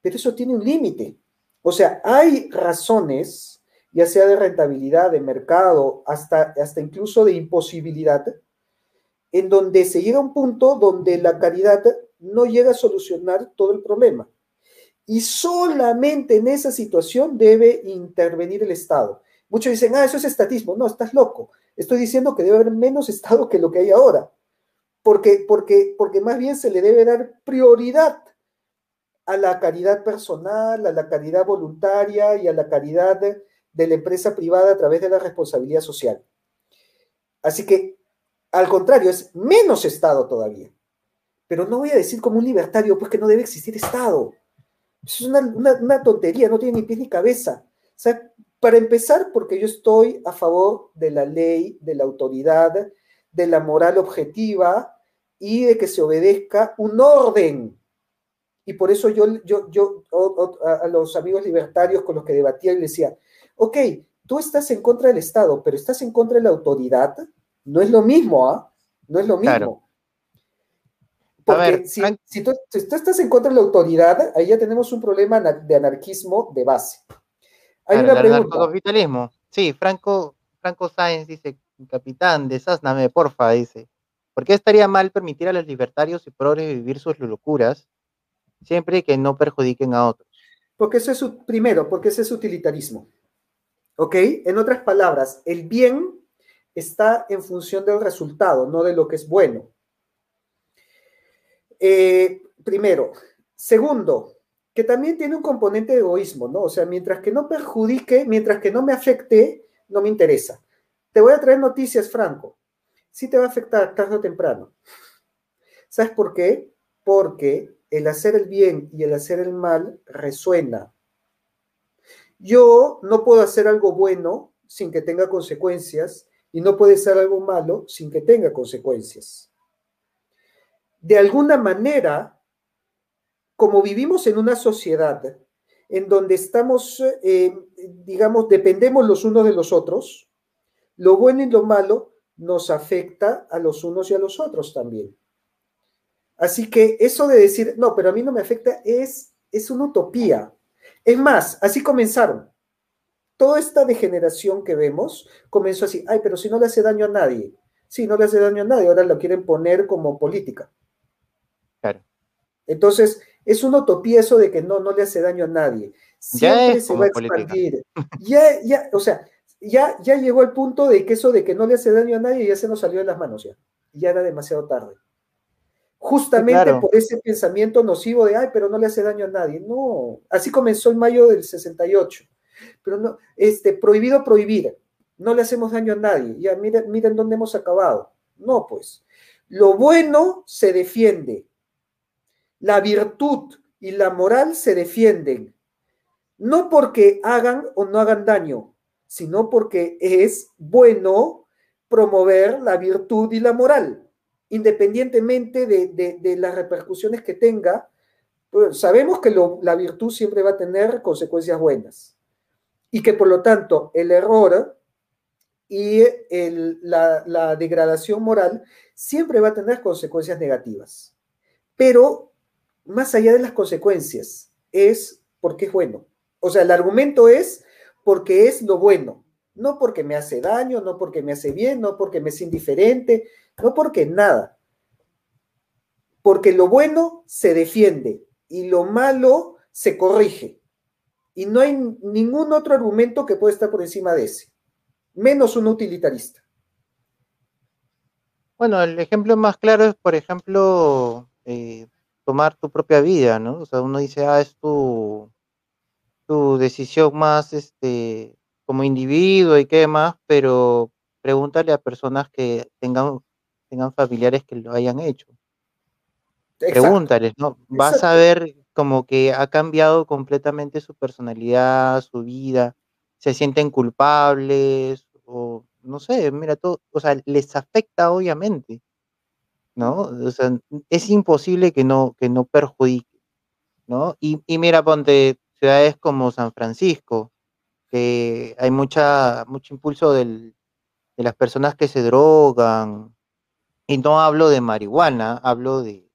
Speaker 3: Pero eso tiene un límite. O sea, hay razones, ya sea de rentabilidad, de mercado, hasta, hasta incluso de imposibilidad, en donde se llega a un punto donde la caridad no llega a solucionar todo el problema. Y solamente en esa situación debe intervenir el Estado. Muchos dicen, ah, eso es estatismo. No, estás loco. Estoy diciendo que debe haber menos Estado que lo que hay ahora. Porque, porque, porque más bien se le debe dar prioridad a la caridad personal, a la caridad voluntaria y a la caridad de, la empresa privada a través de la responsabilidad social. Así que, al contrario, es menos Estado todavía. Pero no voy a decir como un libertario, pues que no debe existir Estado. Es una, una, una tontería, no tiene ni pies ni cabeza. O sea, para empezar, porque yo estoy a favor de la ley, de la autoridad, de la moral objetiva y de que se obedezca un orden. Y por eso yo, yo, yo a los amigos libertarios con los que debatía, les decía, ok, tú estás en contra del Estado, pero estás en contra de la autoridad, no es lo mismo, ¿ah? No es lo mismo. Claro. Porque ver, si, si, tú, si, tú, estás en contra de la autoridad, ahí ya tenemos un problema de anarquismo de base.
Speaker 2: Hay claro, una pregunta. Sí, Franco, Franco Sáenz dice, capitán, desásname, porfa, dice. ¿Por qué estaría mal permitir a los libertarios y progres vivir sus locuras siempre que no perjudiquen a otros?
Speaker 3: Porque eso es, primero, porque ese es utilitarismo. ¿Ok? En otras palabras, el bien está en función del resultado, no de lo que es bueno. Eh, primero. Segundo, que también tiene un componente de egoísmo, ¿no? O sea, mientras que no perjudique, mientras que no me afecte, no me interesa. Te voy a traer noticias, Franco. Sí te va a afectar tarde o temprano. ¿Sabes por qué? Porque el hacer el bien y el hacer el mal resuena. Yo no puedo hacer algo bueno sin que tenga consecuencias y no puede ser algo malo sin que tenga consecuencias. De alguna manera, como vivimos en una sociedad en donde estamos, eh, digamos, dependemos los unos de los otros, lo bueno y lo malo nos afecta a los unos y a los otros también. Así que eso de decir, no, pero a mí no me afecta, es, es una utopía. Es más, así comenzaron. Toda esta degeneración que vemos comenzó así, ay, pero si no le hace daño a nadie. Sí, no le hace daño a nadie, ahora lo quieren poner como política.
Speaker 2: Claro.
Speaker 3: Entonces, es una utopía eso de que no, no le hace daño a nadie. Siempre se va a expandir. Ya, ya, o sea, ya, ya llegó al punto de que eso de que no le hace daño a nadie ya se nos salió de las manos ya. Ya era demasiado tarde. Justamente por ese pensamiento nocivo de, ay, pero no le hace daño a nadie. No, así comenzó en mayo del 68. Pero no, este, prohibido prohibir. No le hacemos daño a nadie. Ya, miren, miren dónde hemos acabado. No, pues. Lo bueno se defiende. La virtud y la moral se defienden. No porque hagan o no hagan daño, sino porque es bueno promover la virtud y la moral independientemente de, las repercusiones que tenga, pues, sabemos que la virtud siempre va a tener consecuencias buenas y que por lo tanto el error y la, la degradación moral siempre va a tener consecuencias negativas. Pero más allá de las consecuencias, es porque es bueno. O sea, el argumento es porque es lo bueno, no porque me hace daño, no porque me hace bien, no porque me es indiferente, no porque nada. Porque lo bueno se defiende y lo malo se corrige. Y no hay ningún otro argumento que pueda estar por encima de ese, menos un utilitarista.
Speaker 2: Bueno, el ejemplo más claro es, por ejemplo, eh, tomar tu propia vida, ¿no? O sea, uno dice, ah, es tu, tu decisión más, este, como individuo y qué más, pero pregúntale a personas que tengan tengan familiares que lo hayan hecho. Pregúntales, ¿no? Vas a ver como que ha cambiado completamente su personalidad, su vida, se sienten culpables, o no sé, mira, todo, o sea, les afecta obviamente, ¿no? O sea, es imposible que no, que no perjudique, ¿no? Y, y mira, ponte ciudades como San Francisco, que hay mucha, mucho impulso del, de las personas que se drogan, y no hablo de marihuana, hablo de,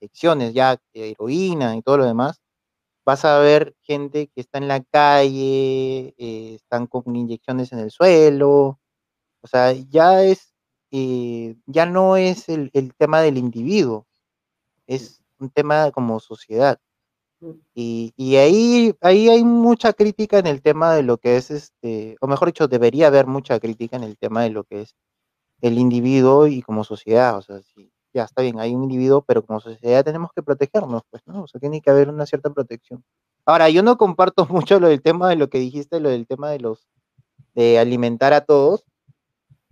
Speaker 2: inyecciones ya, de heroína y todo lo demás, vas a ver gente que está en la calle, eh, están con inyecciones en el suelo, o sea, ya es, eh, ya no es el, tema del individuo, es un tema como sociedad. Mm. Y, y, ahí, ahí hay mucha crítica en el tema de lo que es este, o mejor dicho, debería haber mucha crítica en el tema de lo que es el individuo y como sociedad. O sea, sí, ya está bien, hay un individuo, pero como sociedad tenemos que protegernos, pues, ¿no? O sea, tiene que haber una cierta protección. Ahora, yo no comparto mucho lo del tema de lo que dijiste, lo del tema de los de alimentar a todos,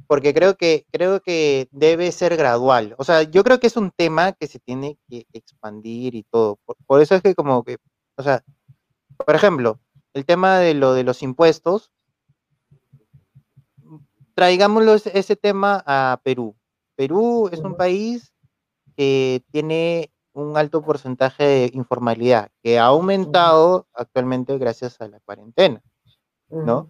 Speaker 2: porque creo que creo que debe ser gradual. O sea, yo creo que es un tema que se tiene que expandir y todo. Por, por eso es que como que, o sea, por ejemplo, el tema de lo de los impuestos, traigámoslo ese tema a Perú. Perú es un país que tiene un alto porcentaje de informalidad, que ha aumentado actualmente gracias a la cuarentena, ¿no?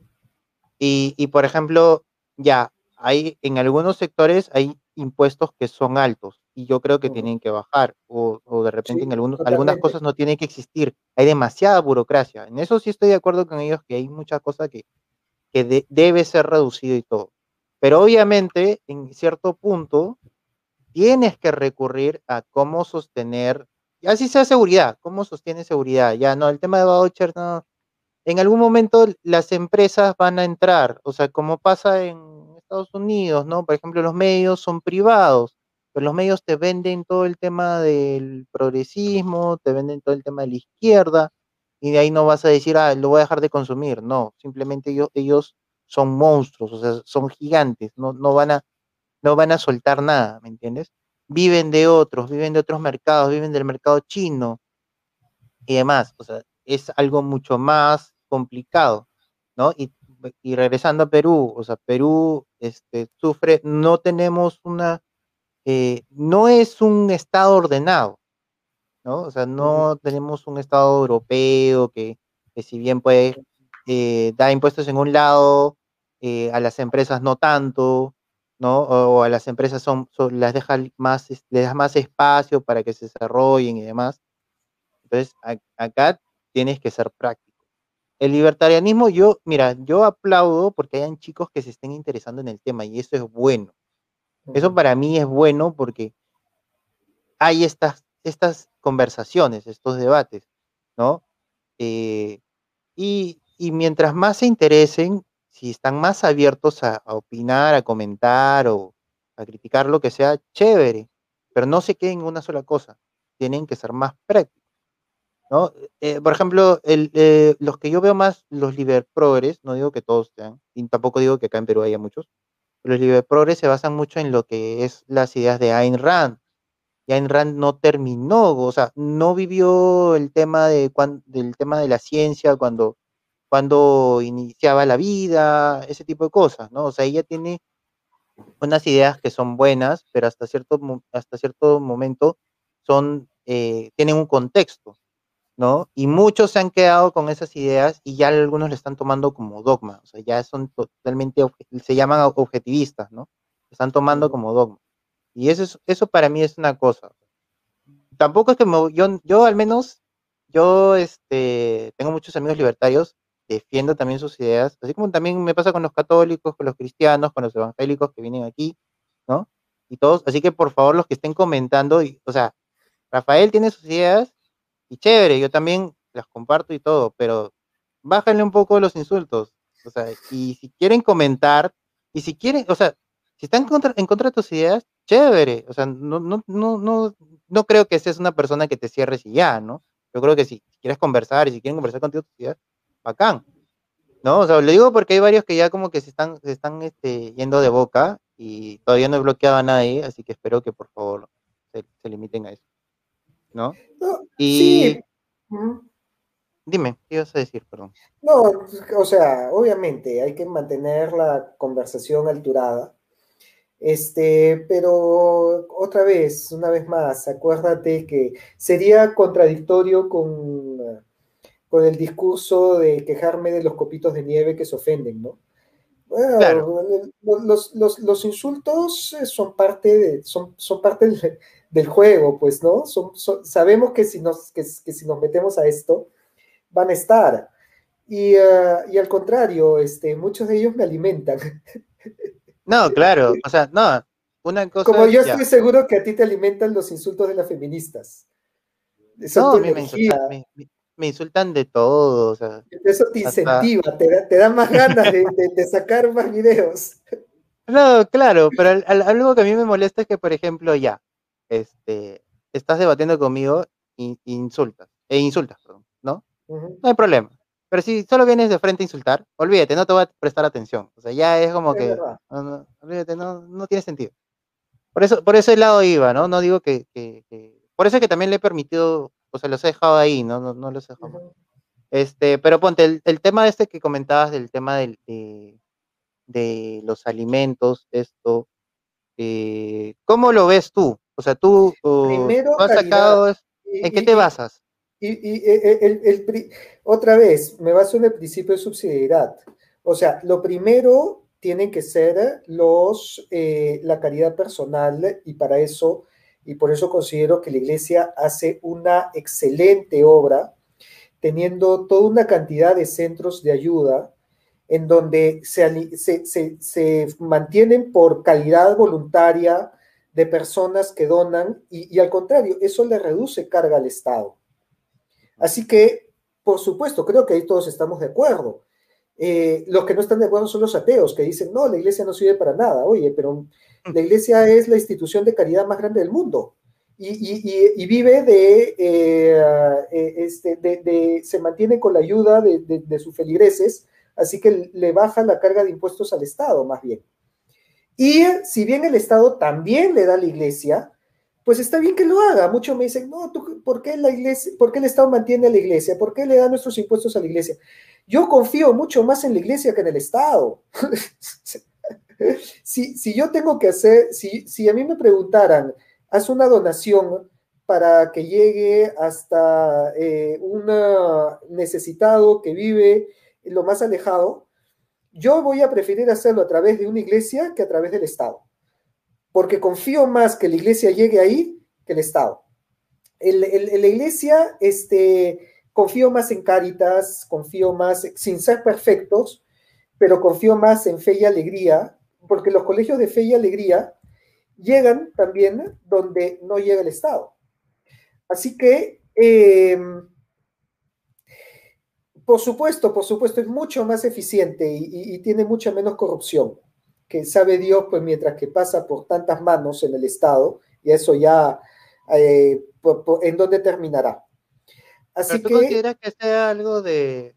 Speaker 2: Y, por ejemplo, ya, hay en algunos sectores hay impuestos que son altos y yo creo que tienen que bajar o, de repente en algunos, algunas cosas no tienen que existir. Hay demasiada burocracia. En eso sí estoy de acuerdo con ellos que hay mucha cosa que, que debe ser reducido y todo. Pero obviamente, en cierto punto, tienes que recurrir a cómo sostener, y así sea seguridad, cómo sostiene seguridad. Ya no, el tema de voucher, no. En algún momento las empresas van a entrar, o sea, como pasa en Estados Unidos, ¿no? Por ejemplo, los medios son privados, pero los medios te venden todo el tema del progresismo, te venden todo el tema de la izquierda, y de ahí no vas a decir, ah, lo voy a dejar de consumir. No, simplemente ellos, ellos son monstruos, o sea, son gigantes, no, no, van a, no van a soltar nada, ¿me entiendes? Viven de otros, viven de otros mercados, viven del mercado chino y demás, o sea, es algo mucho más complicado, ¿no? Y y regresando a Perú, o sea, Perú este, sufre, no tenemos una, eh, no es un estado ordenado, ¿no? O sea, no tenemos un estado europeo que, que si bien puede eh, dar impuestos en un lado, eh, a las empresas no tanto, ¿no? O, a las empresas son, son- las deja más, es- les das más espacio para que se desarrollen y demás. Entonces, a- acá tienes que ser práctico. El libertarianismo, yo, mira, yo aplaudo porque hayan chicos que se estén interesando en el tema y eso es bueno. Eso para mí es bueno porque hay estas, estas conversaciones, estos debates, ¿no? Eh, y, y mientras más se interesen, si están más abiertos a, a opinar, a comentar o a criticar lo que sea, chévere, pero no se queden en una sola cosa, tienen que ser más prácticos, ¿no? Eh, por ejemplo, el, eh, los que yo veo más, los liberprogres, no digo que todos sean, y tampoco digo que acá en Perú haya muchos, pero los liberprogres se basan mucho en lo que es las ideas de Ayn Rand, y Ayn Rand no terminó, o sea, no vivió el tema de cuan- del tema de la ciencia cuando, cuando iniciaba la vida, ese tipo de cosas, ¿no? O sea, ella tiene unas ideas que son buenas, pero hasta cierto, hasta cierto momento son, eh, tienen un contexto, ¿no? Y muchos se han quedado con esas ideas y ya algunos le están tomando como dogma, o sea, ya son totalmente, se llaman objetivistas, ¿no? Están tomando como dogma. Y eso, es, eso para mí es una cosa. Tampoco es que me- yo, yo al menos, yo este, tengo muchos amigos libertarios, defiendo también sus ideas, así como también me pasa con los católicos, con los cristianos, con los evangélicos que vienen aquí, ¿no? Y todos, así que por favor los que estén comentando, o sea, Rafael tiene sus ideas y chévere, yo también las comparto y todo, pero bájenle un poco los insultos, o sea, y si quieren comentar, y si quieren, o sea, si están en contra, en contra de tus ideas, chévere, o sea, no, no, no, no, no creo que seas una persona que te cierres y ya, ¿no? Yo creo que si, si quieres conversar y si quieren conversar contigo tus ideas, bacán, ¿no? O sea, lo digo porque hay varios que ya como que se están, se están este, yendo de boca y todavía no he bloqueado a nadie, así que espero que por favor se, se limiten a eso, ¿no?
Speaker 3: No,
Speaker 2: Y
Speaker 3: sí.
Speaker 2: Dime, ¿qué ibas a decir? Perdón.
Speaker 3: No, o sea, obviamente hay que mantener la conversación alturada. Este, pero otra vez, una vez más, acuérdate que sería contradictorio con, con el discurso de quejarme de los copitos de nieve que se ofenden, ¿no? Bueno,
Speaker 2: Claro.
Speaker 3: los, los, los insultos eh, son parte, de, son, son parte del, del juego, pues, ¿no? Son, son- sabemos que si, nos, que, que si nos metemos a esto, van a estar. Y, ah, y al contrario, este, muchos de ellos me alimentan.
Speaker 2: No, claro, o sea, no, una cosa
Speaker 3: Como yo
Speaker 2: ya.
Speaker 3: estoy seguro que a ti te alimentan los insultos de las feministas. Son
Speaker 2: No,
Speaker 3: tu
Speaker 2: me
Speaker 3: energía,
Speaker 2: me, me- me insultan de todo, o sea,
Speaker 3: eso te
Speaker 2: hasta-
Speaker 3: incentiva, te da, te da más ganas de, de- de sacar más videos.
Speaker 2: No, claro, pero al- al- algo que a mí me molesta es que, por ejemplo, ya, este, estás debatiendo conmigo y insultas, e insultas, perdón, ¿no? No hay problema. Pero si solo vienes de frente a insultar, olvídate, no te voy a prestar atención. O sea, ya es como
Speaker 3: es
Speaker 2: que,
Speaker 3: verdad.
Speaker 2: no, no, olvídate, no, no tiene sentido. Por eso, por ese lado iba, ¿no? No digo que, que- que- por eso es que también le he permitido, o sea, los he dejado ahí, no, no, no los he dejado.
Speaker 3: Ujú.
Speaker 2: Este, pero ponte, el, el tema este que comentabas del tema del, de, de los alimentos, esto, eh, ¿cómo lo ves tú? O sea, tú, uh,
Speaker 3: Primero,
Speaker 2: tú has sacado,
Speaker 3: Y-
Speaker 2: ¿en qué te
Speaker 3: y-
Speaker 2: basas?
Speaker 3: Y, y, eh, el, el pri- otra vez, me baso en el principio de subsidiariedad. O sea, lo primero tienen que ser los, eh, la caridad personal y para eso, y por eso considero que la iglesia hace una excelente obra, teniendo toda una cantidad de centros de ayuda en donde se, se, se- se mantienen por calidad voluntaria de personas que donan y, y al contrario, eso le reduce carga al Estado. Así que, por supuesto, creo que ahí todos estamos de acuerdo. Eh, los que no están de acuerdo son los ateos, que dicen, no, la iglesia no sirve para nada. Oye, pero la iglesia es la institución de caridad más grande del mundo y, y- y- y vive de, eh, eh, este, de, de- se mantiene con la ayuda de, de- de sus feligreses, así que le baja la carga de impuestos al Estado, más bien. Y si bien el Estado también le da a la iglesia, pues está bien que lo haga. Muchos me dicen, no, ¿tú, ¿por, qué la iglesia, ¿por qué el Estado mantiene a la iglesia? ¿Por qué le da nuestros impuestos a la iglesia? Yo confío mucho más en la iglesia que en el Estado. si, si, yo tengo que hacer, si, si a mí me preguntaran, haz una donación para que llegue hasta eh, un necesitado que vive lo más alejado, yo voy a preferir hacerlo a través de una iglesia que a través del Estado, porque confío más que la iglesia llegue ahí que el Estado. La iglesia, este, confío más en Cáritas, confío más, sin ser perfectos, pero confío más en fe y alegría, porque los colegios de fe y alegría llegan también donde no llega el Estado. Así que, em, por supuesto, por supuesto, es mucho más eficiente y, tiene mucha menos corrupción, que sabe Dios, pues mientras que pasa por tantas manos en el Estado, y eso ya, eh, ¿en dónde terminará?
Speaker 2: Así ¿Pero tú consideras que sea algo de...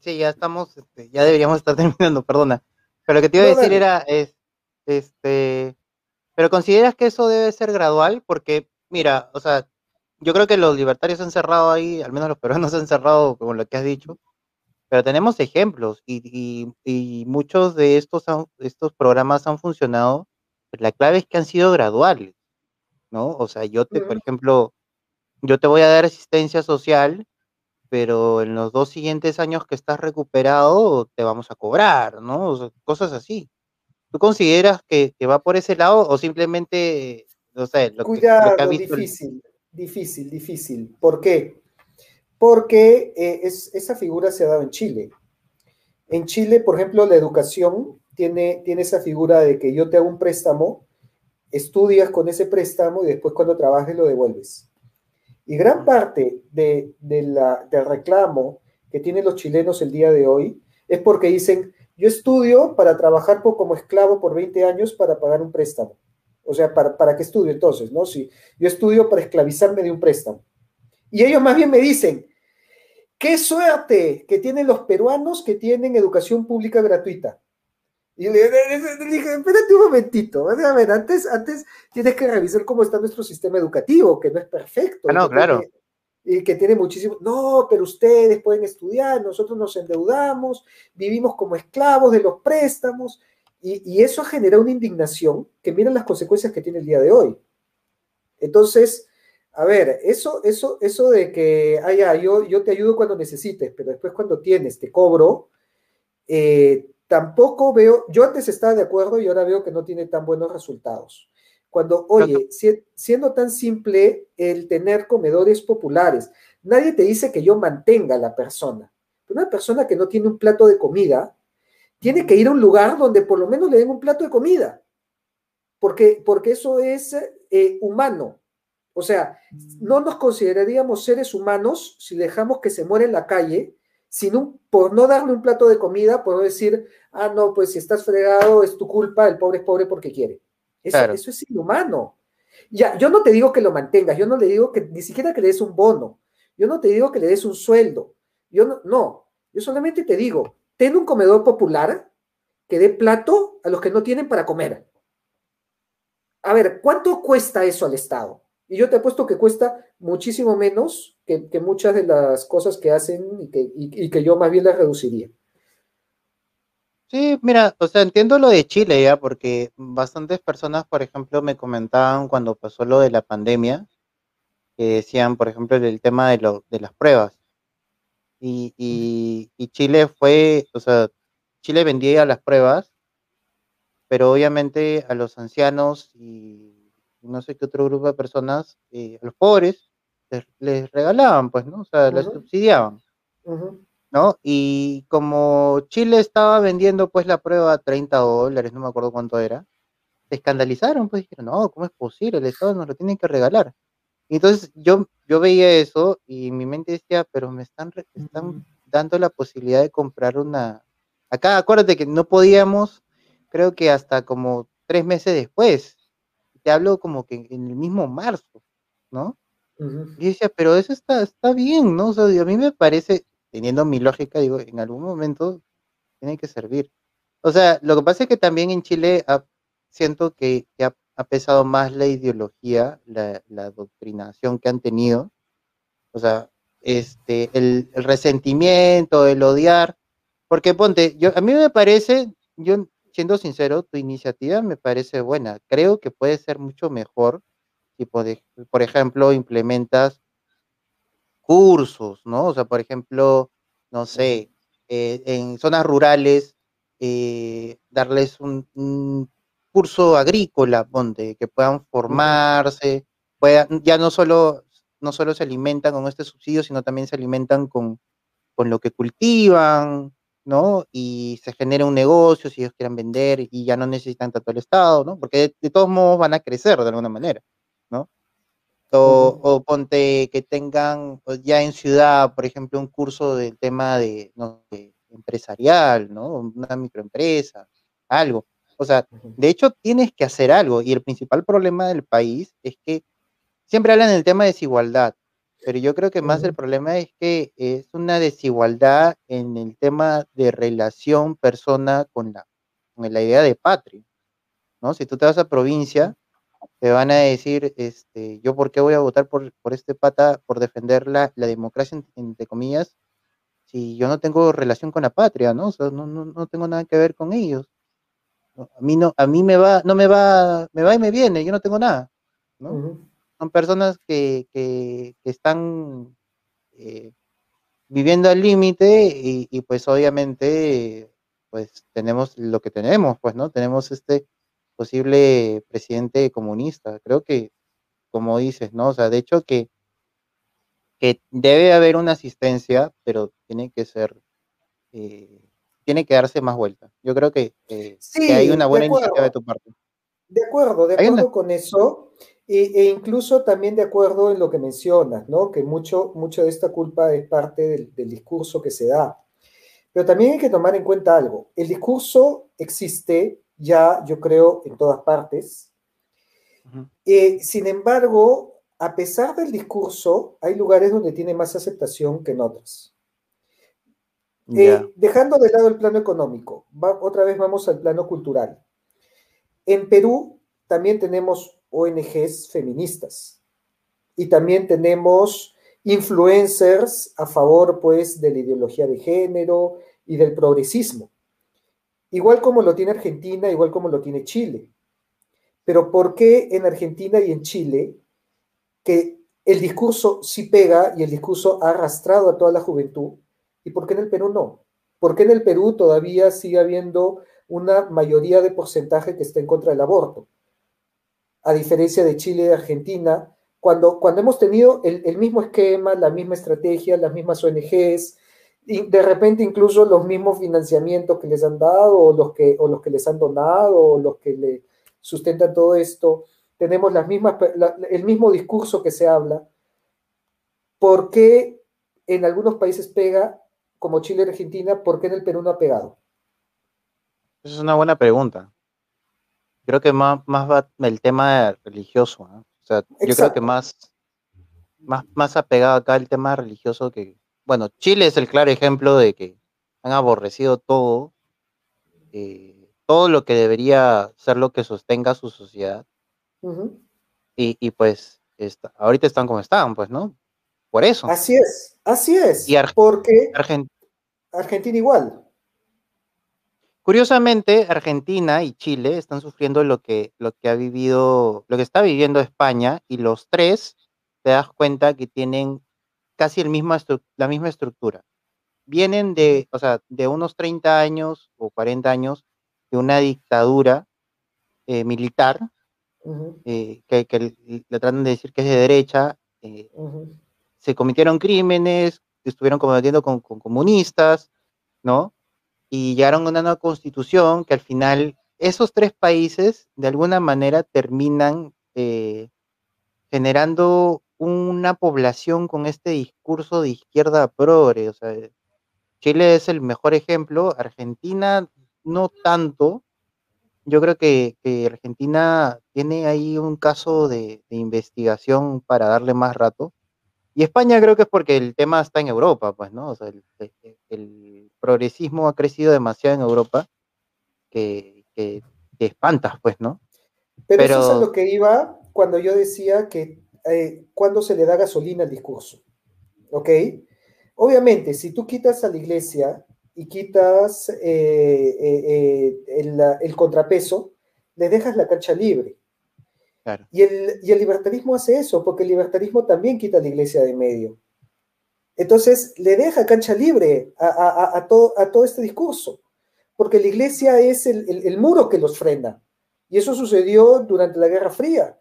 Speaker 2: Sí, ya estamos, este, ya deberíamos estar terminando, perdona. Pero lo que te iba a decir era, es, este, pero consideras que eso debe ser gradual, porque, mira, o sea, yo creo que los libertarios han cerrado ahí, al menos los peruanos han cerrado con lo que has dicho, pero tenemos ejemplos y, y, muchos de estos, estos programas han funcionado. La clave es que han sido graduales, ¿no? O sea, yo te, por ejemplo, yo te voy a dar asistencia social, pero en los dos siguientes años que estás recuperado te vamos a cobrar, ¿no? O sea, cosas así. ¿Tú consideras que, que, va por ese lado o simplemente, no sé,
Speaker 3: lo que, lo que ha visto difícil, difícil, difícil. ¿Por qué? Porque eh, es, esa figura se ha dado en Chile. En Chile, por ejemplo, la educación tiene, tiene esa figura de que yo te hago un préstamo, estudias con ese préstamo y después cuando trabajes lo devuelves. Y gran parte de, de la, del reclamo que tienen los chilenos el día de hoy es porque dicen, yo estudio para trabajar como esclavo por 20 años para pagar un préstamo. O sea, ¿para, ¿para qué estudio entonces? ¿no? Si yo estudio para esclavizarme de un préstamo. Y ellos más bien me dicen, qué suerte que tienen los peruanos que tienen educación pública gratuita. Y le, dije, espérate un momentito, a ver, antes, antes tienes que revisar cómo está nuestro sistema educativo, que no es perfecto.
Speaker 2: Ah, no, claro
Speaker 3: y que tiene muchísimo, no, pero ustedes pueden estudiar, nosotros nos endeudamos, vivimos como esclavos de los préstamos, y, eso genera una indignación que miren las consecuencias que tiene el día de hoy. Entonces, a ver, eso, eso, eso de que, ah, yo, yo te ayudo cuando necesites, pero después cuando tienes, te cobro, eh, tampoco veo, yo antes estaba de acuerdo y ahora veo que no tiene tan buenos resultados. Cuando, oye, siendo tan simple el tener comedores populares, nadie te dice que yo mantenga a la persona. Pero una persona que no tiene un plato de comida, tiene que ir a un lugar donde por lo menos le den un plato de comida. Porque, porque eso es eh, humano. O sea, no nos consideraríamos seres humanos si dejamos que se muera en la calle, sino por no darle un plato de comida, por decir, ah, no, pues si estás fregado es tu culpa, el pobre es pobre porque quiere. Eso, es inhumano. Ya, yo no te digo que lo mantengas, yo no le digo que ni siquiera que le des un bono, yo no te digo que le des un sueldo, yo no, no, yo solamente te digo, ten un comedor popular que dé plato a los que no tienen para comer. A ver, ¿cuánto cuesta eso al Estado? Y yo te apuesto que cuesta muchísimo menos que, muchas de las cosas que hacen y que, y que yo más bien las reduciría.
Speaker 2: Sí, mira, o sea, entiendo lo de Chile ya, porque bastantes personas, por ejemplo, me comentaban cuando pasó lo de la pandemia, que decían, por ejemplo, el tema de, lo, de las pruebas. Y, y, Chile fue, o sea, Chile vendía las pruebas, pero obviamente a los ancianos y no sé qué otro grupo de personas, eh, a los pobres, les, regalaban, pues, ¿no? O sea, les subsidiaban. ¿no? Y como Chile estaba vendiendo pues la prueba a 30 dólares, no me acuerdo cuánto era, se escandalizaron, pues dijeron, no, ¿cómo es posible? El Estado nos lo tiene que regalar. Y entonces yo, yo veía eso y mi mente decía, pero me están, están dando la posibilidad de comprar una... Acá acuérdate que no podíamos, creo que hasta como tres meses después, te hablo como que en el mismo marzo, ¿no? Y decía, pero eso está, está bien, ¿no? O sea, a mí me parece, teniendo mi lógica, digo, en algún momento tiene que servir. O sea, lo que pasa es que también en Chile siento que, ha, pesado más la ideología, la, la, doctrinación que han tenido. O sea, este, el, el resentimiento, el odiar, porque ponte, yo, a mí me parece, yo siendo sincero, tu iniciativa me parece buena. Creo que puede ser mucho mejor si, por, ej- por ejemplo, implementas cursos, ¿no? O sea, por ejemplo, no sé, eh, en zonas rurales, eh, darles un, un curso agrícola, ponte, que puedan formarse, puedan, ya no solo, no solo se alimentan con este subsidio, sino también se alimentan con, con lo que cultivan, ¿no? Y se genera un negocio si ellos quieren vender y ya no necesitan tanto el Estado, ¿no? Porque de, de todos modos van a crecer de alguna manera, ¿no? O, ponte que tengan pues, ya en ciudad, por ejemplo, un curso del tema de, no sé, empresarial, ¿no? Una microempresa, algo. O sea, de hecho tienes que hacer algo y el principal problema del país es que siempre hablan del tema de desigualdad, pero yo creo que más el problema es que es una desigualdad en el tema de relación persona con la, con la idea de patria, ¿no? Si tú te vas a provincia, te van a decir, este, yo por qué voy a votar por, por este pata, por defender la, la democracia, en- entre comillas, si yo no tengo relación con la patria, ¿no? O sea, no, no, no tengo nada que ver con ellos. A mí no, a mí me va, no me va, me va y me viene, yo no tengo nada, ¿no? Son personas que, que, que están eh, viviendo al límite y, y, pues obviamente pues tenemos lo que tenemos, pues, ¿no? Tenemos este posible presidente comunista. Creo que, como dices, ¿no? O sea, de hecho que, que debe haber una asistencia, pero tiene que ser, eh, tiene que darse más vuelta. Yo creo que, que, que hay una
Speaker 3: Sí, de
Speaker 2: buena iniciativa de tu parte.
Speaker 3: de acuerdo, de
Speaker 2: una,
Speaker 3: acuerdo con eso, e, e incluso también de acuerdo en lo que mencionas, ¿no? Que mucho, mucho de esta culpa es parte del, del discurso que se da. Pero también hay que tomar en cuenta algo. El discurso existe ya, yo creo, en todas partes. Eh, sin embargo, a pesar del discurso, hay lugares donde tiene más aceptación que en otros. Eh, dejando de lado el plano económico, va- otra vez vamos al plano cultural. En Perú también tenemos ONGs feministas y también tenemos influencers a favor, pues, de la ideología de género y del progresismo. Igual como lo tiene Argentina, igual como lo tiene Chile. Pero ¿por qué en Argentina y en Chile, que el discurso sí pega y el discurso ha arrastrado a toda la juventud, y por qué en el Perú no? ¿Por qué en el Perú todavía sigue habiendo una mayoría de porcentaje que está en contra del aborto? A diferencia de Chile y Argentina, cuando, cuando hemos tenido el, el mismo esquema, la misma estrategia, las mismas ONGs, de repente incluso los mismos financiamientos que les han dado, o los que, o los que les han donado, o los que le sustentan todo esto, tenemos las mismas, el mismo discurso que se habla. ¿Por qué en algunos países pega, como Chile y Argentina, por qué en el Perú no ha pegado?
Speaker 2: esa es una buena pregunta. Creo que más, más va el tema religioso, ¿no? O sea, yo creo que más, más, más apegado acá el tema religioso que, bueno, Chile es el claro ejemplo de que han aborrecido todo, eh, todo lo que debería ser lo que sostenga su sociedad, y, y pues está- ahorita están como están, pues, ¿no? Por eso.
Speaker 3: Así es, así es,
Speaker 2: Y Ar-
Speaker 3: porque
Speaker 2: Argen-
Speaker 3: Argentina igual.
Speaker 2: Curiosamente, Argentina y Chile están sufriendo lo que, lo que ha vivido, lo que está viviendo España, y los tres te das cuenta que tienen casi el misma estru- la misma estructura. Vienen de, o sea, de unos 30 años o 40 años de una dictadura eh, militar, eh, que, que le tratan de decir que es de derecha, eh, se cometieron crímenes, estuvieron combatiendo con, con comunistas, ¿no? Y llegaron a una nueva constitución que al final esos tres países de alguna manera terminan eh, generando una población con este discurso de izquierda progre. O sea, Chile es el mejor ejemplo, Argentina no tanto. Yo creo que, Argentina tiene ahí un caso de investigación para darle más rato. Y España creo que es porque el tema está en Europa, pues, ¿no? O sea, el, el- el progresismo ha crecido demasiado en Europa que, que espantas, pues, ¿no?
Speaker 3: Pero, eso es a lo que iba cuando yo decía que eh, cuando se le da gasolina al discurso. ¿ok? Obviamente, si tú quitas a la iglesia y quitas eh, eh, el, el, contrapeso, le dejas la cancha libre.
Speaker 2: Claro.
Speaker 3: Y, el, y el libertarismo hace eso, porque el libertarismo también quita a la iglesia de medio. Entonces, le deja cancha libre a, a, todo, a todo este discurso, porque la iglesia es el, el, muro que los frena. Y eso sucedió durante la Guerra Fría,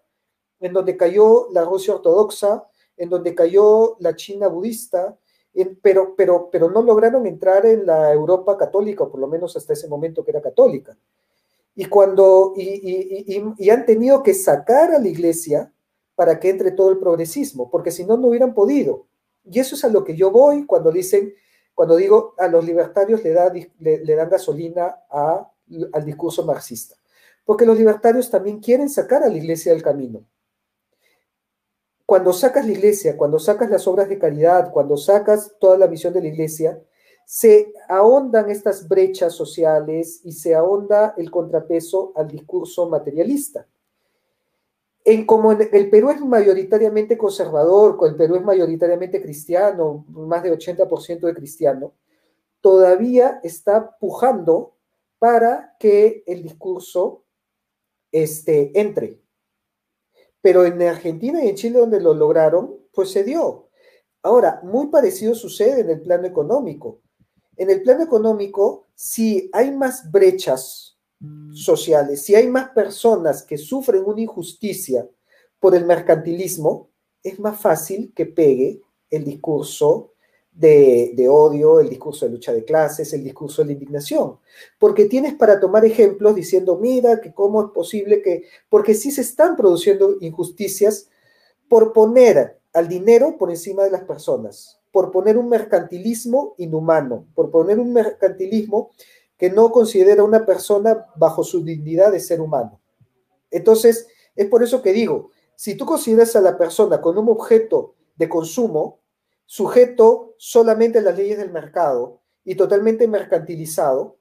Speaker 3: en donde cayó la Rusia ortodoxa, en donde cayó la China budista, pero, pero, pero no lograron entrar en la Europa católica, o por lo menos hasta ese momento que era católica. Y, cuando, y, han tenido que sacar a la iglesia para que entre todo el progresismo, porque si no, no hubieran podido. Y eso es a lo que yo voy cuando dicen, cuando digo a los libertarios le, da, le, dan gasolina a, al discurso marxista. Porque los libertarios también quieren sacar a la iglesia del camino cuando sacas la iglesia, cuando sacas las obras de caridad, cuando sacas toda la visión de la iglesia, se ahondan estas brechas sociales y se ahonda el contrapeso al discurso materialista. En, como el Perú es mayoritariamente conservador, el Perú es mayoritariamente cristiano, más de 80% de cristiano, todavía está pujando para que el discurso este, entre pero en Argentina y en Chile donde lo lograron, pues se dio. Ahora, muy parecido sucede en el plano económico. En el plano económico, si hay más brechas sociales, si hay más personas que sufren una injusticia por el mercantilismo, es más fácil que pegue el discurso de, odio, el discurso de lucha de clases, el discurso de la indignación. Porque tienes para tomar ejemplos diciendo, mira, que cómo es posible que, porque sí se están produciendo injusticias por poner al dinero por encima de las personas, por poner un mercantilismo inhumano, por poner un mercantilismo que no considera a una persona bajo su dignidad de ser humano. Entonces, es por eso que digo, si tú consideras a la persona con un objeto de consumo, sujeto solamente a las leyes del mercado y totalmente mercantilizado,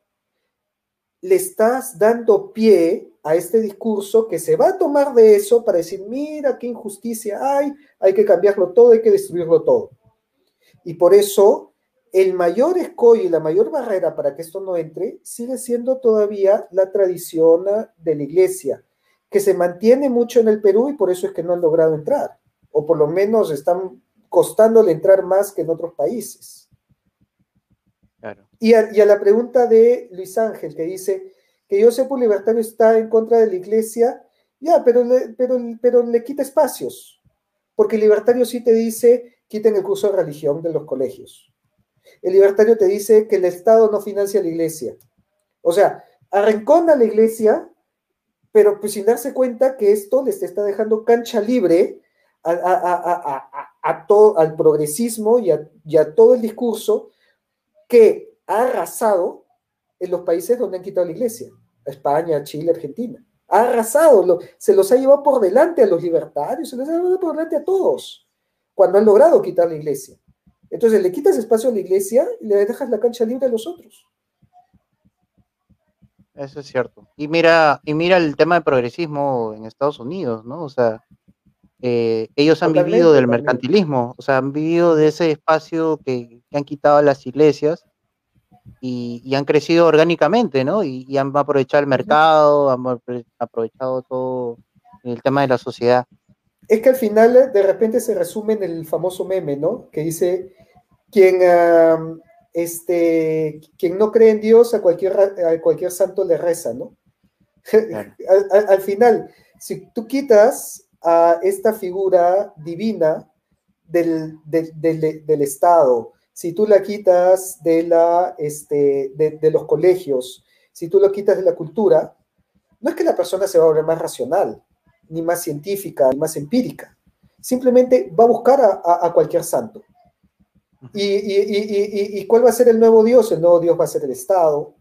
Speaker 3: le estás dando pie a este discurso que se va a tomar de eso para decir, mira qué injusticia hay, hay que cambiarlo todo, hay que destruirlo todo. Y por eso el mayor escollo y la mayor barrera para que esto no entre sigue siendo todavía la tradición de la iglesia, que se mantiene mucho en el Perú y por eso es que no han logrado entrar, o por lo menos están costándole entrar más que en otros países.
Speaker 2: Claro.
Speaker 3: Y, a, y, a, la pregunta de Luis Ángel, que dice que Joseph Libertario está en contra de la iglesia, ya, pero le, pero, pero le quita espacios, porque el libertario sí te dice, quiten el curso de religión de los colegios. El libertario te dice que el Estado no financia la iglesia. O sea, arrancona la iglesia, pero pues sin darse cuenta que esto les está dejando cancha libre a, a, a, a todo, al progresismo y a, a, todo el discurso que ha arrasado en los países donde han quitado la iglesia, España, Chile, Argentina. Ha arrasado, se los ha llevado por delante a los libertarios, se los ha llevado por delante a todos, cuando han logrado quitar la iglesia. Entonces le quitas espacio a la iglesia y le dejas la cancha libre a los otros.
Speaker 2: Eso es cierto. Y mira, y mira el tema de progresismo en Estados Unidos, ¿no? O sea, eh, ellos han totalmente, vivido del totalmente. mercantilismo, o sea, han vivido de ese espacio que, que han quitado las iglesias y, y, han crecido orgánicamente, ¿no? Y, y, han aprovechado el mercado, han aprovechado todo el tema de la sociedad.
Speaker 3: Es que al final de repente se resume en el famoso meme, ¿no? Que dice, quien, uh, este, quien no cree en Dios, a cualquier, a cualquier santo le reza, ¿no? Claro. al, al, al final, si tú quitas a esta figura divina del, del, del, del, Estado, si tú la quitas de, la, este, de, de, los colegios, si tú lo quitas de la cultura, no es que la persona se va a volver más racional, ni más científica, ni más empírica. Simplemente va a buscar a, a, a cualquier santo. Y, y, y, ¿Y cuál va a ser el nuevo Dios? El nuevo Dios va a ser el Estado,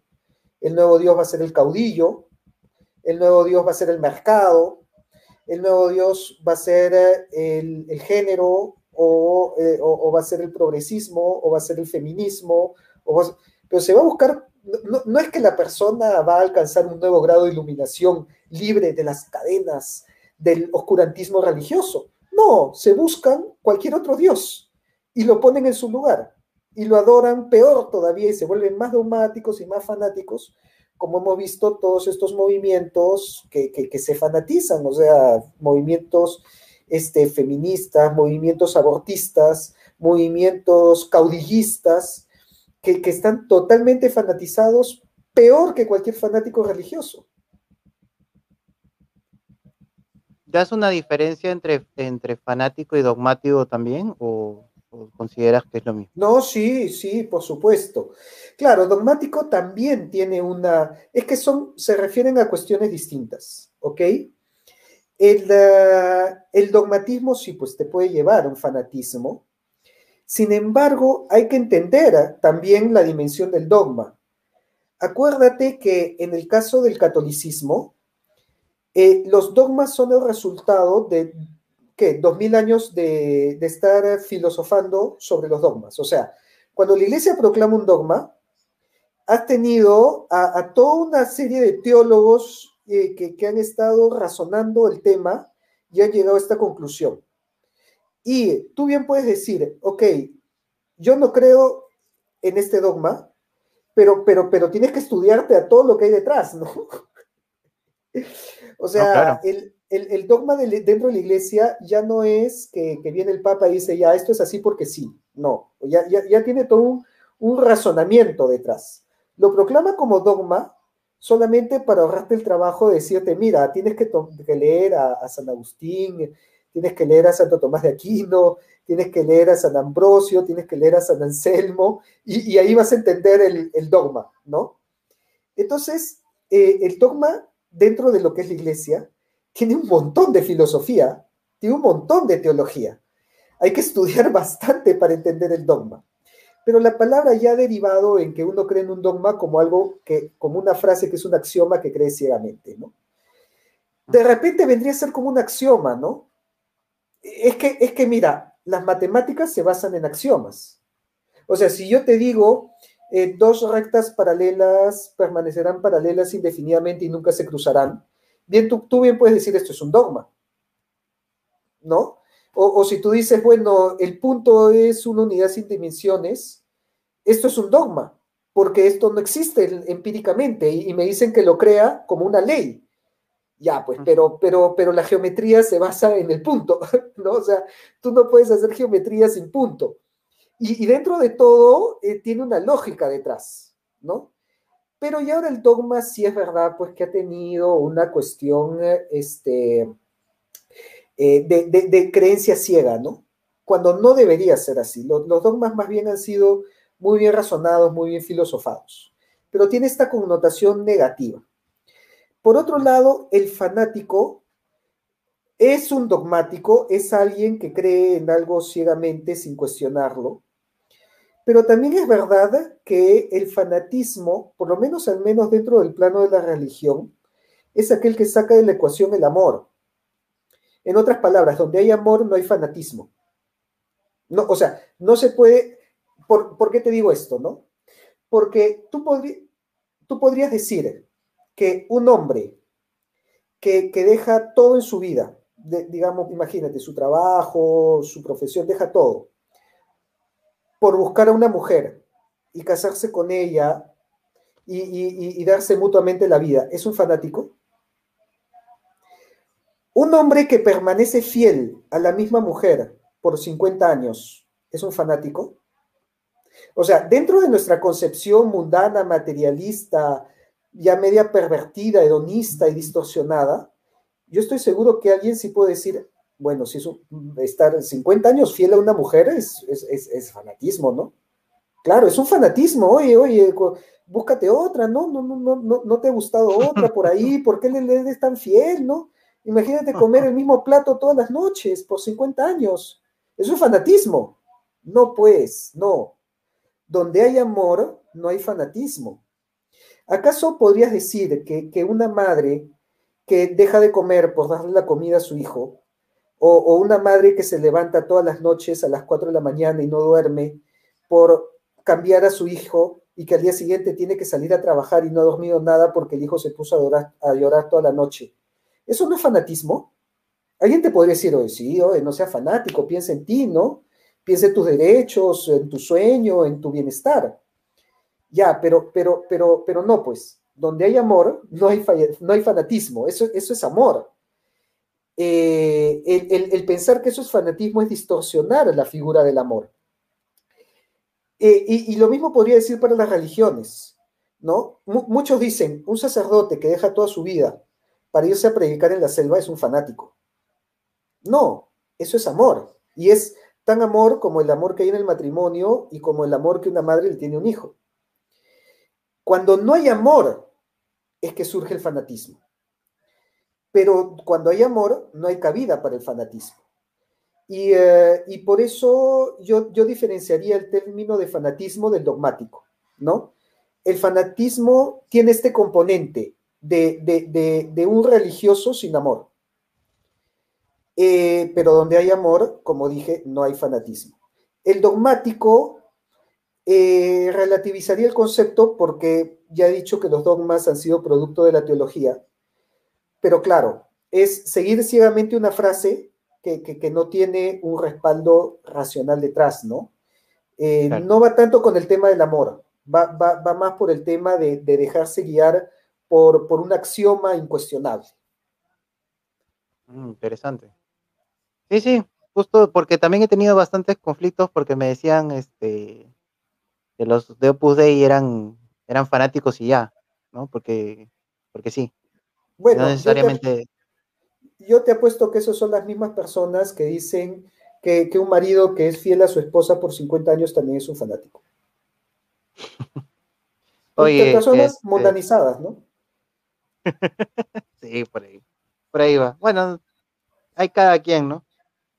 Speaker 3: el nuevo Dios va a ser el caudillo, el nuevo Dios va a ser el mercado, el nuevo Dios va a ser eh, el, el género o, eh, o, o, va a ser el progresismo o va a ser el feminismo, o va a, pero se va a buscar, no, no, es que la persona va a alcanzar un nuevo grado de iluminación libre de las cadenas del oscurantismo religioso, no, se buscan cualquier otro Dios. y lo ponen en su lugar y lo adoran peor todavía y se vuelven más dogmáticos y más fanáticos, como hemos visto todos estos movimientos que, que, se fanatizan, o sea, movimientos este, feministas, movimientos abortistas, movimientos caudillistas, que, que están totalmente fanatizados, peor que cualquier fanático religioso.
Speaker 2: ¿Das una diferencia entre, entre fanático y dogmático también? ¿O, consideras que es lo mismo?
Speaker 3: No, sí, sí, por supuesto. Claro, dogmático también tiene una. Es que son, se refieren a cuestiones distintas, ¿ok? El, uh, el dogmatismo sí, pues te puede llevar a un fanatismo. Sin embargo, hay que entender también la dimensión del dogma. Acuérdate que en el caso del catolicismo, eh, los dogmas son el resultado de, ¿qué? Dos mil años de, estar filosofando sobre los dogmas. O sea, cuando la iglesia proclama un dogma, has tenido a, toda una serie de teólogos eh, que, han estado razonando el tema y han llegado a esta conclusión. Y tú bien puedes decir, ok, yo no creo en este dogma, pero, pero, pero tienes que estudiarte a todo lo que hay detrás, ¿no? O sea, el, dogma dentro de la iglesia ya no es que, viene el Papa y dice, ya, esto es así porque sí. No, ya, ya, tiene todo un, razonamiento detrás. Lo proclama como dogma solamente para ahorrarte el trabajo de decirte, mira, tienes que, leer a, San Agustín, tienes que leer a Santo Tomás de Aquino, tienes que leer a San Ambrosio, tienes que leer a San Anselmo, y, ahí vas a entender el, dogma, ¿no? Entonces, eh, el dogma dentro de lo que es la iglesia, tiene un montón de filosofía, tiene un montón de teología. Hay que estudiar bastante para entender el dogma. Pero la palabra ya ha derivado en que uno cree en un dogma como algo que, como una frase que es un axioma que cree ciegamente, ¿no? De repente vendría a ser como un axioma, ¿no? Es que, es que mira, las matemáticas se basan en axiomas. O sea, si yo te digo, eh, dos rectas paralelas permanecerán paralelas indefinidamente y nunca se cruzarán. Bien, tú, tú bien puedes decir esto es un dogma, ¿no? O, si tú dices, bueno, el punto es una unidad sin dimensiones, esto es un dogma, porque esto no existe empíricamente y, me dicen que lo crea como una ley. Ya, pues, pero, pero, pero la geometría se basa en el punto, ¿no? O sea, tú no puedes hacer geometría sin punto. Y, dentro de todo eh, tiene una lógica detrás, ¿no? Pero ya ahora el dogma sí es verdad, pues que ha tenido una cuestión este, eh, de, creencia ciega, ¿no? Cuando no debería ser así. Los, los dogmas más bien han sido muy bien razonados, muy bien filosofados, pero tiene esta connotación negativa. Por otro lado, el fanático es un dogmático, es alguien que cree en algo ciegamente sin cuestionarlo, pero también es verdad que el fanatismo, por lo menos al menos dentro del plano de la religión, es aquel que saca de la ecuación el amor. En otras palabras, donde hay amor no hay fanatismo. No, o sea, no se puede... ¿Por, qué te digo esto, no? Porque tú, tú podrías decir que un hombre que, deja todo en su vida, digamos, imagínate, su trabajo, su profesión, deja todo, por buscar a una mujer y casarse con ella y, darse mutuamente la vida, ¿es un fanático? Un hombre que permanece fiel a la misma mujer por 50 años, ¿es un fanático? O sea, dentro de nuestra concepción mundana, materialista, ya media pervertida, hedonista y distorsionada, yo estoy seguro que alguien sí puede decir, bueno, si es estar 50 años fiel a una mujer es, es, fanatismo, ¿no? Claro, es un fanatismo, oye, oye, búscate otra, ¿no? No, no, no, no, te ha gustado otra por ahí, ¿por qué le, eres tan fiel, no? Imagínate comer el mismo plato todas las noches por 50 años. Es un fanatismo. No, pues, no. Donde hay amor, no hay fanatismo. ¿Acaso podrías decir que, que una madre que deja de comer por darle la comida a su hijo o, una madre que se levanta todas las noches a las 4 de la mañana y no duerme por cambiar a su hijo y que al día siguiente tiene que salir a trabajar y no ha dormido nada porque el hijo se puso a, llorar toda la noche. ¿Eso no es fanatismo? Alguien te podría decir, oye, sí, oye, no sea fanático, piensa en ti, ¿no? piensa en tus derechos, en tu sueño, en tu bienestar. Ya, pero, pero, pero, pero no, pues, donde hay amor, no hay, no hay fanatismo, eso, eso es amor. Eh, el, pensar que eso es fanatismo es distorsionar la figura del amor. Eh, y, lo mismo podría decir para las religiones, ¿no? muchos dicen, un sacerdote que deja toda su vida para irse a predicar en la selva es un fanático. No, eso es amor. Y es tan amor como el amor que hay en el matrimonio y como el amor que una madre le tiene a un hijo. Cuando no hay amor es que surge el fanatismo. Pero cuando hay amor no hay cabida para el fanatismo. Y, eh, por eso yo, yo diferenciaría el término de fanatismo del dogmático, ¿no? El fanatismo tiene este componente de un religioso sin amor. Eh, pero donde hay amor, como dije, no hay fanatismo. El dogmático eh, relativizaría el concepto porque ya he dicho que los dogmas han sido producto de la teología, pero claro, es seguir ciegamente una frase que, no tiene un respaldo racional detrás, ¿no? Eh, no va tanto con el tema del amor, va, más por el tema de, dejarse guiar por, por, un axioma incuestionable.
Speaker 2: Mm, interesante. Sí, sí, justo porque también he tenido bastantes conflictos porque me decían este que los de Opus Dei eran, eran fanáticos y ya, ¿no? Porque, porque sí.
Speaker 3: Bueno, necesariamente. Yo te, apuesto que esos son las mismas personas que dicen que, un marido que es fiel a su esposa por 50 años también es un fanático. Oye, personas este mundanizadas, ¿no?
Speaker 2: sí, por ahí. Por ahí va. Bueno, hay cada quien, ¿no?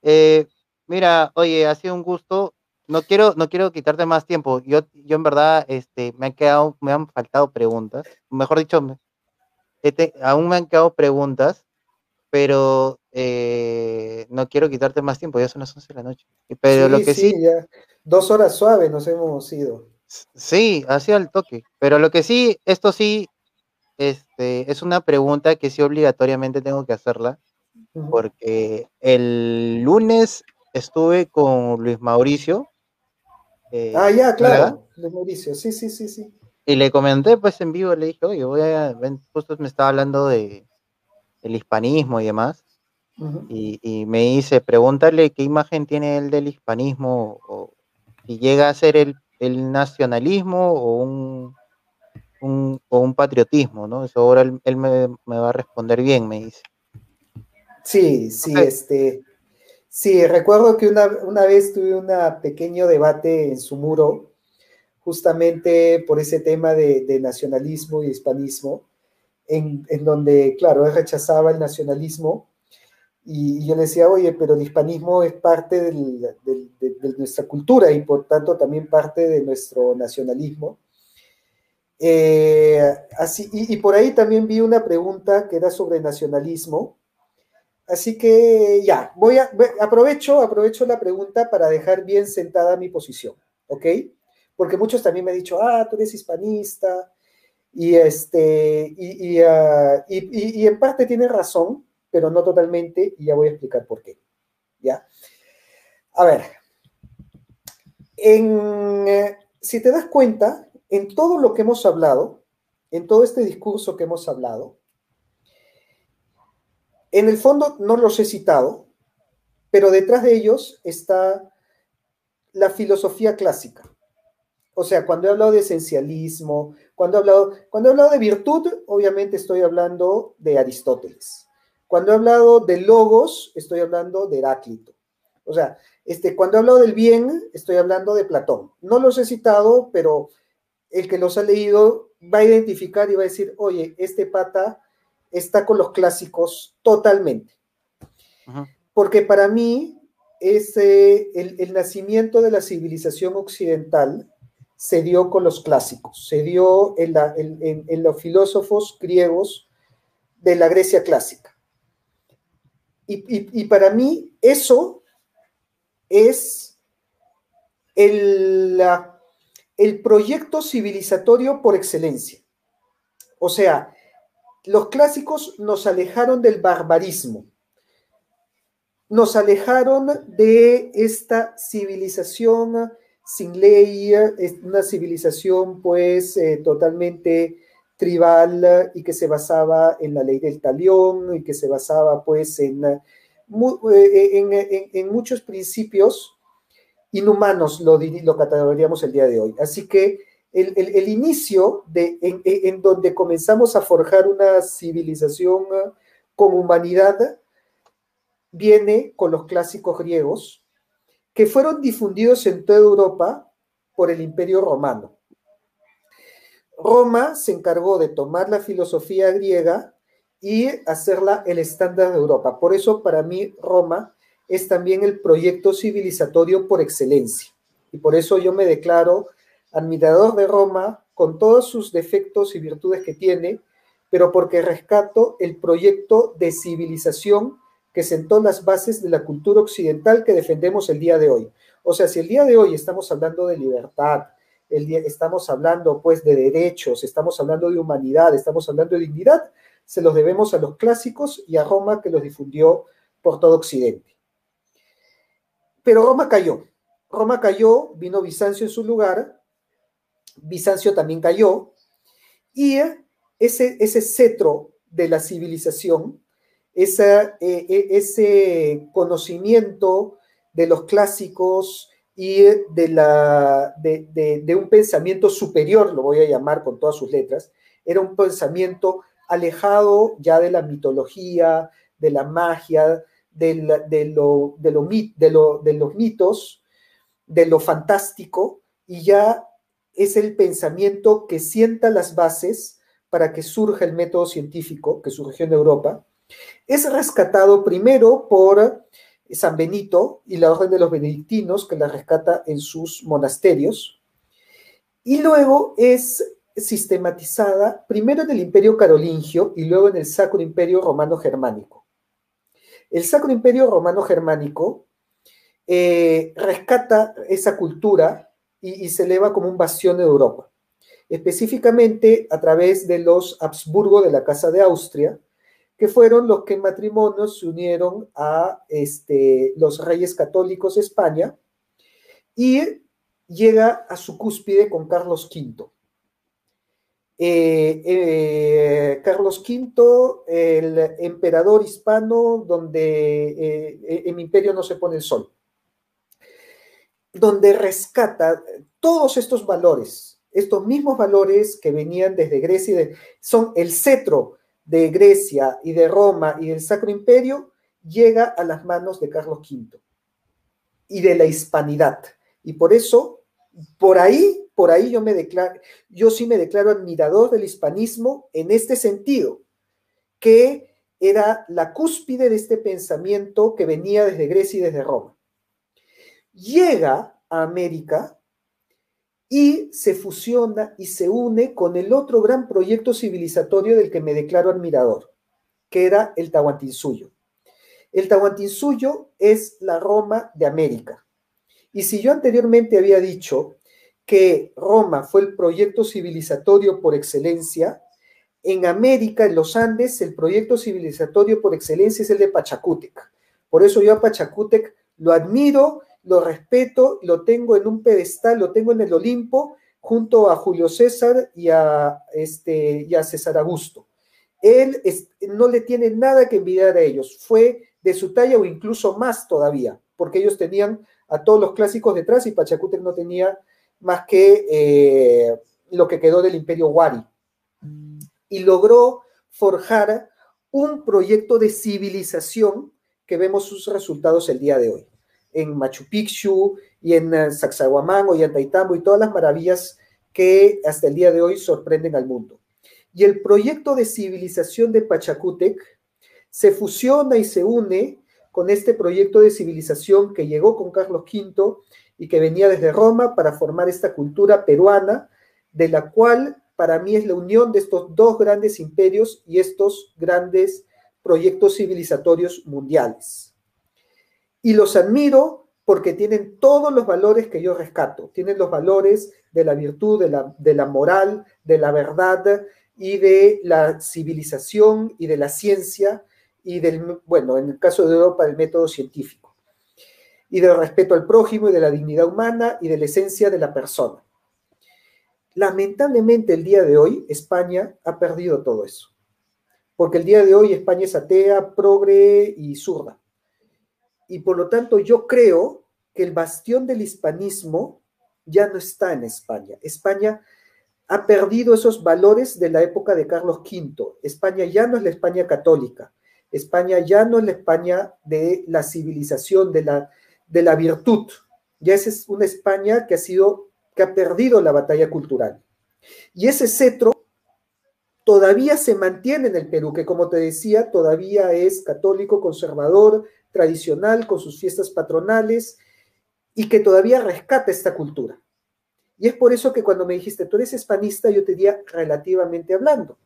Speaker 2: Eh, mira, oye, ha sido un gusto. No quiero, no quiero quitarte más tiempo. Yo, yo en verdad, este, me han quedado, me han faltado preguntas. Mejor dicho, aún me han quedado preguntas, pero eh, no quiero quitarte más tiempo. Ya son las 11 de la noche. Pero lo que sí,
Speaker 3: ya. dos horas suaves nos hemos ido.
Speaker 2: Sí, hacia el toque. Pero lo que sí, esto sí, este, es una pregunta que sí obligatoriamente tengo que hacerla porque el lunes estuve con Luis Mauricio.
Speaker 3: Eh, ah, ya, claro, Luis Mauricio, sí, sí, sí, sí.
Speaker 2: Y le comenté pues en vivo, le dije, oye, voy a, justo me estaba hablando de el hispanismo y demás. y, me dice, pregúntale qué imagen tiene él del hispanismo, o si llega a ser el, nacionalismo o un, o un patriotismo, ¿no? Eso ahora él, me, me, va a responder bien, me dice.
Speaker 3: Sí, sí, este, sí, recuerdo que una, vez tuve un pequeño debate en su muro, justamente por ese tema de, nacionalismo y hispanismo, en, donde, claro, él rechazaba el nacionalismo y, yo le decía, oye, pero el hispanismo es parte de, nuestra cultura y por tanto también parte de nuestro nacionalismo. Eh, así, y, por ahí también vi una pregunta que era sobre nacionalismo Así que ya, voy a, aprovecho, aprovecho la pregunta para dejar bien sentada mi posición, ¿ok? Porque muchos también me han dicho, ah, tú eres hispanista, y, este, y, ah, en parte tiene razón, pero no totalmente, y ya voy a explicar por qué, ¿ya? A ver, eh, si te das cuenta, en todo lo que hemos hablado, en todo este discurso que hemos hablado, en el fondo no los he citado, pero detrás de ellos está la filosofía clásica. O sea, cuando he hablado de esencialismo, cuando he hablado, cuando he hablado de virtud, obviamente estoy hablando de Aristóteles. Cuando he hablado de logos, estoy hablando de Heráclito. O sea, este, cuando he hablado del bien, estoy hablando de Platón. No los he citado, pero el que los ha leído va a identificar y va a decir, oye, este pata está con los clásicos totalmente. Porque para mí, ese, el, nacimiento de la civilización occidental se dio con los clásicos, se dio en, en, los filósofos griegos de la Grecia clásica. Y, para mí eso es el, el proyecto civilizatorio por excelencia. O sea, los clásicos nos alejaron del barbarismo. nos alejaron de esta civilización sin ley, una civilización pues eh, totalmente tribal y que se basaba en la ley del talión y que se basaba pues en, eh, muchos principios inhumanos, lo, lo catalogaríamos el día de hoy. Así que el, el, el inicio de, en, donde comenzamos a forjar una civilización con humanidad viene con los clásicos griegos, que fueron difundidos en toda Europa por el Imperio Romano. Roma se encargó de tomar la filosofía griega y hacerla el estándar de Europa. Por eso para mí Roma es también el proyecto civilizatorio por excelencia. Y por eso yo me declaro admirador de Roma con todos sus defectos y virtudes que tiene, pero porque rescato el proyecto de civilización que sentó las bases de la cultura occidental que defendemos el día de hoy. O sea, si el día de hoy estamos hablando de libertad, el día, estamos hablando pues de derechos, estamos hablando de humanidad, estamos hablando de dignidad, se los debemos a los clásicos y a Roma que los difundió por todo Occidente. Pero Roma cayó. Roma cayó, vino Bizancio en su lugar, Bizancio también cayó, y ese, ese cetro de la civilización eh, eh, ese conocimiento de los clásicos y de, la, de, un pensamiento superior, lo voy a llamar con todas sus letras, era un pensamiento alejado ya de la mitología, de la magia, de, lo, de, de, los mitos, de lo fantástico, y ya es el pensamiento que sienta las bases para que surja el método científico que surgió en Europa, es rescatado primero por San Benito y la Orden de los Benedictinos, que la rescata en sus monasterios, y luego es sistematizada primero en el Imperio Carolingio y luego en el Sacro Imperio Romano Germánico. El Sacro Imperio Romano Germánico eh, rescata esa cultura y, y se eleva como un bastión de Europa, específicamente a través de los Habsburgo de la Casa de Austria, que fueron los que en matrimonio se unieron a este, los reyes católicos de España y llega a su cúspide con Carlos V. Eh, eh, Carlos V, el emperador hispano, donde eh, en imperio no se pone el sol, donde rescata todos estos valores, estos mismos valores que venían desde Grecia, son el cetro de Grecia y de Roma y del Sacro Imperio llega a las manos de Carlos V y de la hispanidad. Y por eso, por ahí, por ahí yo me declaro, yo sí me declaro admirador del hispanismo en este sentido, que era la cúspide de este pensamiento que venía desde Grecia y desde Roma. Llega a América y se fusiona y se une con el otro gran proyecto civilizatorio del que me declaro admirador, que era el Tahuantinsuyo. El Tahuantinsuyo es la Roma de América. Y si yo anteriormente había dicho que Roma fue el proyecto civilizatorio por excelencia, en América, en los Andes, el proyecto civilizatorio por excelencia es el de Pachacútec. Por eso yo a Pachacútec lo admiro lo respeto, lo tengo en un pedestal, lo tengo en el Olimpo, junto a Julio César y a, este, y a César Augusto. Él no le tiene nada que envidiar a ellos, fue de su talla o incluso más todavía, porque ellos tenían a todos los clásicos detrás y Pachacútec no tenía más que eh, lo que quedó del imperio Wari. Y logró forjar un proyecto de civilización que vemos sus resultados el día de hoy en Machu Picchu y en eh, Sacsayhuamán Taitambo y todas las maravillas que hasta el día de hoy sorprenden al mundo. Y el proyecto de civilización de Pachacútec se fusiona y se une con este proyecto de civilización que llegó con Carlos V y que venía desde Roma para formar esta cultura peruana, de la cual para mí es la unión de estos dos grandes imperios y estos grandes proyectos civilizatorios mundiales y los admiro porque tienen todos los valores que yo rescato. Tienen los valores de la virtud, de la, moral, de la verdad y de la civilización y de la ciencia y del, bueno, en el caso de Europa, del método científico, y del respeto al prójimo y de la dignidad humana y de la esencia de la persona. Lamentablemente el día de hoy España ha perdido todo eso, porque el día de hoy España es atea, progre y zurda. Y por lo tanto yo creo que el bastión del hispanismo ya no está en España. España ha perdido esos valores de la época de Carlos V. España ya no es la España católica. España ya no es la España de la civilización, de la, de la virtud. Ya es una España que ha sido, que ha perdido la batalla cultural. Y ese cetro todavía se mantiene en el Perú, que como te decía, todavía es católico, conservador, tradicional, con sus fiestas patronales, y que todavía rescata esta cultura. Y es por eso que cuando me dijiste, tú eres hispanista, yo te diría relativamente hablando.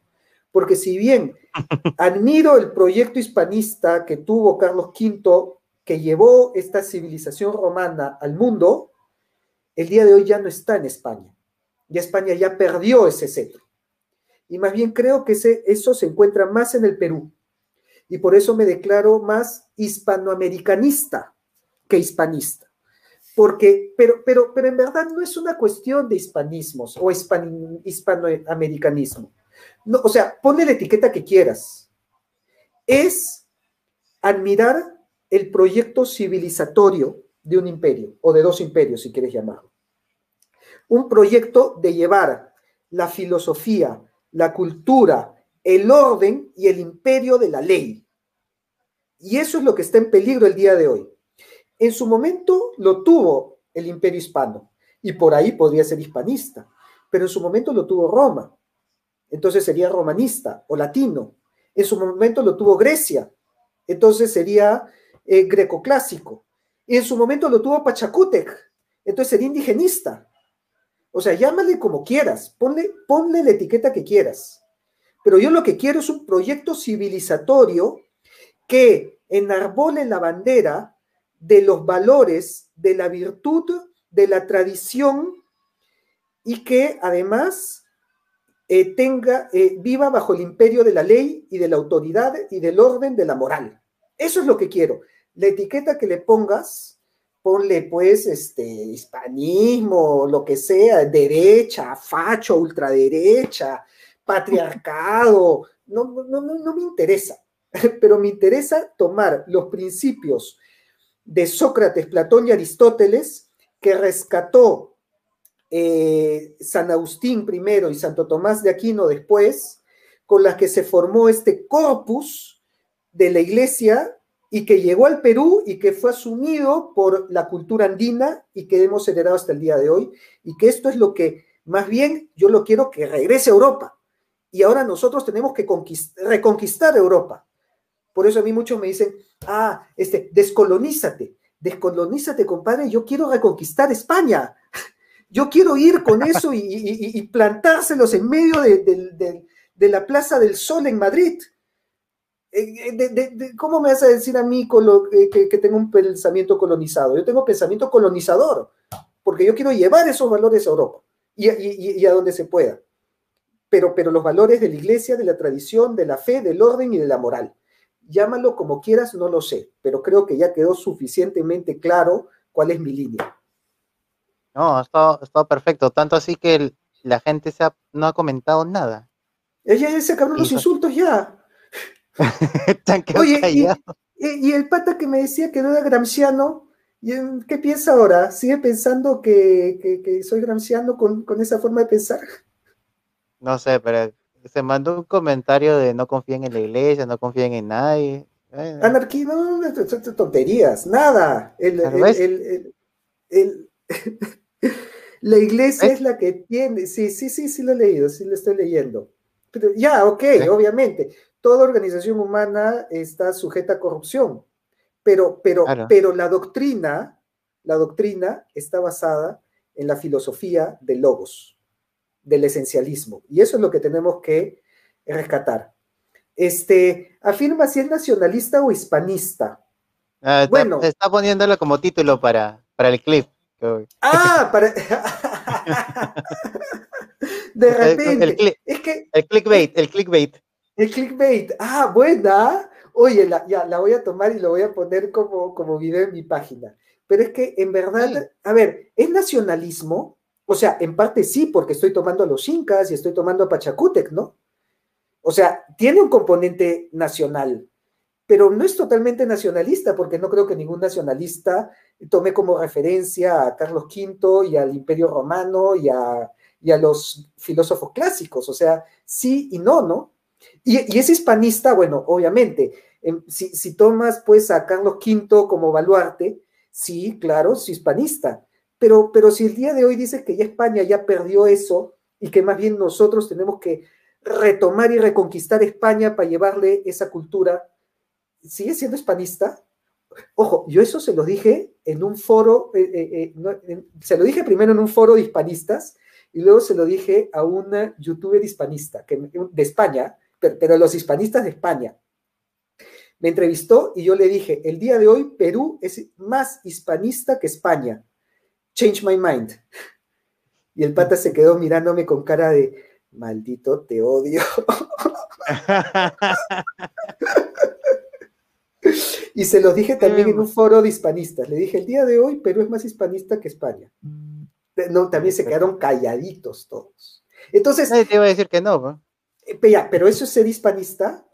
Speaker 3: Porque si bien admiro el proyecto hispanista que tuvo Carlos V, que llevó esta civilización romana al mundo, el día de hoy ya no está en España. Ya España ya perdió ese cetro. Y más bien creo que ese, eso se encuentra más en el Perú. Y por eso me declaro más hispanoamericanista que hispanista porque, pero, pero, pero en verdad no es una cuestión de hispanismos o hispanoamericanismo. No, o sea, ponle la etiqueta que quieras. Es admirar el proyecto civilizatorio de un imperio, o de dos imperios, si quieres llamarlo. Un proyecto de llevar la filosofía, la cultura, el orden y el imperio de la ley. Y eso es lo que está en peligro el día de hoy. En su momento lo tuvo el imperio hispano y por ahí podría ser hispanista, pero en su momento lo tuvo Roma, entonces sería romanista o latino. En su momento lo tuvo Grecia, entonces sería eh, grecoclásico. Y en su momento lo tuvo Pachacútec, entonces sería indigenista. O sea, llámale como quieras, ponle, ponle la etiqueta que quieras. Pero yo lo que quiero es un proyecto civilizatorio que enarbole la bandera de los valores, de la virtud, de la tradición y que además eh, tenga, eh, viva bajo el imperio de la ley y de la autoridad y del orden de la moral. Eso es lo que quiero. La etiqueta que le pongas, ponle pues este hispanismo, lo que sea, derecha, facho, ultraderecha, patriarcado, no, no, no, no me interesa, pero me interesa tomar los principios de Sócrates, Platón y Aristóteles, que rescató eh, San Agustín primero y Santo Tomás de Aquino después, con las que se formó este corpus de la iglesia y que llegó al Perú y que fue asumido por la cultura andina y que hemos heredado hasta el día de hoy, y que esto es lo que más bien yo lo quiero que regrese a Europa. Y ahora nosotros tenemos que reconquistar Europa. Por eso a mí muchos me dicen, ah, este, descolonízate, descolonízate, compadre, yo quiero reconquistar España. Yo quiero ir con eso y, plantárselos en medio de, la Plaza del Sol en Madrid. Eh, eh, ¿Cómo me vas a decir a mí eh, que, tengo un pensamiento colonizado? Yo tengo pensamiento colonizador, porque yo quiero llevar esos valores a Europa y, a donde se pueda. Pero, pero los valores de la iglesia, de la tradición, de la fe, del orden y de la moral llámalo como quieras, no lo sé, pero creo que ya quedó suficientemente claro cuál es mi línea.
Speaker 2: No, ha estado, perfecto, tanto así que la gente se no ha comentado nada.
Speaker 3: Ella ya se acabaron los insultos ya. Oye, y, el pata que me decía que no era gramsciano, ¿qué piensa ahora? ¿Sigue pensando que, soy gramsciano con, con, esa forma de pensar?
Speaker 2: No sé, pero se mandó un comentario de no confíen en la iglesia, no confíen en nadie.
Speaker 3: Anarquía, no, tonterías, nada. la iglesia es la que tiene, sí, sí, sí, sí lo he leído, sí lo estoy leyendo. Pero ya, ok, obviamente, toda organización humana está sujeta a corrupción, pero, pero, pero la doctrina, la doctrina está basada en la filosofía de Logos del esencialismo. Y eso es lo que tenemos que rescatar. Este, afirma si es nacionalista o hispanista.
Speaker 2: Ah, está, bueno, está poniéndolo como título para, para el clip.
Speaker 3: Ah, para. de repente.
Speaker 2: El,
Speaker 3: es que,
Speaker 2: el clickbait, el clickbait.
Speaker 3: El clickbait. Ah, buena. Oye, la, ya, la voy a tomar y lo voy a poner como, como video en mi página. Pero es que en verdad,
Speaker 2: Sí.
Speaker 3: a ver, ¿es nacionalismo? O sea, en parte sí, porque estoy tomando a los incas y estoy tomando a Pachacútec, ¿no? O sea, tiene un componente nacional, pero no es totalmente nacionalista, porque no creo que ningún nacionalista tome como referencia a Carlos V y al Imperio Romano y a, y a los filósofos clásicos. O sea, sí y no, ¿no? Y, es hispanista, bueno, obviamente. em, si, si tomas pues a Carlos V como baluarte, sí, claro, es hispanista. Pero, pero si el día de hoy dices que ya España ya perdió eso y que más bien nosotros tenemos que retomar y reconquistar España para llevarle esa cultura, ¿sigue siendo hispanista? Ojo, yo eso se lo dije en un foro, eh, eh, eh, se lo dije primero en un foro de hispanistas y luego se lo dije a una youtuber hispanista de España, pero, pero los hispanistas de España. Me entrevistó y yo le dije, el día de hoy Perú es más hispanista que España. Change my mind. Y el pata se quedó mirándome con cara de, maldito, te odio. Y se los dije también en un foro de hispanistas. Le dije, el día de hoy Perú es más hispanista que España. No, también se quedaron calladitos todos. Entonces,
Speaker 2: Nadie te iba a decir que no, ¿no?
Speaker 3: eh, pero eso es ser hispanista.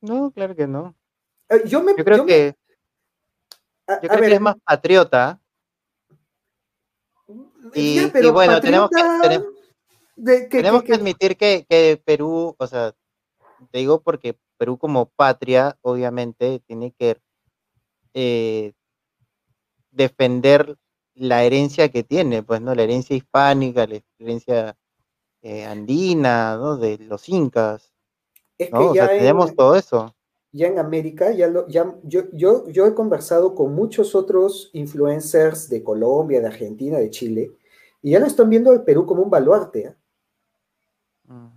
Speaker 2: No, claro que no.
Speaker 3: Eh, Yo me,
Speaker 2: Yo creo
Speaker 3: yo me-
Speaker 2: que,
Speaker 3: a-
Speaker 2: yo
Speaker 3: a
Speaker 2: creo
Speaker 3: ver,
Speaker 2: que es más patriota. Y-
Speaker 3: ya, pero
Speaker 2: y bueno, tenemos que-
Speaker 3: patriota
Speaker 2: tenem-
Speaker 3: de- que-
Speaker 2: Tenemos
Speaker 3: que-
Speaker 2: que admitir que, que Perú, o sea, te digo porque Perú como patria, obviamente, tiene que eh, defender la herencia que tiene, pues, ¿no? La herencia hispánica, la herencia eh, andina, ¿no? De los incas,
Speaker 3: es que.
Speaker 2: O
Speaker 3: ya
Speaker 2: sea,
Speaker 3: en-
Speaker 2: tenemos todo eso.
Speaker 3: ya en América, ya lo, ya, yo, yo, yo he conversado con muchos otros influencers de Colombia, de Argentina, de Chile, y ya lo están viendo al Perú como un baluarte, ¿eh?
Speaker 2: Mm.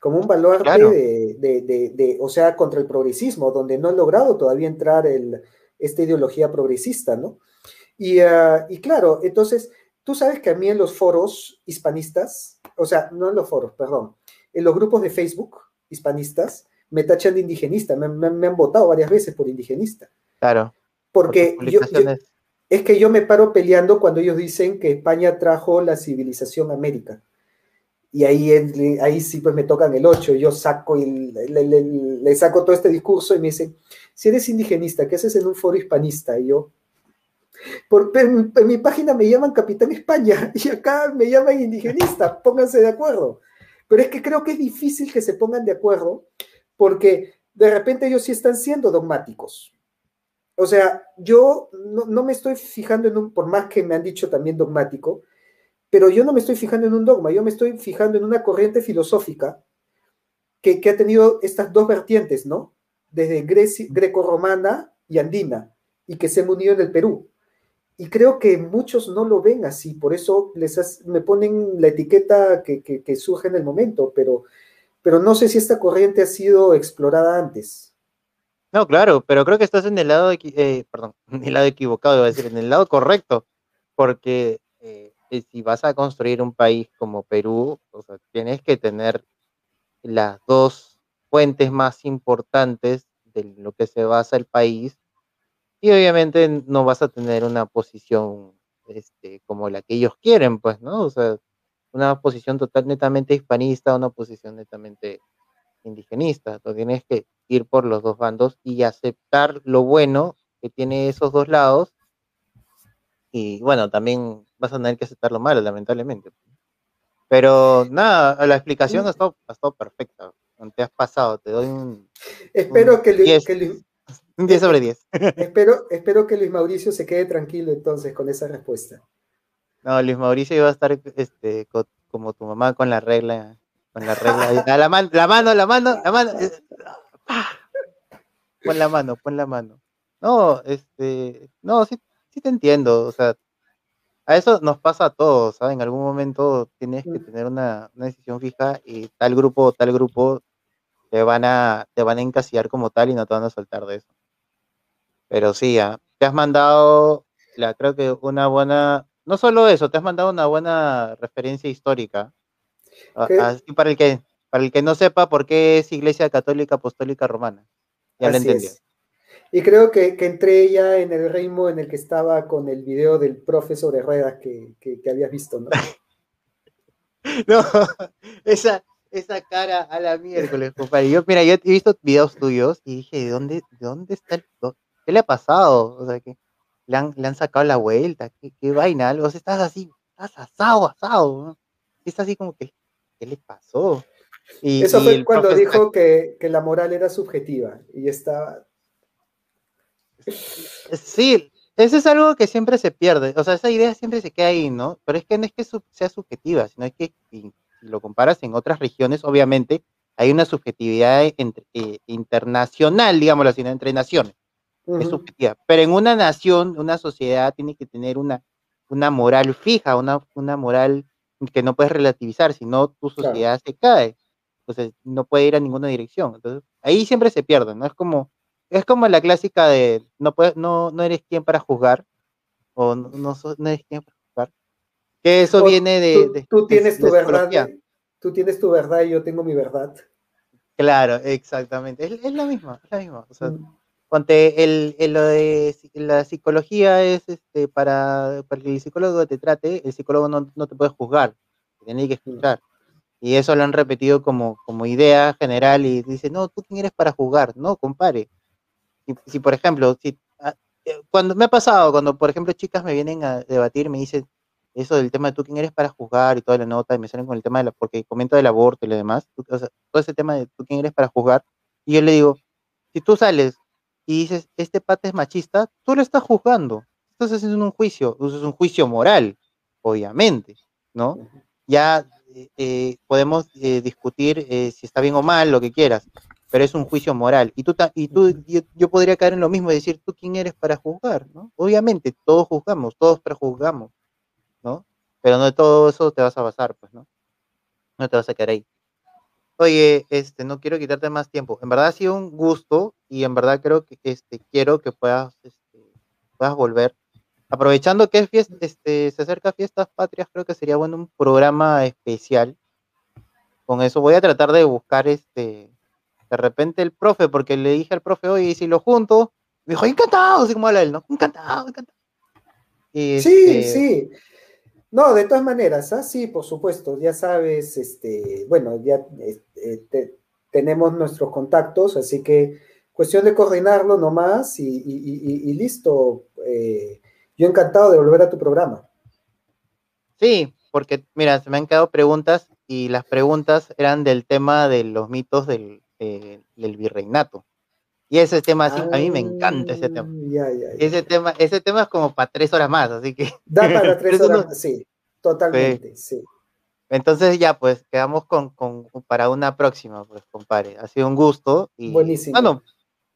Speaker 3: como un baluarte
Speaker 2: Claro.
Speaker 3: de, de- de- de- o sea, contra el progresismo, donde no han logrado todavía entrar el, esta ideología progresista, ¿no? Y, ah, y claro, entonces, tú sabes que a mí en los foros hispanistas, o sea, no en los foros, perdón, en los grupos de Facebook hispanistas, me tachan de indigenista, me, me- me han votado varias veces por indigenista,
Speaker 2: Claro.
Speaker 3: porque yo-. Es que yo me paro peleando cuando ellos dicen que España trajo la civilización a América. Y ahí, ahí sí pues me tocan el 8, yo saco y le, saco todo este discurso y me dicen, si eres indigenista, ¿qué haces en un foro hispanista? Y yo, por, en, en mi página me llaman Capitán España y acá me llaman indigenista, pónganse de acuerdo. Pero es que creo que es difícil que se pongan de acuerdo porque de repente ellos sí están siendo dogmáticos. O sea, yo no, me estoy fijando en un, por más que me han dicho también dogmático, pero yo no me estoy fijando en un dogma, yo me estoy fijando en una corriente filosófica que, que ha tenido estas dos vertientes, ¿no? Desde greco-romana y andina, y que se han unido en el Perú. Y creo que muchos no lo ven así, por eso les me ponen la etiqueta que, que- que surge en el momento, pero, pero no sé si esta corriente ha sido explorada antes.
Speaker 2: No, claro, pero creo que estás en el lado, eh, perdón, en el lado equivocado, iba a decir, en el lado correcto, porque eh, eh, si vas a construir un país como Perú, o sea, tienes que tener las dos fuentes más importantes de lo que se basa el país, y obviamente no vas a tener una posición este, como la que ellos quieren, pues, ¿no? O sea, una posición total netamente hispanista, una posición netamente indigenista. Tú tienes que ir por los dos bandos y aceptar lo bueno que tiene esos dos lados. Y bueno, también vas a tener que aceptar lo malo, lamentablemente. Pero nada, la explicación ha estado, ha estado perfecta. Te has pasado, te doy un,
Speaker 3: Espero
Speaker 2: Mm,
Speaker 3: que, Luis-
Speaker 2: diez.
Speaker 3: que Luis-
Speaker 2: un 10 sobre 10.
Speaker 3: espero, espero que Luis Mauricio se quede tranquilo entonces con esa respuesta.
Speaker 2: No, Luis Mauricio iba a estar este, co- como tu mamá con la regla, con la regla. La, mano, la mano, la mano, la mano. Eh. Pon la mano, pon la mano. No, este, no, sí, sí te entiendo. O sea, a eso nos pasa a todos, ¿sabes? En algún momento tienes que
Speaker 3: Mm.
Speaker 2: tener una, una decisión fija y tal grupo o tal grupo te van a, te van a encasillar como tal y no te van a soltar de eso. Pero sí, ah, te has mandado, la, creo que una buena, no solo eso, te has mandado una buena referencia histórica. Así para el que, para el que no sepa por qué es Iglesia Católica Apostólica Romana. Ya lo
Speaker 3: Así
Speaker 2: entendí.
Speaker 3: es. Y creo que, que entré ya en el ritmo en el que estaba con el video del profe sobre ruedas que, que, que habías visto, ¿no?
Speaker 2: No, esa, esa cara a la miércoles, compadre. Yo, mira, yo he visto videos tuyos y dije, ¿de dónde, de dónde está el, ¿Qué le ha pasado? O sea, que le han, le han sacado la vuelta, ¿qué, qué vaina? Algo, o sea, estás así, estás asado, asado, ¿no? Estás así como que, ¿qué le pasó? Y,
Speaker 3: Eso fue cuando dijo que, que la moral era subjetiva y estaba...
Speaker 2: Sí, eso es algo que siempre se pierde. O sea, esa idea siempre se queda ahí, ¿no? Pero es que no es que sea subjetiva, sino es que si lo comparas en otras regiones, obviamente hay una subjetividad entre- eh, internacional, digámoslo así, entre naciones. es subjetiva. Pero en una nación, una sociedad tiene que tener una, una moral fija, una, una moral que no puedes relativizar, si no tu
Speaker 3: Claro.
Speaker 2: sociedad se cae. Entonces no puede ir a ninguna dirección. Entonces ahí siempre se pierde, ¿no? Es como, es como la clásica de no, puedes, no, no eres quien para juzgar, o no, no, no eres quien para juzgar. Que eso
Speaker 3: O
Speaker 2: viene de,
Speaker 3: tú,
Speaker 2: de-
Speaker 3: tú
Speaker 2: de
Speaker 3: tienes tu
Speaker 2: la
Speaker 3: verdad,
Speaker 2: psicología.
Speaker 3: tú tienes tu verdad y yo tengo mi verdad.
Speaker 2: Claro, exactamente. Es, es la misma, es la misma. O sea,
Speaker 3: Mm,
Speaker 2: Ponte, el, el- lo de la psicología es este, para, para que el psicólogo te trate, el psicólogo no, no te puede juzgar, te tiene que escuchar. Y eso lo han repetido como, como idea general y dice, no, tú quién eres para juzgar, no, compare. Si, si, por ejemplo, si, ah, eh, cuando me ha pasado, cuando por ejemplo chicas me vienen a debatir, me dicen eso del tema de tú quién eres para juzgar y toda la nota, y me salen con el tema de la, porque comento del aborto y lo demás, tú- o sea, todo ese tema de tú quién eres para juzgar, y yo le digo, si tú sales y dices, este pata es machista, tú lo estás juzgando, estás haciendo un juicio, es un juicio moral, obviamente, ¿no? Ya eh, podemos eh, discutir eh, si está bien o mal, lo que quieras, pero es un juicio moral. Y tú, ta- y tú yo, yo podría caer en lo mismo y decir, ¿tú quién eres para juzgar? ¿no? Obviamente, todos juzgamos, todos prejuzgamos, ¿no? Pero no de todo eso te vas a basar, pues, ¿no? No te vas a quedar ahí. Oye, este, no quiero quitarte más tiempo. En verdad ha sido un gusto y en verdad creo que este, quiero que puedas, este, puedas volver. Aprovechando que es fies- este, se acerca Fiestas Patrias, creo que sería bueno un programa especial. Con eso voy a tratar de buscar este, de repente el profe, porque le dije al profe, oye, ¿y si lo junto, me dijo, encantado, así como habla él, ¿no? Encantado, encantado. Y,
Speaker 3: Sí,
Speaker 2: este,
Speaker 3: sí. No, de todas maneras, ¿ah? sí, por supuesto, ya sabes, este, bueno, ya este, te- tenemos nuestros contactos, así que cuestión de coordinarlo nomás y, y- y- y listo. eh, yo encantado de volver a tu programa.
Speaker 2: Sí, porque mira, se me han quedado preguntas y las preguntas eran del tema de los mitos del, eh, del virreinato. Y ese tema, sí, a mí me encanta ese tema.
Speaker 3: Ya, ya, ya.
Speaker 2: Ese tema, ese tema es como para tres horas más, así que
Speaker 3: Da para tres horas, sí, totalmente, sí.
Speaker 2: entonces ya pues quedamos con, con para una próxima, pues compadre. Ha sido un gusto y
Speaker 3: Buenísimo.
Speaker 2: bueno,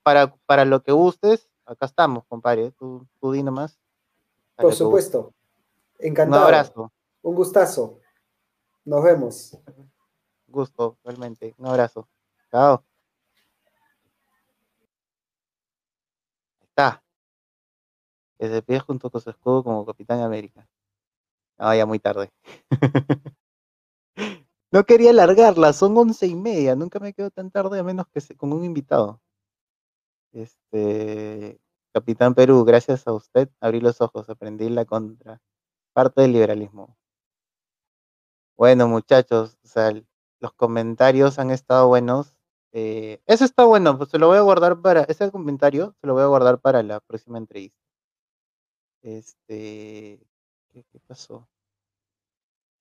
Speaker 2: para, para lo que gustes, acá estamos, compadre. Tú, tú di nomás.
Speaker 3: Por supuesto.
Speaker 2: gustes. Un
Speaker 3: Encantado.
Speaker 2: abrazo,
Speaker 3: Un gustazo. Nos vemos.
Speaker 2: gusto, realmente. Un abrazo. Chao. Está. Que se pide junto con su escudo como Capitán América. Ah, ya muy tarde. no quería alargarla, son once y media. Nunca me quedo tan tarde a menos que se- con un invitado. Este, Capitán Perú, gracias a usted abrí los ojos, aprendí la contra parte del liberalismo. Bueno, muchachos, los comentarios han estado buenos. Eh, eso está bueno, pues se lo voy a guardar para, ese comentario se lo voy a guardar para la próxima entrevista. Este, ¿qué, pasó?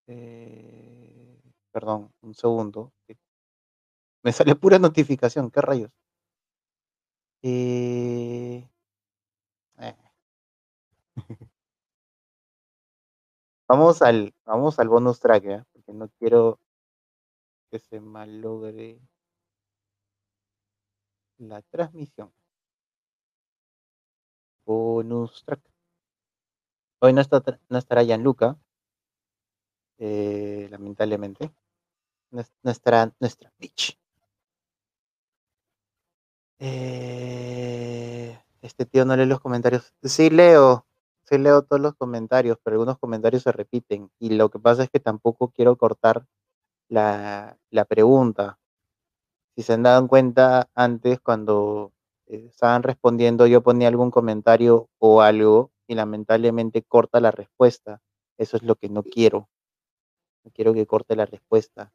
Speaker 2: Eh, perdón, un segundo. Me sale pura notificación, ¿qué rayos? Eh. Vamos al, vamos al bonus track, ¿ya? Porque no quiero que se malogre la transmisión. Bonus track. Hoy no, está, no estará Gianluca, eh, lamentablemente. Estará nuestra bitch. Eh, este tío no lee los comentarios. Sí leo, sí leo todos los comentarios, pero algunos comentarios se repiten. Y lo que pasa es que tampoco quiero cortar la, la pregunta. Si se han dado cuenta antes, cuando estaban respondiendo, yo ponía algún comentario o algo y lamentablemente corta la respuesta. Eso es lo que no quiero. No quiero que corte la respuesta.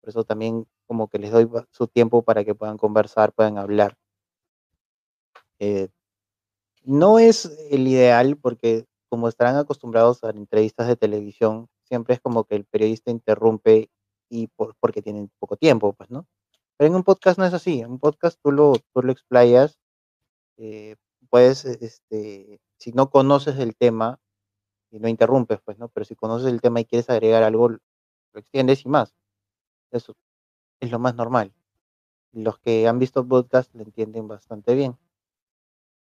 Speaker 2: Por eso también como que les doy su tiempo para que puedan conversar, puedan hablar. Eh, no es el ideal porque como estarán acostumbrados a entrevistas de televisión, siempre es como que el periodista interrumpe y por- porque tienen poco tiempo, pues, ¿no? Pero en un podcast no es así. En un podcast tú lo, tú lo explayas, eh, puedes, eh, este, si no conoces el tema y no interrumpes, pues, ¿no? Pero si conoces el tema y quieres agregar algo, lo extiendes y más. Eso es lo más normal. Los que han visto podcast lo entienden bastante bien.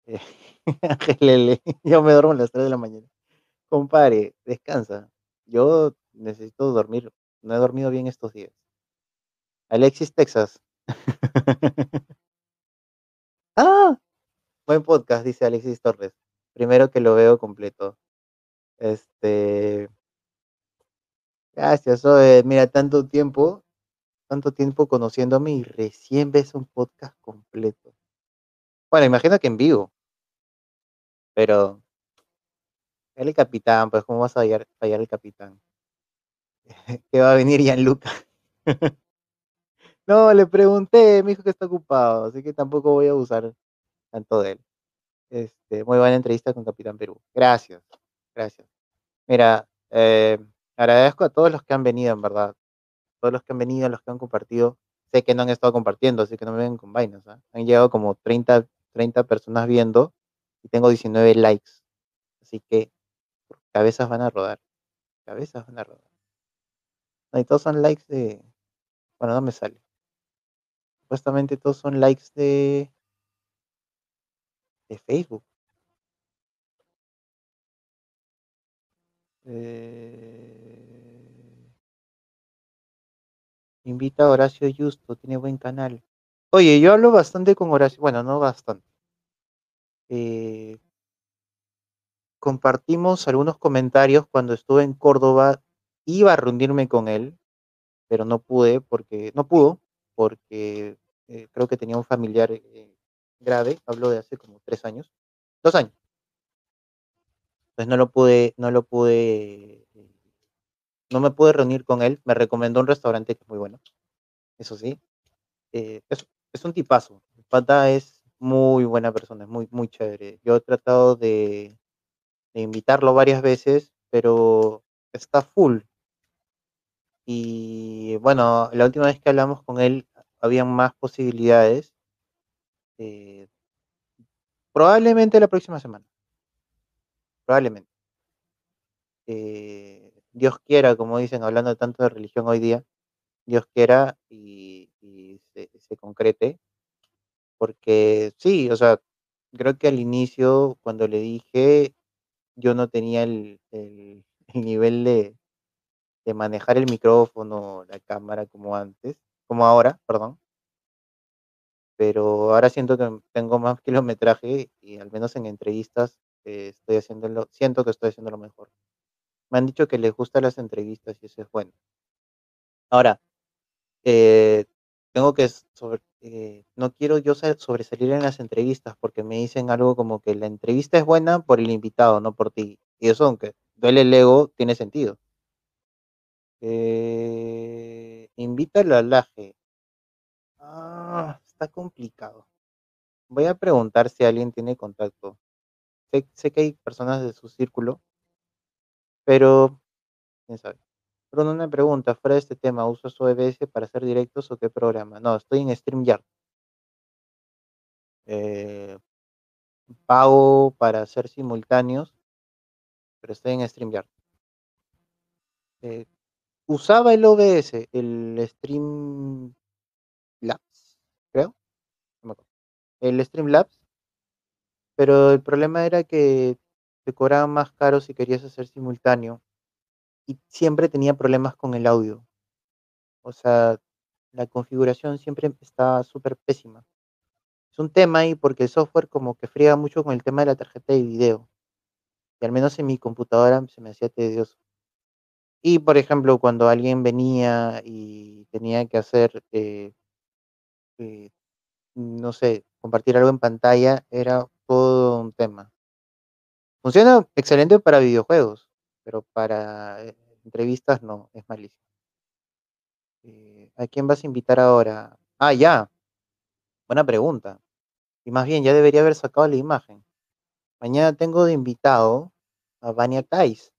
Speaker 2: Eh, Lele, yo me duermo a las 3 de la mañana. Compadre, descansa. Yo necesito dormir. No he dormido bien estos días. Alexis, Texas. ah, buen podcast, dice Alexis Torres. Primero que lo veo completo. Este, gracias. Mira, tanto tiempo, tanto tiempo conociéndome y recién ves un podcast completo. Bueno, imagino que en vivo, pero el capitán, pues, ¿cómo vas a fallar, fallar el capitán? que va a venir Gianluca. no, le pregunté, me dijo que está ocupado, así que tampoco voy a abusar tanto de él. Este, muy buena entrevista con Capitán Perú. Gracias, gracias. Mira, eh, agradezco a todos los que han venido, en verdad. Todos los que han venido, los que han compartido. Sé que no han estado compartiendo, así que no me ven con vainas. ¿ah? Han llegado como 30, 30 personas viendo y tengo 19 likes. Así que cabezas van a rodar. Cabezas van a rodar. No, y todos son likes de. Bueno, no me sale. Supuestamente todos son likes de. de Facebook. Eh, invita a Horacio Justo, tiene buen canal. Oye, yo hablo bastante con Horacio, bueno, no bastante. Eh, compartimos algunos comentarios cuando estuve en Córdoba. Iba a reunirme con él, pero no pude porque no pudo porque eh, creo que tenía un familiar eh, grave. Hablo de hace como tres años, dos años. Entonces no lo pude, no lo pude, eh, no me pude reunir con él. Me recomendó un restaurante que es muy bueno, eso sí. Es, un tipazo. Pata es muy buena persona, es muy, muy chévere. Yo he tratado de, de invitarlo varias veces, pero está full. Y bueno, la última vez que hablamos con él, habían más posibilidades. Eh, probablemente la próxima semana. Probablemente. Eh, Dios quiera, como dicen, hablando tanto de religión hoy día, Dios quiera y, se concrete. Porque sí, o sea, creo que al inicio, cuando le dije, yo no tenía el, el- el nivel de, de manejar el micrófono, la cámara como antes, como ahora, perdón. Pero ahora siento que tengo más kilometraje y al menos en entrevistas eh, estoy haciéndolo, siento que estoy haciendo lo mejor. Me han dicho que les gustan las entrevistas y eso es bueno. Ahora, eh, tengo que sobre, eh, no quiero yo sa- sobresalir en las entrevistas porque me dicen algo como que la entrevista es buena por el invitado, no por ti. Y eso, aunque duele el ego, tiene sentido. Eh, invítalo al laje. Ah, está complicado. Voy a preguntar si alguien tiene contacto. Sé, sé que hay personas de su círculo, pero quién sabe. Bruno, una pregunta, fuera de este tema, ¿usas OBS para hacer directos o qué programa? No, estoy en StreamYard. Eh, pago para hacer simultáneos, pero estoy en StreamYard. Eh, usaba el OBS, el Streamlabs, creo. No me acuerdo. El Streamlabs, pero el problema era que te cobraban más caro si querías hacer simultáneo y siempre tenía problemas con el audio. O sea, la configuración siempre está súper pésima. Es un tema ahí porque el software como que friega mucho con el tema de la tarjeta de video. Y al menos en mi computadora se me hacía tedioso. Y por ejemplo, cuando alguien venía y tenía que hacer, eh, eh, no sé, compartir algo en pantalla era todo un tema. Funciona excelente para videojuegos, pero para eh, entrevistas no, es malísimo. Eh, ¿A quién vas a invitar ahora? Ah, ya. Buena pregunta. Y más bien, ya debería haber sacado la imagen. Mañana tengo de invitado a Vania Tais,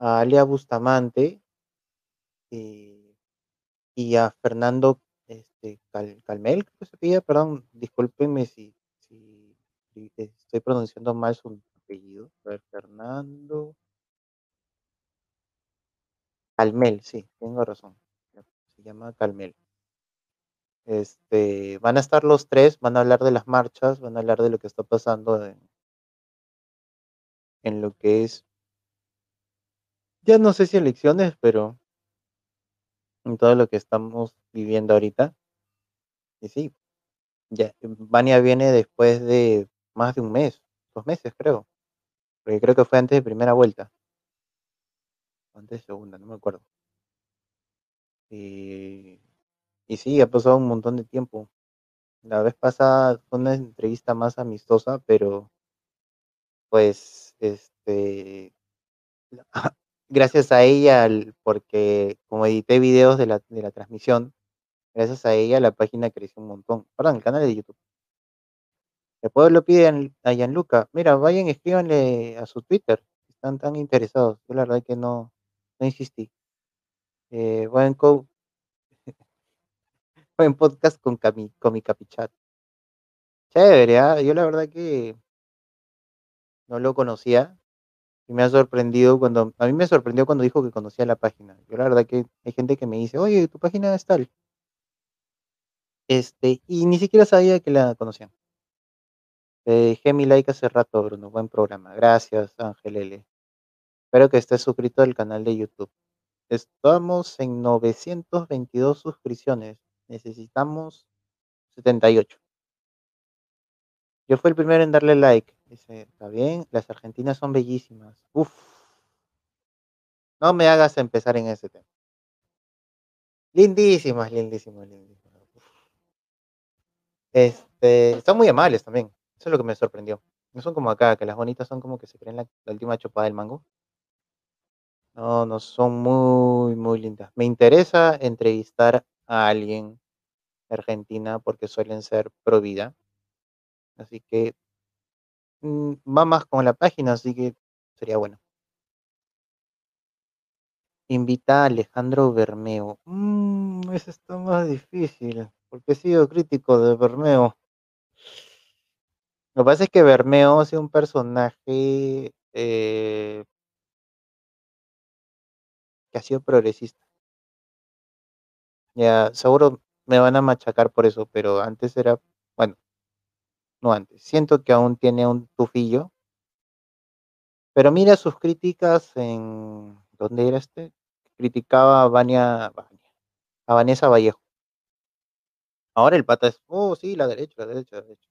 Speaker 2: a Alia Bustamante eh, y a Fernando este, Cal- Calmel, creo que se pide, perdón, discúlpenme si- si estoy pronunciando mal su apellido. A ver, Fernando Calmel, sí, tengo razón. Se llama Calmel. Este, van a estar los tres, van a hablar de las marchas, van a hablar de lo que está pasando en, en lo que es, ya no sé si elecciones, pero en todo lo que estamos viviendo ahorita. Y sí, ya, Vania viene después de más de un mes, dos meses creo, porque creo que fue antes de primera vuelta, antes de segunda, no me acuerdo. Y, y sí, ha pasado un montón de tiempo. La vez pasada fue una entrevista más amistosa, pero pues, este, gracias a ella, porque como edité videos de la, de la transmisión, gracias a ella la página creció un montón. Perdón, el canal de YouTube. El pueblo pide a- Gianluca, mira, vayan, escríbanle a su Twitter, están tan interesados. Yo la verdad que no, no insistí. Eh, buen, co- buen podcast con, con mi capichat. Chévere, ¿ah? Yo la verdad que no lo conocía y me ha sorprendido cuando, a mí me sorprendió cuando dijo que conocía la página. Yo la verdad que hay gente que me dice, oye, tu página es tal. Este, y ni siquiera sabía que la conocían. Te dejé mi like hace rato, Bruno. Buen programa. Gracias, Ángel L. Espero que estés suscrito al canal de YouTube. Estamos en 922 suscripciones. Necesitamos 78. Yo fui el primero en darle like. Dice, está bien, las argentinas son bellísimas. Uf. No me hagas empezar en ese tema. Lindísimas, lindísimas, lindísimas. Este, son muy amables también. Eso es lo que me sorprendió. No son como acá, que las bonitas son como que se creen la, la última chupada del mango. No, no son muy, muy lindas. Me interesa entrevistar a alguien de Argentina porque suelen ser pro vida. Así que mm, va más con la página, así que sería bueno. Invita a Alejandro Bermeo. Mm, eso está más difícil, porque he sido crítico de Bermeo. Lo que pasa es que Bermeo sido un personaje eh, sido progresista. Ya, seguro me van a machacar por eso, pero antes era, bueno, no antes, siento que aún tiene un tufillo. Pero mira sus críticas en, ¿dónde era este? Criticaba a Vania, a Vanessa Vallejo. Ahora el pata es, oh, sí, la derecha, la derecha, la derecha.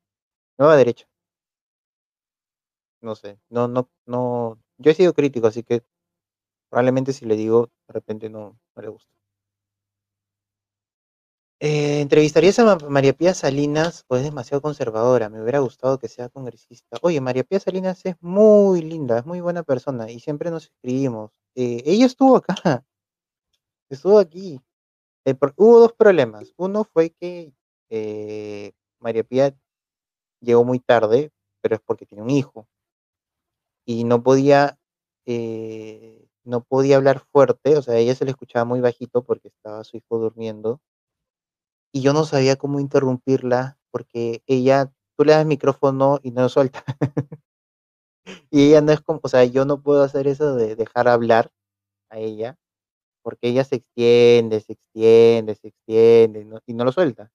Speaker 2: Nueva derecha. No sé, no, no, no, yo he sido crítico, así que probablemente si le digo, de repente no, no le gusta. Eh, ¿Entrevistarías a Ma- María Pía Salinas o es demasiado conservadora? Me hubiera gustado que sea congresista. Oye, María Pía Salinas es muy linda, es muy buena persona y siempre nos escribimos. Eh, ella estuvo acá, estuvo aquí. Pro- hubo dos problemas. Uno fue que eh, María Pía llegó muy tarde, pero es porque tiene un hijo y no podía, eh, no podía hablar fuerte, o sea, ella se le escuchaba muy bajito porque estaba su hijo durmiendo y yo no sabía cómo interrumpirla porque ella, tú le das el micrófono y no lo suelta. y ella no es como, o sea, yo no puedo hacer eso de dejar hablar a ella porque ella se extiende, se extiende, se extiende y no lo suelta.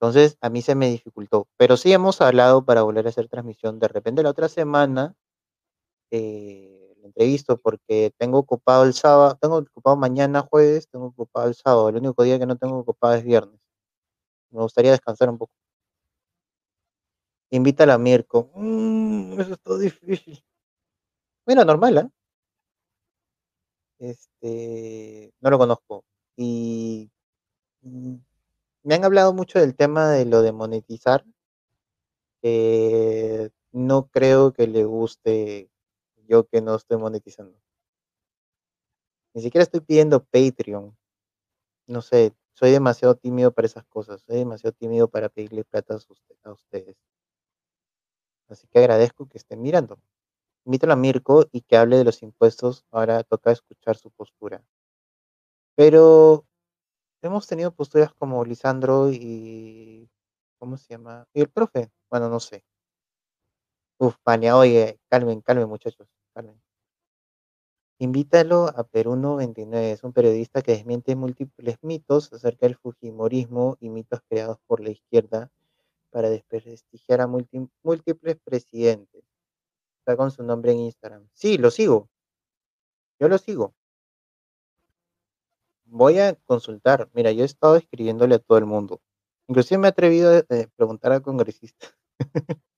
Speaker 2: Entonces, a mí se me dificultó. Pero sí hemos hablado para volver a hacer transmisión. De repente, la otra semana, eh, entrevisto porque tengo ocupado el sábado, tengo ocupado mañana jueves, tengo ocupado el sábado. El único día que no tengo ocupado es viernes. Me gustaría descansar un poco. Invítala a Mirko. Mm, eso está difícil. Mira, normal, ¿eh? Este, no lo conozco. Y mm, me han hablado mucho del tema de lo de monetizar no creo que le guste yo que no estoy monetizando. Ni siquiera estoy pidiendo Patreon. No sé, soy demasiado tímido para esas cosas. Soy demasiado tímido para pedirle plata a usted- a ustedes. Así que agradezco que estén mirando. Invítalo a Mirko y que hable de los impuestos. Ahora toca escuchar su postura. Pero hemos tenido posturas como Lisandro y. ¿Cómo se llama? Y el profe. Bueno, no sé. Uf, Pania, oye, calmen, calmen, muchachos. Invítalo a Perú 29. Es un periodista que desmiente múltiples mitos acerca del Fujimorismo y mitos creados por la izquierda para desprestigiar a múltiples presidentes. Está con su nombre en Instagram. Sí, lo sigo. Yo lo sigo. Voy a consultar. Mira, yo he estado escribiéndole a todo el mundo. Inclusive me he atrevido a eh, preguntar a congresistas.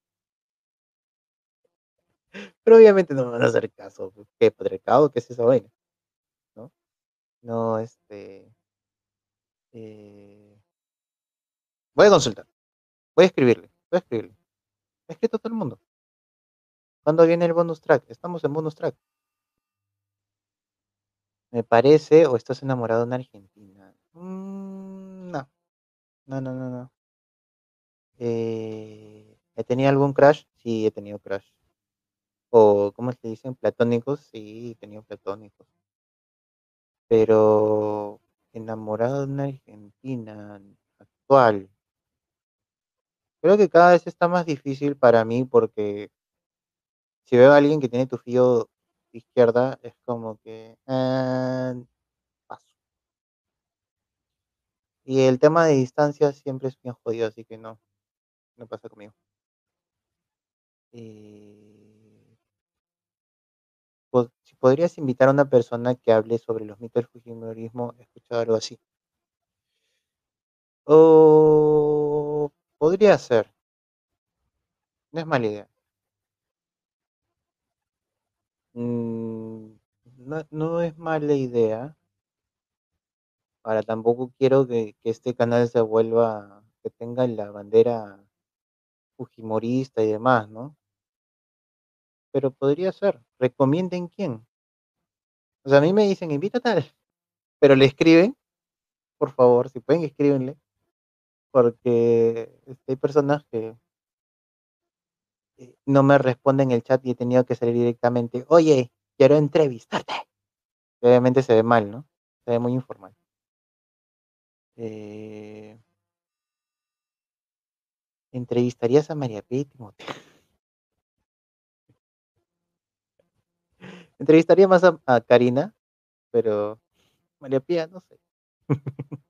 Speaker 2: Pero obviamente no me van a hacer caso. ¿Qué patriarcado? ¿Qué es esa vaina? ¿No? No, este. eh, Voy a consultar. Voy a escribirle. Voy a escribirle. Ha escrito todo el mundo. ¿Cuándo viene el bonus track? Estamos en bonus track. Me parece, o estás enamorado de una argentina. Mm, no. No, no, no, no. Eh, ¿He tenido algún crush? Sí, he tenido crush. O, ¿cómo se dicen? Platónicos. Sí, he tenido platónicos. Pero enamorado de una argentina actual. Creo que cada vez está más difícil para mí porque si veo a alguien que tiene tu fío izquierda, es como que ah, paso. Y el tema de distancia siempre es bien jodido, así que no, no pasa conmigo. Si podrías invitar a una persona que hable sobre los mitos del fujimorismo, he escuchado algo así. O podría ser, no es mala idea. Mm, no, es mala idea. Ahora tampoco quiero que, que este canal se vuelva, que tenga la bandera fujimorista y demás, ¿no? Pero podría ser. ¿Recomienden quién? O sea, a mí me dicen, invita tal, pero le escriben, por favor, si pueden, escríbenle, porque este, hay personas que eh, no me responden el chat y he tenido que salir directamente, oye, quiero entrevistarte. Obviamente se ve mal, ¿no? Se ve muy informal. Eh, ¿Entrevistarías a María P. y? Entrevistaría más a, a Karina, pero María Pía, no sé.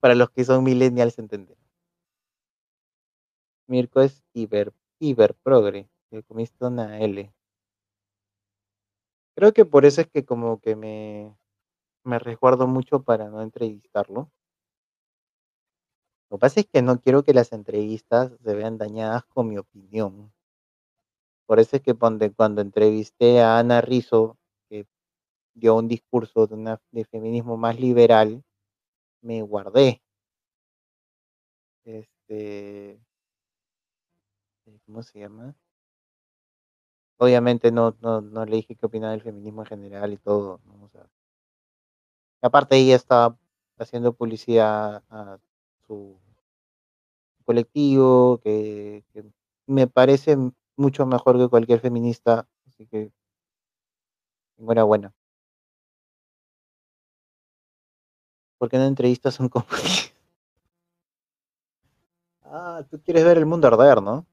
Speaker 2: Para los que son millennials entender. Mirko es hiper, hiper progre. Le comiste una L. Creo que por eso es que como que me, me resguardo mucho para no entrevistarlo. Lo que pasa es que no quiero que las entrevistas se vean dañadas con mi opinión. Por eso es que cuando, entrevisté a Ana Rizzo, que dio un discurso de, una, de feminismo más liberal, me guardé. Este, eh, ¿cómo se llama? Obviamente no, no, no le dije qué opinaba del feminismo en general y todo. aparte ella estaba haciendo publicidad a su colectivo, que me parece mucho mejor que cualquier feminista, así que enhorabuena. Porque en entrevistas son como... ah, tú quieres ver el mundo arder, ¿no?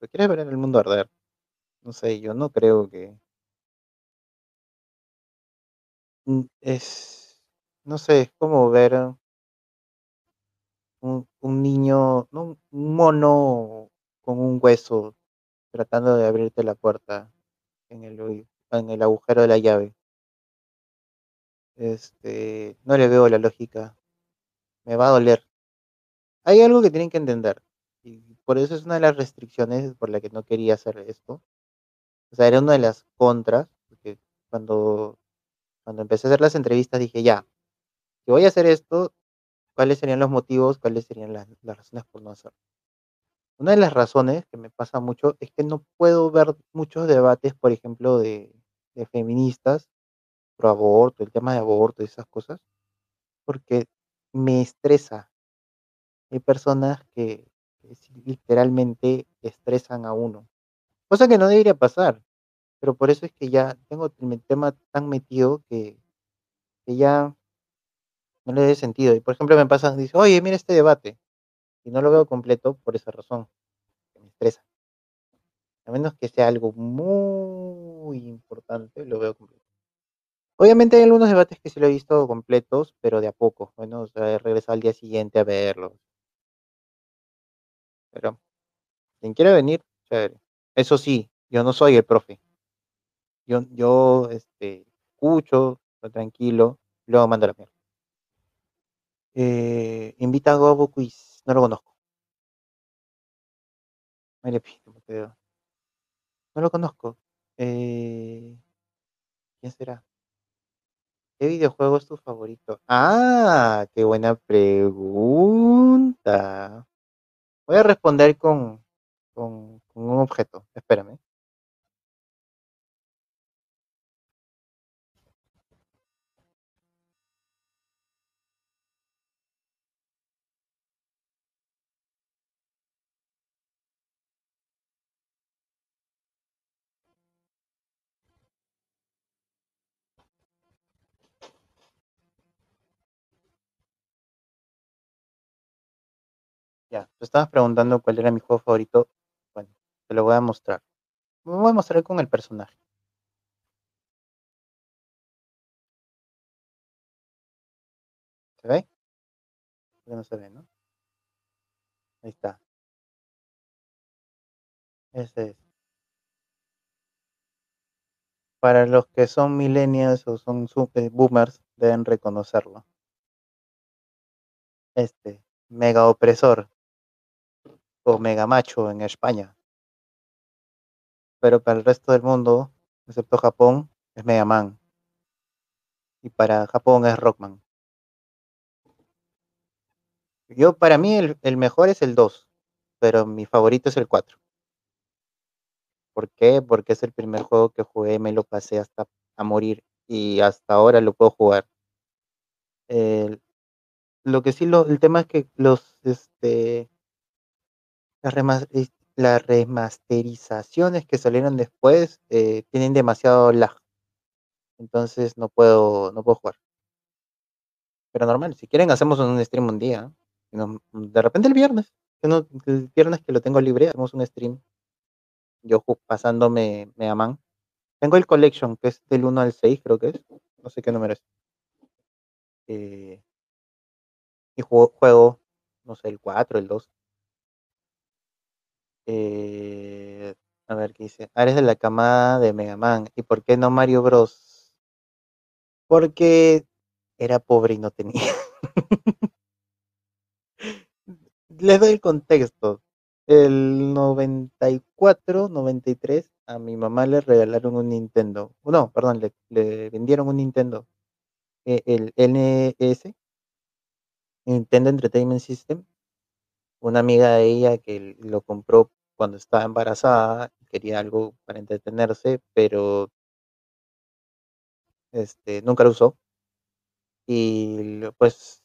Speaker 2: Tú quieres ver el mundo arder. No sé, yo no creo que... Mm, Es... No sé, es como ver un, un niño, no, un mono con un hueso tratando de abrirte la puerta en el, en el agujero de la llave. Este, no le veo la lógica. Me va a doler. Hay algo que tienen que entender. Y por eso es una de las restricciones por la que no quería hacer esto. O sea, era una de las contras. Porque cuando, cuando empecé a hacer las entrevistas dije, ya, si voy a hacer esto, ¿cuáles serían los motivos? ¿Cuáles serían las, las razones por no hacerlo? Una de las razones que me pasa mucho es que no puedo ver muchos debates, por ejemplo, de, feministas pro aborto, el tema de aborto y esas cosas, porque me estresa. Hay personas que, literalmente estresan a uno, cosa que no debería pasar, pero por eso es que ya tengo el tema tan metido que, ya no le dé sentido. Y por ejemplo me pasa, dice, oye, mira este debate, y no lo veo completo por esa razón, que me estresa. A menos que sea algo muy importante, lo veo completo. Obviamente hay algunos debates que sí lo he visto completos, pero de a poco. Bueno, o sea, regresado al día siguiente a verlos. Pero quien quiera venir, chévere. Eso sí, yo no soy el profe. Yo, yo este, escucho, estoy tranquilo, luego mando la mierda. Eh, invita a Gobo Quiz, no lo conozco. Me quedo. No lo conozco. Eh, ¿Quién será? ¿Qué videojuego es tu favorito? Ah, qué buena pregunta. Voy a responder con, con un objeto. Espérame. Ya, tú estabas preguntando cuál era mi juego favorito. Bueno, te lo voy a mostrar. Me voy a mostrar con el personaje. ¿Se ve? Que no se ve, ¿no? Ahí está. Ese es. Para los que son millennials o son super boomers, deben reconocerlo. Este, mega opresor o mega macho en España. Pero para el resto del mundo, excepto Japón, es Mega Man. Y para Japón es Rockman. Yo, para mí, el, mejor es el 2, pero mi favorito es el 4. ¿Por qué? Porque es el primer juego que jugué, me lo pasé hasta a morir y hasta ahora lo puedo jugar. Lo que sí, lo, el tema es que los, este, es- las remasterizaciones que salieron después eh, tienen demasiado lag, entonces no puedo, no puedo jugar. Pero normal, si quieren hacemos un stream un día, nos- de repente el viernes, el viernes que lo tengo libre, hacemos un stream, yo pasándome Mega Man. Tengo el Collection, que es del 1 al 6, creo que es, no sé qué número es. Eh, y juego, juego, no sé, el 4, el 2. Eh, a ver qué dice. Ah, eres de la camada de Mega Man. ¿Y por qué no Mario Bros? Porque era pobre y no tenía. Les doy el contexto. El 94, 93, a mi mamá le regalaron un Nintendo. No, perdón, le, le vendieron un Nintendo. eh, el NES, Nintendo Entertainment System. Una amiga de ella que lo compró cuando estaba embarazada, quería algo para entretenerse, pero este, nunca lo usó. Y pues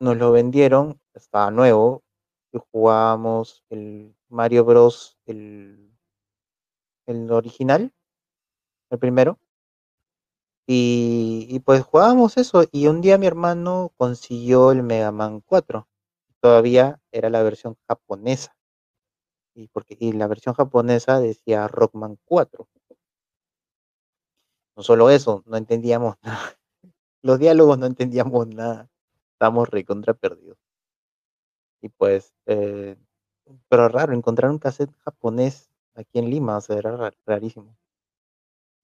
Speaker 2: nos lo vendieron, estaba nuevo, y jugábamos el Mario Bros, el, el original, el primero. Y, y pues jugábamos eso, y un día mi hermano consiguió el Mega Man 4. Todavía era la versión japonesa. Y, porque, y la versión japonesa decía Rockman 4. No solo eso, no entendíamos nada. Los diálogos no entendíamos nada. Estábamos recontra perdidos. Y pues, eh, pero raro, encontrar un cassette japonés aquí en Lima, o era ra- rarísimo.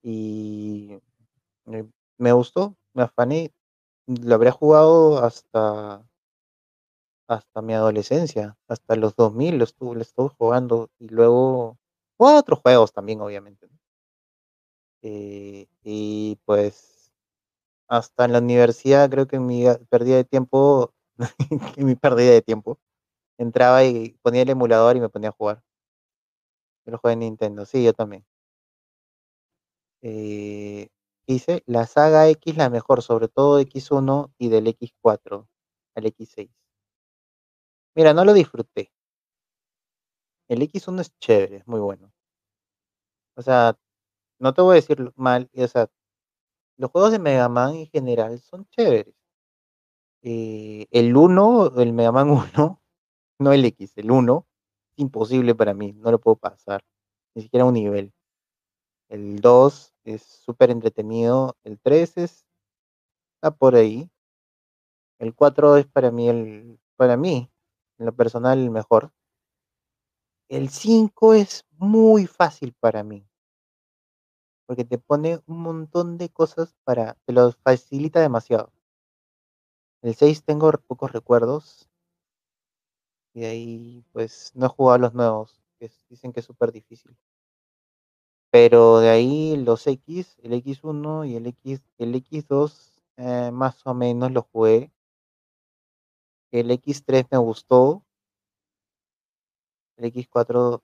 Speaker 2: Y eh, me gustó, me afané. Lo habría jugado hasta, hasta mi adolescencia, hasta los 2000 lo estuve, lo estuve jugando. Y luego, jugaba otros juegos también, obviamente. Eh, y pues hasta en la universidad creo que mi pérdida de tiempo, mi pérdida de tiempo, entraba y ponía el emulador y me ponía a jugar. Yo lo jugué en Nintendo, sí, yo también. Eh, dice, la saga X la mejor, sobre todo X1 y del X4 al X6. Mira, no lo disfruté. El X1 es chévere, es muy bueno. O sea, no te voy a decir mal, o sea, los juegos de Mega Man en general son chéveres. Eh, el 1, el Mega Man 1, no el X, el 1, es imposible para mí, no lo puedo pasar, ni siquiera un nivel. El 2 es súper entretenido, el 3 es, está por ahí. El 4 es para mí, el, para mí, en lo personal, el mejor. El 5 es muy fácil para mí. Porque te pone un montón de cosas para, te lo facilita demasiado. El 6 tengo pocos recuerdos. Y de ahí, pues, no he jugado los nuevos, que dicen que es súper difícil. Pero de ahí los X, el X1 y el X, el X2, eh, más o menos los jugué. El X3 me gustó. El X4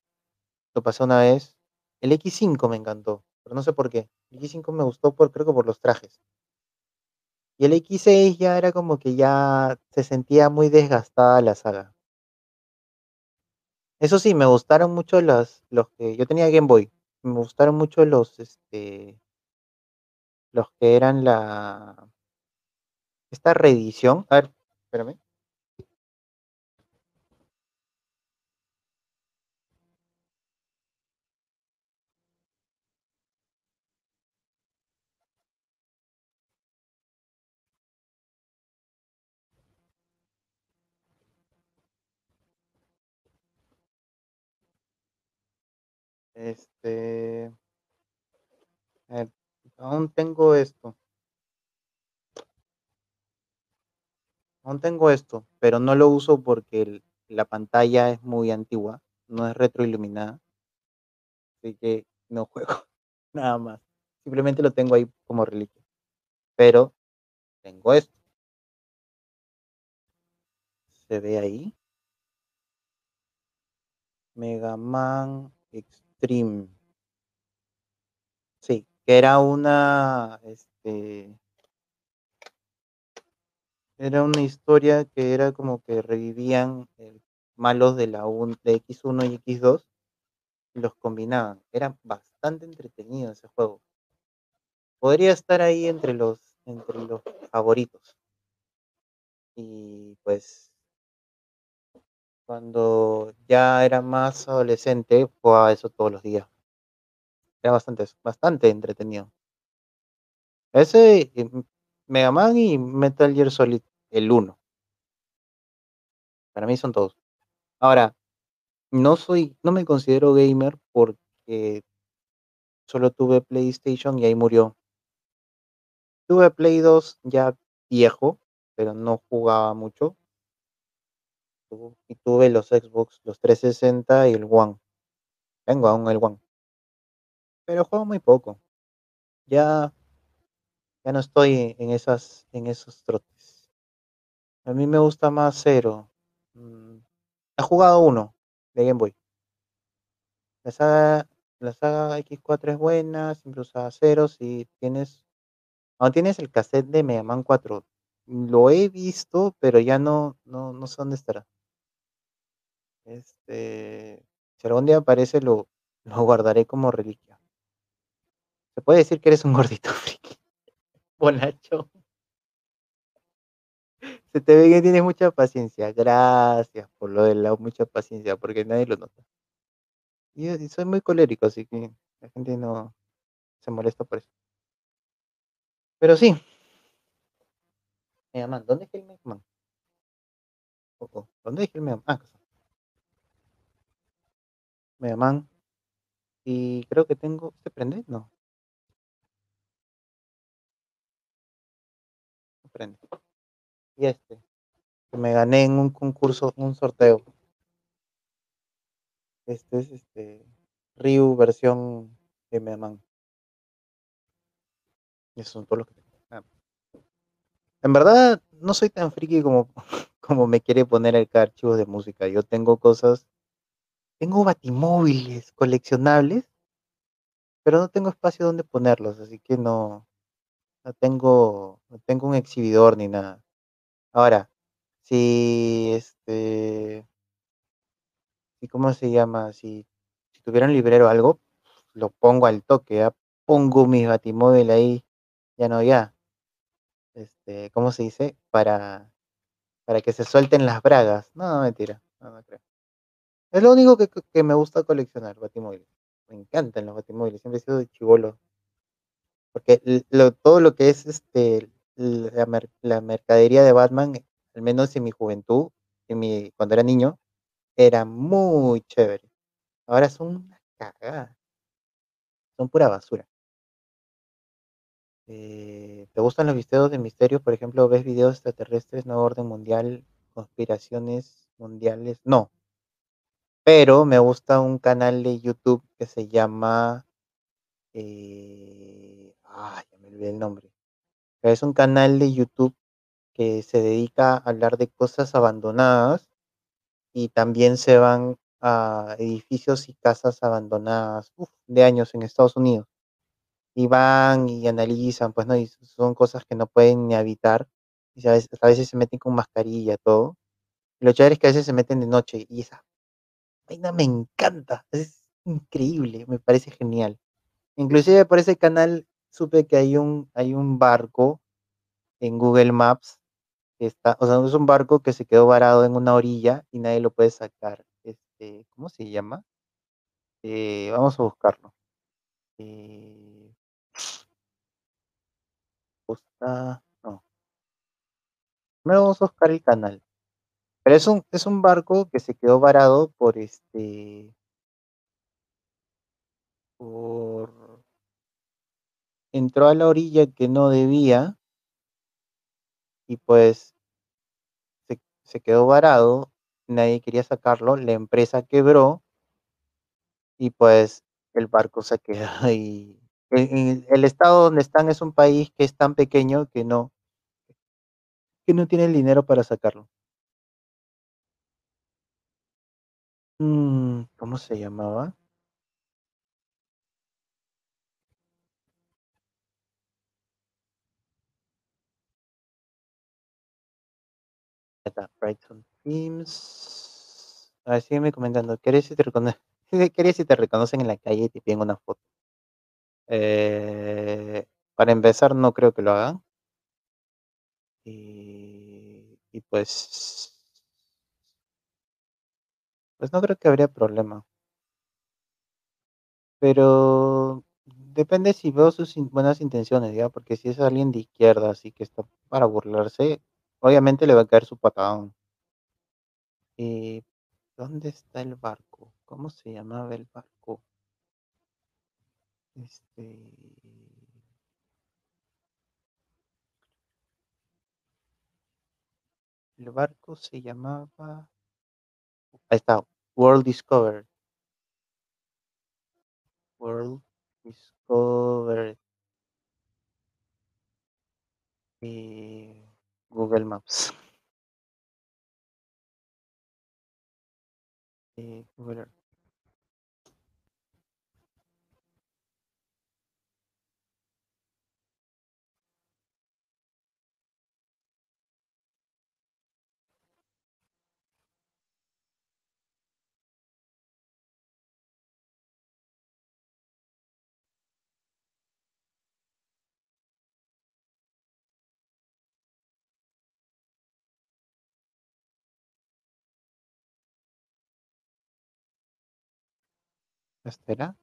Speaker 2: lo pasé una vez. El X5 me encantó, pero no sé por qué. El X5 me gustó por, creo que por los trajes. Y el X6 ya era como que ya se sentía muy desgastada la saga. Eso sí, me gustaron mucho los, los que yo tenía Game Boy. Me gustaron mucho los, este, los que eran la, esta reedición. A ver, espérame. Este, aún tengo esto. Aún tengo esto, pero no lo uso porque la pantalla es muy antigua, no es retroiluminada. Así que no juego nada más. Simplemente lo tengo ahí como reliquia. Pero tengo esto. Se ve ahí. Mega Man Extreme. Sí, que era una, este, era una historia que era como que revivían eh, malos de la un- de X1 y X2 y los combinaban. Era bastante entretenido ese juego. Podría estar ahí entre los, entre los favoritos. Y pues cuando ya era más adolescente, jugaba eso todos los días. Era bastante, bastante entretenido. Ese eh, Mega Man y Metal Gear Solid, el 1. Para mí son todos. Ahora, no soy, no me considero gamer porque solo tuve PlayStation y ahí murió. Tuve Play 2 ya viejo, pero no jugaba mucho. Y tuve los Xbox, los 360 y el One. Tengo aún el One. Pero juego muy poco. Ya, ya no estoy en esas, en esos trotes. A mí me gusta más Zero. Mm, He jugado uno de Game Boy. La saga, la saga X4 es buena, siempre usaba Zero. Si tienes, aún tienes el cassette de Mega Man 4. Lo he visto, pero ya no, no, no sé dónde estará. Este, si algún día aparece, lo, lo guardaré como reliquia. Se puede decir que eres un gordito friki. Bonacho. Se te ve que tienes mucha paciencia. Gracias por lo de la mucha paciencia, porque nadie lo nota. Y, soy muy colérico, así que la gente no se molesta por eso. Pero sí. Mega Man, ¿dónde es el Mega Man? Oh, oh, ¿Dónde es el Mega Man? Ah, está. Mega Man. Y creo que tengo. ¿Se prende? No. No prende. Y este. Que me gané en un concurso, un sorteo. Este es este. Ryu versión de Mega Man. Y eso son todos los que tengo. En verdad, no soy tan friki como, como me quiere poner acá archivos de música. Yo tengo cosas, tengo batimóviles coleccionables, pero no tengo espacio donde ponerlos, así que no, no tengo, no tengo un exhibidor ni nada. Ahora, si este, si cómo se llama, si, si tuviera un librero o algo, lo pongo al toque, pongo mi batimóvil ahí, ya no ya. Este, ¿cómo se dice? Para, para que se suelten las bragas. No, no, mentira, no, no creo. Es lo único que, que me gusta coleccionar, batimóviles. Me encantan los batimóviles, siempre he sido de chivolo. Porque todo lo que es este la, mer- la mercadería de Batman, al menos en mi juventud, en mi, cuando era niño, era muy chévere. Ahora son una cagada, son pura basura. Eh, ¿te gustan los videos de misterios? Por ejemplo, ¿ves videos extraterrestres, nuevo orden mundial, conspiraciones mundiales? No, pero me gusta un canal de YouTube que se llama... Eh, ah, ya me olvidé el nombre. Es un canal de YouTube que se dedica a hablar de cosas abandonadas y también se van a edificios y casas abandonadas de años en Estados Unidos. Y van y analizan, pues no, y son cosas que no pueden ni habitar. Y a veces, a veces se meten con mascarilla, todo. Y lo chévere que a veces se meten de noche y esa vaina me encanta. Es increíble, me parece genial. Inclusive por ese canal supe que hay un, hay un barco en Google Maps que está, o sea, es un barco que se quedó varado en una orilla y nadie lo puede sacar. Este, ¿cómo se llama? Eh, vamos a buscarlo. Eh, Costa, no, primero vamos a buscar el canal. Pero es un, es un barco que se quedó varado por este, por, entró a la orilla que no debía y pues se, se quedó varado, nadie quería sacarlo, la empresa quebró y pues el barco se quedó ahí. En el estado donde están es un país que es tan pequeño que no, que no tiene el dinero para sacarlo. Mm, ¿cómo se llamaba? Brighton Teams. A ver, sígueme comentando. ¿Querés si te? ¿Querés si te reconocen en la calle y te piden una foto? Eh, para empezar, no creo que lo hagan. Y pues, pues no creo que habría problema. Pero depende si veo sus buenas intenciones, ¿ya? Porque si es alguien de izquierda, así que está para burlarse, obviamente le va a caer su patadón. ¿Y dónde está el barco? ¿Cómo se llamaba el barco? Este. El barco se llamaba. Ahí está, World Discovered. World Discovered. Y Google Maps. Y Google Earth. ¿Espera?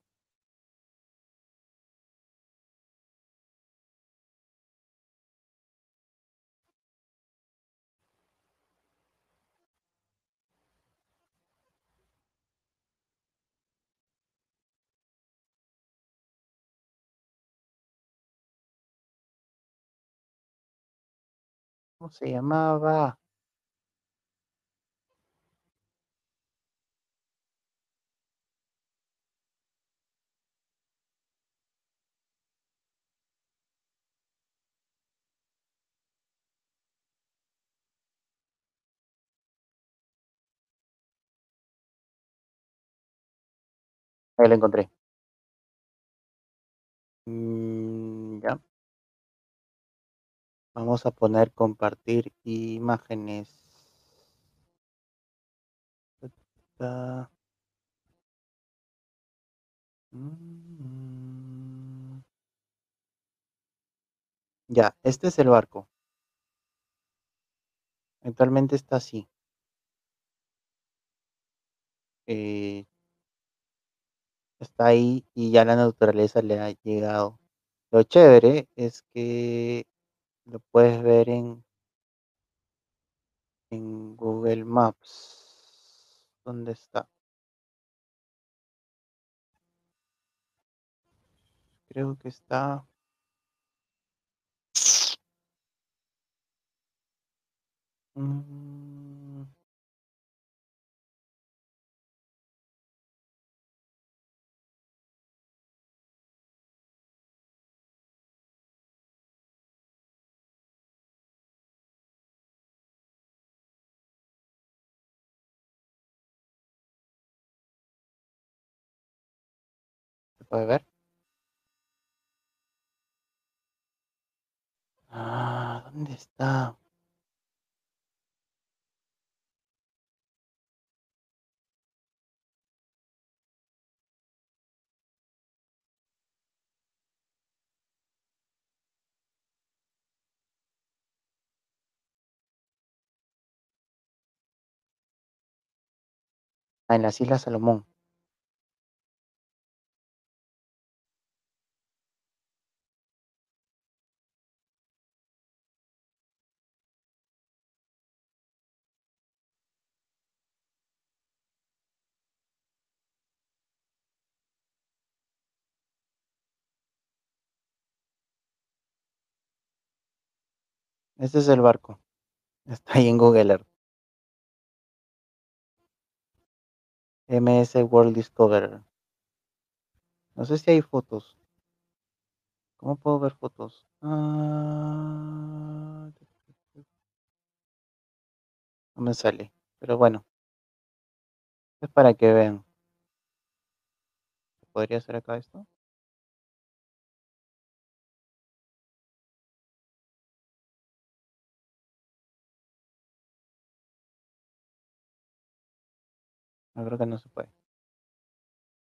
Speaker 2: ¿Cómo se llamaba? Lo encontré. Mm, ya. Vamos a poner compartir imágenes. Mm. Ya, este es el barco. Actualmente está así. Eh, está ahí y ya la naturaleza le ha llegado. Lo chévere es que lo puedes ver en, en Google Maps. ¿Dónde está? Creo que está. Mm, puede ver? Ah, ¿dónde está? Ah, en las Islas Salomón. Este es el barco. Está ahí en Google Earth. MS World Discoverer. No sé si hay fotos. ¿Cómo puedo ver fotos? Ah, no me sale. Pero bueno. Es para que vean. ¿Podría hacer acá esto? No creo que no se puede.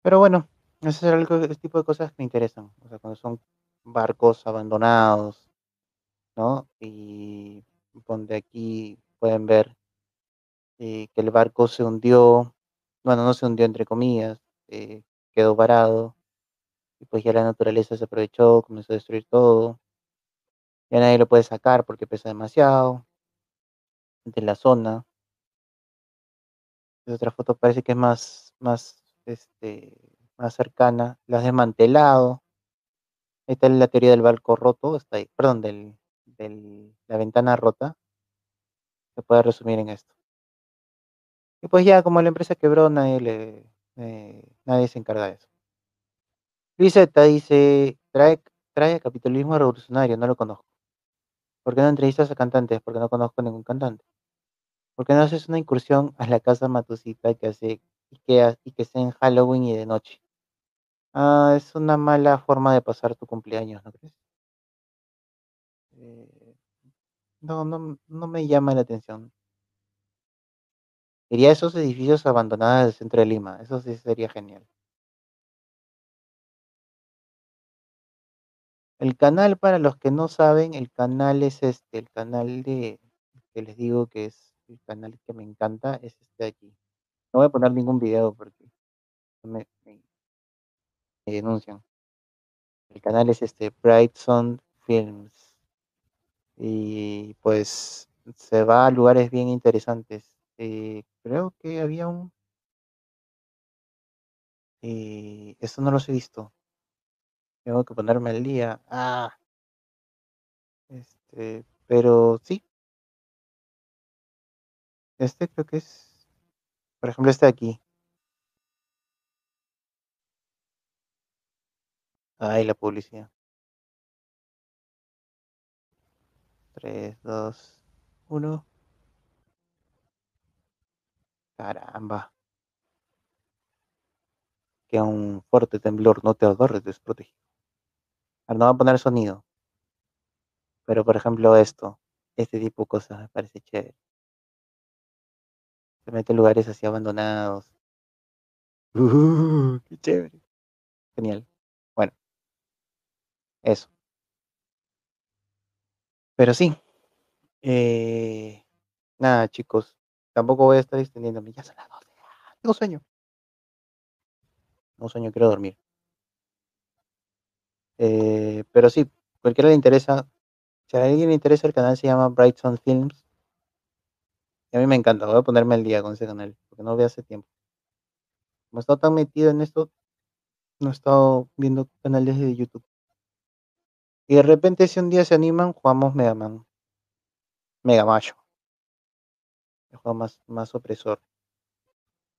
Speaker 2: Pero bueno, ese es algo, ese tipo de cosas que me interesan. O sea, cuando son barcos abandonados, ¿no? Y donde aquí pueden ver eh, que el barco se hundió, bueno, no se hundió entre comillas, eh, quedó varado, y pues ya la naturaleza se aprovechó, comenzó a destruir todo. Ya nadie lo puede sacar porque pesa demasiado. De la zona. Otra foto parece que es más, más, este, más cercana. La has desmantelado. Ahí está la teoría del barco roto, está ahí, perdón, del, del, la ventana rota. Se puede resumir en esto. Y pues ya como la empresa quebró, nadie eh, se encarga de eso. Luiseta dice, trae, trae capitalismo revolucionario, no lo conozco. ¿Por qué no entrevistas a cantantes? Porque no conozco ningún cantante. ¿Por qué no haces una incursión a la casa Matusita que hace y que, y que sea en Halloween y de noche? Ah, es una mala forma de pasar tu cumpleaños, ¿no crees? Eh, no, no, no me llama la atención. Iría a esos edificios abandonados del centro de Lima. Eso sí sería genial. El canal, para los que no saben, el canal es este, el canal de, que les digo que es el canal que me encanta, es este de aquí. No voy a poner ningún video porque me, denuncian. El canal es este, Bright Sun Films. Y pues se va a lugares bien interesantes. Eh, creo que había un... Eh, esto no los he visto. Tengo que ponerme al día. Ah, este, pero sí, este creo que es, por ejemplo, este de aquí. Ay, la publicidad. 3, 2, 1. Caramba. que un fuerte temblor no te agarres desprotegido. Ahora no va a poner sonido. Pero por ejemplo esto, este tipo de cosas me parece chévere. Se mete en lugares así abandonados. Uh, qué chévere. Genial. Bueno. Eso. Pero sí. eh, nada, chicos. Tampoco voy a estar extendiéndome. Ya son las 12. Ah, Tengo sueño. No sueño, quiero dormir. Eh, pero sí, cualquiera le interesa. Si a alguien le interesa, el canal se llama Brightson Films. A mí me encanta. Voy a ponerme al día con ese canal. Porque no veo hace tiempo. Como he estado tan metido en esto, no he estado viendo canales de YouTube. Y de repente, si un día se animan, jugamos Mega Man. Mega Macho. El juego más, más opresor.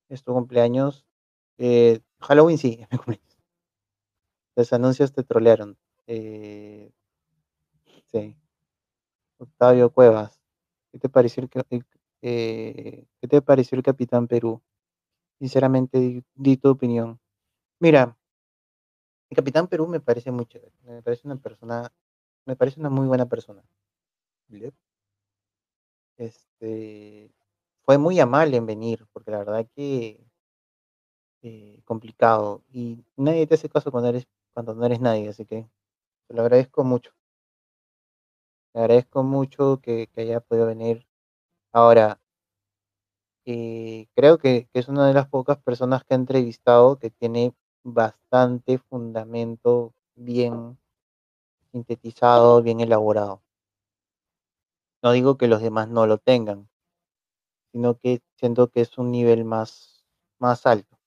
Speaker 2: Es cumpleaños. Eh, Halloween sí, es mi cumpleaños. Los anuncios te trolearon. Eh, sí. Octavio Cuevas. ¿Qué te pareció el, el- eh, ¿qué te pareció el Capitán Perú? Sinceramente, di, tu opinión. Mira, el Capitán Perú me parece muy chévere. Me parece una persona, me parece una muy buena persona. Este, fue muy amable en venir, porque la verdad que eh, complicado y nadie te hace caso cuando eres cuando no eres nadie, así que te lo agradezco mucho. Le agradezco mucho que haya podido venir. Ahora, eh, creo que, es una de las pocas personas que he entrevistado que tiene bastante fundamento bien sintetizado, bien elaborado. No digo que los demás no lo tengan, sino que siento que es un nivel más, más alto.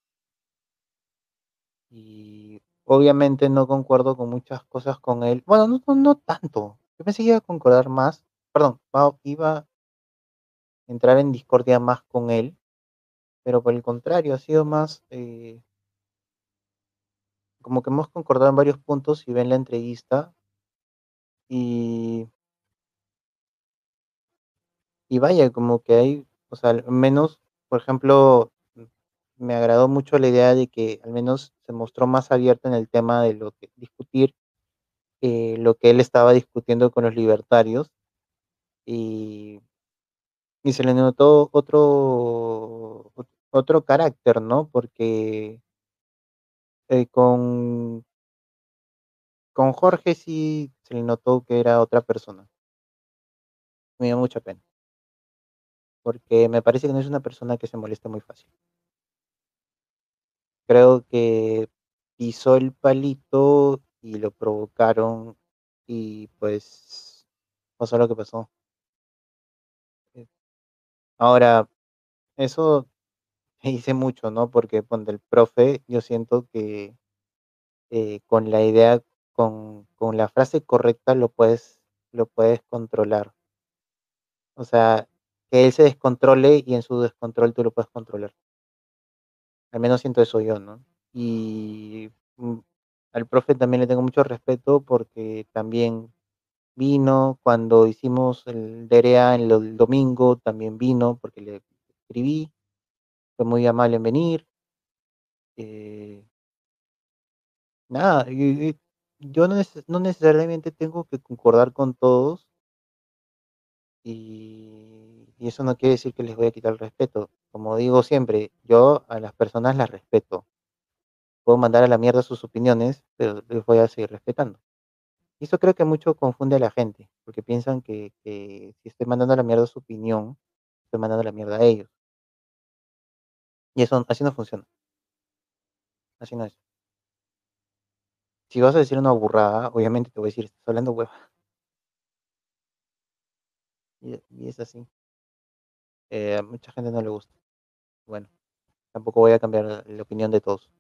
Speaker 2: Y obviamente no concuerdo con muchas cosas con él. Bueno, no, no, no tanto. Yo pensé que iba a concordar más. Perdón, iba entrar en discordia más con él. Pero por el contrario, ha sido más eh, como que hemos concordado en varios puntos y ven la entrevista. Y, y vaya, como que hay, o sea, al menos, por ejemplo, me agradó mucho la idea de que al menos se mostró más abierto en el tema de lo que discutir eh, lo que él estaba discutiendo con los libertarios y, y se le notó otro ot- otro carácter, ¿no? Porque eh, con, con Jorge sí se le notó que era otra persona. Me dio mucha pena, porque me parece que no es una persona que se moleste muy fácil. Creo que pisó el palito y lo provocaron y pues pasó lo que pasó. Ahora, eso hice mucho, ¿no? Porque ponte el profe, yo siento que eh, con la idea, con, con la frase correcta lo puedes, lo puedes controlar. O sea, que él se descontrole y en su descontrol tú lo puedes controlar. Al menos siento eso yo, ¿no? Y mm, al profe también le tengo mucho respeto porque también vino cuando hicimos el DRA en del domingo, también vino porque le escribí, fue muy amable en venir. eh, nada, yo no necesariamente tengo que concordar con todos y, y eso no quiere decir que les voy a quitar el respeto. Como digo siempre, yo a las personas las respeto. Puedo mandar a la mierda sus opiniones, pero les voy a seguir respetando. Y eso creo que mucho confunde a la gente, porque piensan que, si estoy mandando a la mierda su opinión, estoy mandando a la mierda a ellos. Y eso así no funciona. Así no es. Si vas a decir una burrada, obviamente te voy a decir, estás hablando hueva. Y, y es así. Eh, a mucha gente no le gusta. Bueno, tampoco voy a cambiar la opinión de todos.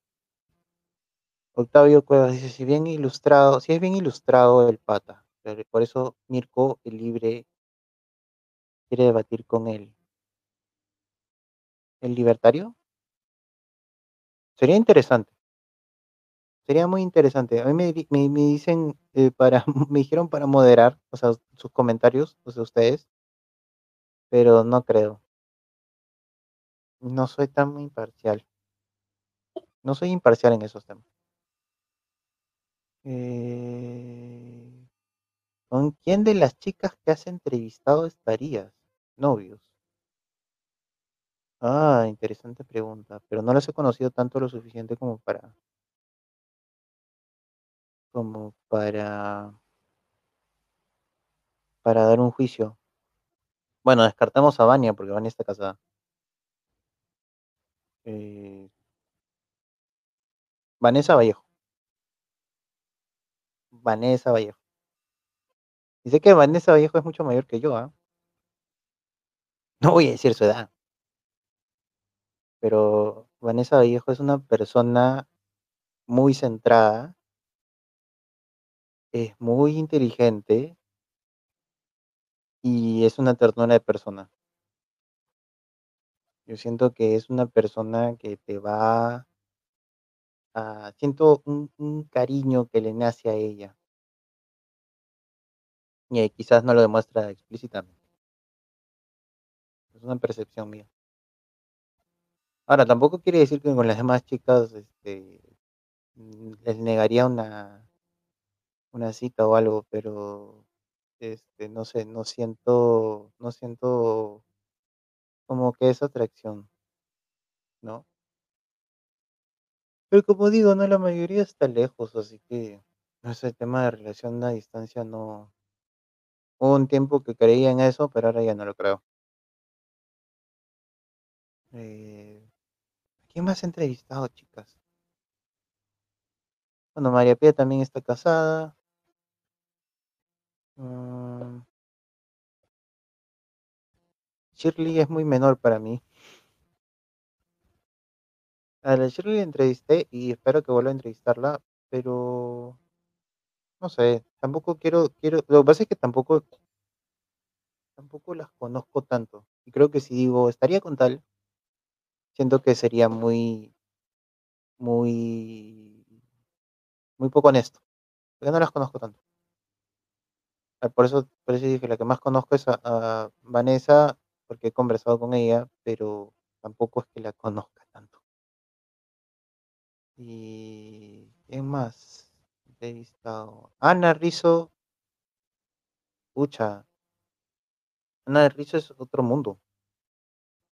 Speaker 2: Octavio Cuevas dice, si bien ilustrado, si es bien ilustrado el pata, por eso Mirko, el libre, quiere debatir con él. ¿El libertario? Sería interesante. Sería muy interesante. A mí me dicen eh, para, me dijeron para moderar, o sea, sus comentarios, o sea, ustedes, pero no creo. No soy tan imparcial. No soy imparcial en esos temas. Eh, ¿Con quién de las chicas que has entrevistado estarías? Novios. Ah, interesante pregunta, pero no las he conocido tanto lo suficiente como para como para para dar un juicio. Bueno, descartamos a Vania porque Vania está casada. Eh, Vanessa Vallejo. Vanessa Vallejo. Dice que Vanessa Vallejo es mucho mayor que yo, ¿ah? No voy a decir su edad. Pero Vanessa Vallejo es una persona muy centrada, es muy inteligente y es una ternura de persona. Yo siento que es una persona que te va a... Siento un, un cariño que le nace a ella. Y eh, quizás no lo demuestra explícitamente. Es una percepción mía. Ahora, tampoco quiere decir que con las demás chicas este, mm, les negaría una, una cita o algo, pero este, no sé, no siento, no siento como que esa atracción, ¿no? Pero como digo, no, la mayoría está lejos, así que ese tema de relación a distancia no. Hubo un tiempo que creía en eso, pero ahora ya no lo creo. Eh, ¿a ¿Quién más he entrevistado, chicas? Bueno, María Pía también está casada. Mm. Shirley es muy menor para mí. A la Shirley la entrevisté y espero que vuelva a entrevistarla, pero no sé, tampoco quiero, quiero, lo que pasa es que tampoco, tampoco las conozco tanto. Y creo que si digo, estaría con tal, siento que sería muy, muy, muy poco honesto, porque no las conozco tanto. Ah, Por eso, por eso dije, la que más conozco es a, a Vanessa, porque he conversado con ella, pero tampoco es que la conozca. Y ¿quién más? he entrevistado? Ana Rizzo, pucha, Ana Rizzo es otro mundo.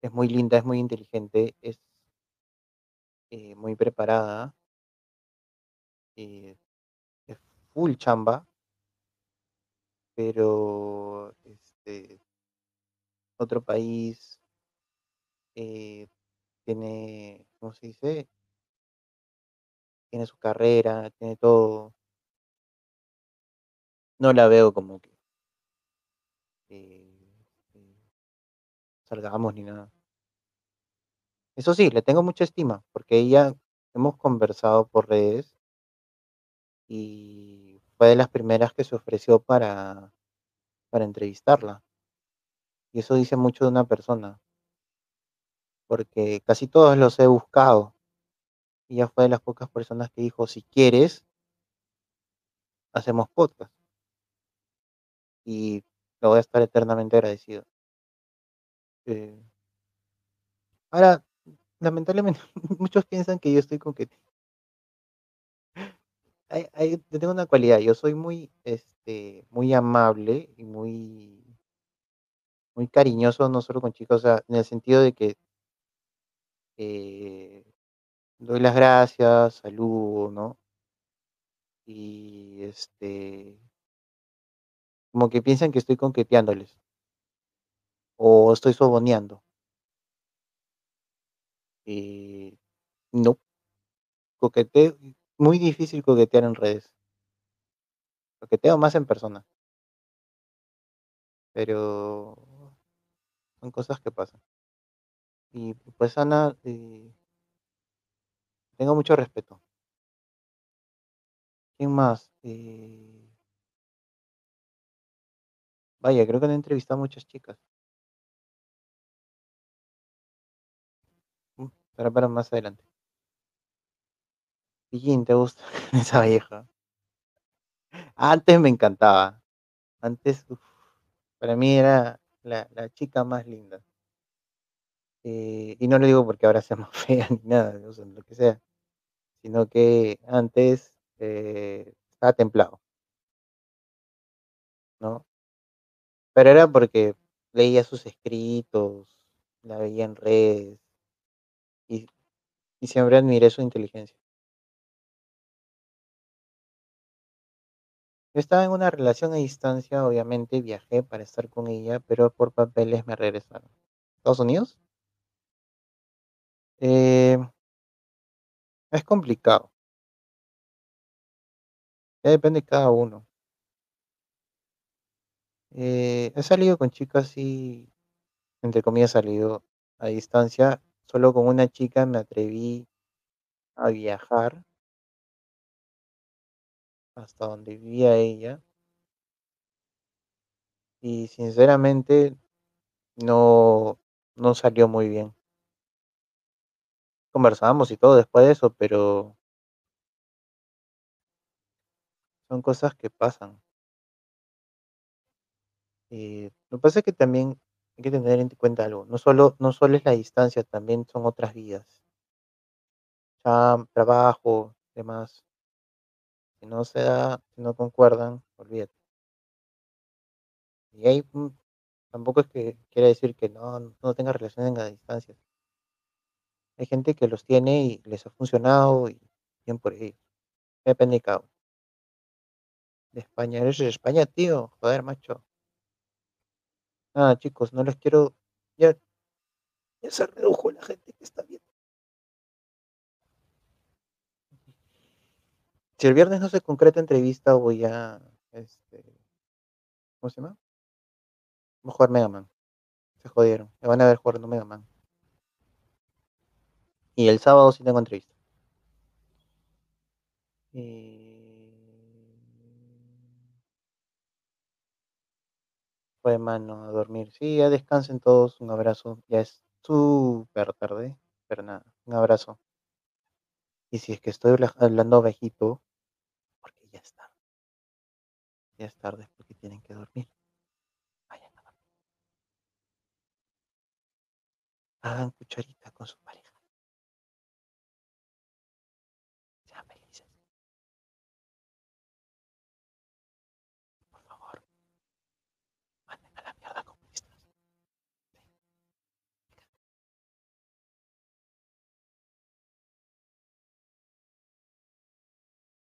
Speaker 2: Es muy linda, es muy inteligente, es eh, muy preparada, eh, es full chamba, pero este otro país eh, tiene, ¿cómo se dice? Tiene su carrera, tiene todo. No la veo como que eh, eh, salgamos ni nada. Eso sí, le tengo mucha estima, porque ella hemos conversado por redes y fue de las primeras que se ofreció para, para entrevistarla. Y eso dice mucho de una persona, porque casi todos los he buscado. Ella fue de las pocas personas que dijo, si quieres, hacemos podcast. Y lo voy a estar eternamente agradecido. Eh, ahora, lamentablemente, muchos piensan que yo estoy con que hay, tengo una cualidad, yo soy muy, este, muy amable y muy, muy cariñoso, no solo con chicos, o sea, en el sentido de que eh, doy las gracias, saludo, ¿no? Y este, como que piensan que estoy conqueteándoles o estoy soboneando. Y no, coqueteo, muy difícil coquetear en redes. Coqueteo más en persona, pero son cosas que pasan. Y pues Ana, eh, tengo mucho respeto. ¿Quién más? Eh, vaya, creo que no he entrevistado a muchas chicas. Mm, Para, para más adelante. Pillín, ¿te gusta esa vieja? Antes me encantaba. Antes, uf, para mí era la, la chica más linda. Eh, y no lo digo porque ahora sea más fea ni nada, lo que sea. sino que antes eh, estaba templado, ¿no? Pero era porque leía sus escritos, la veía en redes y siempre admiré su inteligencia. Yo estaba en una relación a distancia, obviamente viajé para estar con ella, pero por papeles me regresaron. ¿Estados Unidos? Eh, es complicado. Ya depende de cada uno. Eh, he salido con chicas así, entre comillas, salido a distancia. Solo con una chica me atreví a viajar hasta donde vivía ella. Y sinceramente no, no salió muy bien. Conversábamos y todo después de eso, pero son cosas que pasan. Eh, lo que pasa es que también hay que tener en cuenta algo. No solo, no solo es la distancia, también son otras vidas. Trabajo, demás. Si no se da, si no concuerdan, olvídate. Y ahí mm, tampoco es que quiera decir que no, no tenga relaciones a distancia. Hay gente que los tiene y les ha funcionado y bien por ellos. Depende de cada. De España, eres de España, tío. Joder, macho. Nada, chicos, no les quiero. Ya, ya se redujo la gente que está viendo. Si el viernes no se concreta entrevista, voy a. Este, ¿Cómo se llama? Voy a jugar Mega Man. Se jodieron. Me van a ver jugando Mega Man. Y el sábado sí tengo entrevista. Pues mano, a dormir. Sí, ya descansen todos. Un abrazo. Ya es súper tarde, pero nada, un abrazo. Y si es que estoy habla- hablando bajito, porque ya es tarde. Ya es tarde porque tienen que dormir. Vayan a dormir. Hagan cucharita con su pareja.